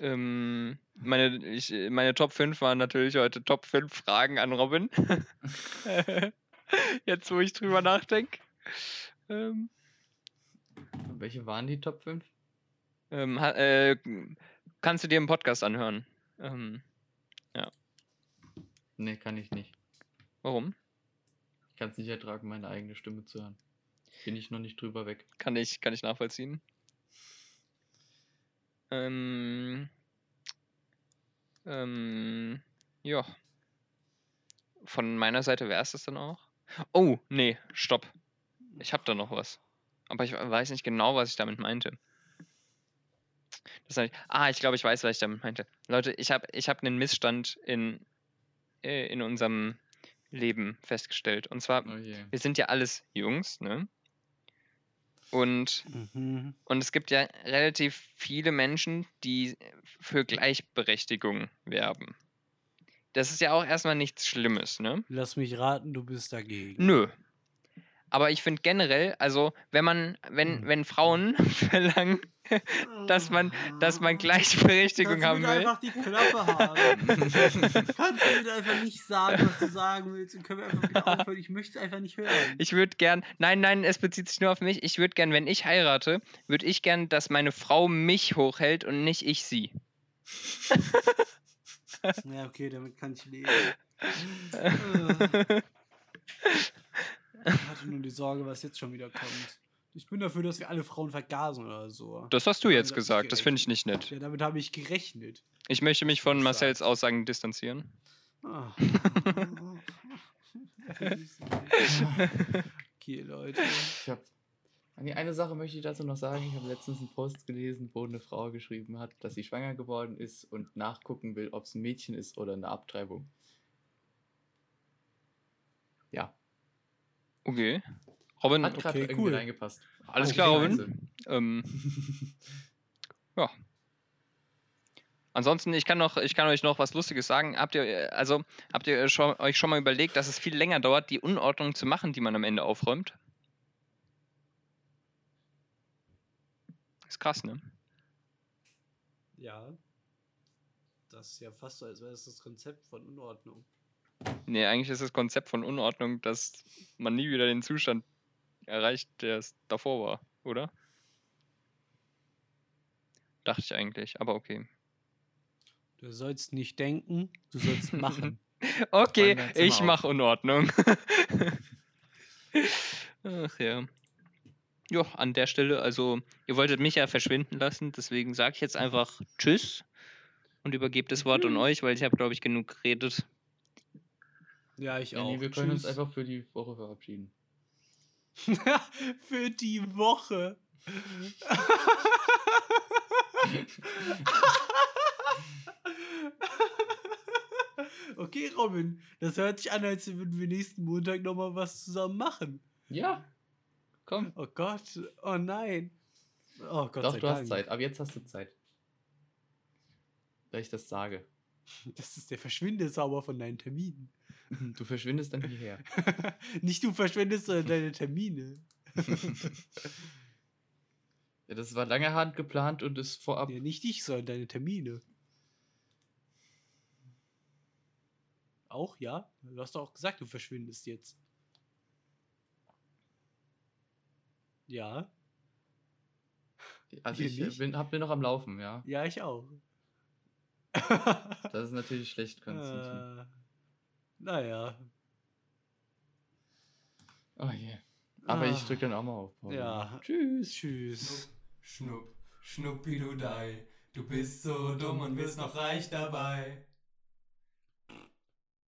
Ähm, meine, ich, meine Top 5 waren natürlich heute Top 5 Fragen an Robin. <laughs> Jetzt, wo ich drüber nachdenke. Ähm, Welche waren die Top 5? ähm, äh, kannst du dir im Podcast anhören? Ähm, Nee, kann ich nicht. warum? Ich kann es nicht ertragen, meine eigene Stimme zu hören. Bin ich noch nicht drüber weg. Kann ich, kann ich nachvollziehen. Ähm, ähm, ja. Von meiner Seite wäre es das dann auch. Oh, nee, stopp. Ich habe da noch was. Aber ich weiß nicht genau, was ich damit meinte. Das ich, ah, ich glaube, ich weiß, was ich damit meinte. Leute, ich habe ich hab einen Missstand in, äh, in unserem Leben festgestellt. Und zwar, Oh je. wir sind ja alles Jungs, ne? Und mhm. und es gibt ja relativ viele Menschen, die für Gleichberechtigung werben. Das ist ja auch erstmal nichts Schlimmes, ne? Lass mich raten, du bist dagegen. Nö. Aber ich finde generell, also wenn man, wenn, Hm. wenn Frauen <laughs> verlangen, dass man, dass man Gleichberechtigung Kannst haben will. einfach die Klappe haben? <laughs> Kannst du bitte einfach nicht sagen, was du sagen willst? Und können wir einfach wieder aufhören? Ich möchte es einfach nicht hören. Ich würde gern, nein, nein, es bezieht sich nur auf mich. Ich würde gern, wenn ich heirate, würde ich gern, dass meine Frau mich hochhält und nicht ich sie. <laughs> Ja, okay, damit kann ich leben. Ich hatte nur die Sorge, was jetzt schon wieder kommt. Ich bin dafür, dass wir alle Frauen vergasen oder so. Das hast du Damit jetzt ich gesagt, das finde ich nicht nett. Ja, damit habe ich gerechnet. Ich möchte mich von. Marcells Aussagen distanzieren. Ah. <laughs> okay, Leute. Ich hab, eine Sache möchte ich dazu noch sagen. Ich habe letztens einen Post gelesen, wo eine Frau geschrieben hat, dass sie schwanger geworden ist und nachgucken will, ob es ein Mädchen ist oder eine Abtreibung. Ja, Okay. Robin, hat gerade okay, irgendwie cool. reingepasst. alles Okay, klar. Robin. Ähm, <laughs> ja. Ansonsten, ich kann noch, ich kann euch noch was Lustiges sagen. Habt ihr, äh, also, habt ihr schon, euch schon mal überlegt, dass es viel länger dauert, die Unordnung zu machen, die man am Ende aufräumt? Ist krass, ne? Ja. Das ist ja fast so, als wäre das das Konzept von Unordnung. Nee, eigentlich ist das Konzept von Unordnung, dass man nie wieder den Zustand erreicht, der es davor war, oder? Dachte ich eigentlich, aber okay. Du sollst nicht denken, du sollst <laughs> machen. Okay, ich mache Unordnung. <laughs> Ach ja. Ja, an der Stelle, also, ihr wolltet mich ja verschwinden lassen, deswegen sage ich jetzt einfach <laughs> Tschüss und übergebe das Wort an euch, weil ich habe, glaube ich, genug geredet. Ja, ich Ja, auch. nee, wir können uns Tschüss. einfach für die Woche verabschieden. <laughs> Für die Woche. <laughs> Okay, Robin, das hört sich an, als würden wir nächsten Montag nochmal was zusammen machen. Ja. Komm. Oh Gott, oh nein. Oh Gott Doch, sei du Dank. hast Zeit. Aber jetzt hast du Zeit. Da ich das sage. Das ist der Verschwindezauber von deinen Terminen. Du verschwindest dann hierher. <laughs> Nicht du verschwendest, sondern deine Termine. <laughs> Ja, das war lange Hand geplant und ist vorab. Ja, nicht ich, sondern deine Termine. Auch, ja? Du hast doch auch gesagt, du verschwindest jetzt. Ja, Also Hier ich nicht? bin, hab mir noch am Laufen, ja. ja, ich auch. Das ist natürlich schlecht, Konstantin. äh, naja. Oh je. Aber ich Ah. drück dann auch mal auf. Pause. Ja. Tschüss. Tschüss. Schnupp, schnuppi du Dei. Du bist so dumm und wirst noch reich dabei.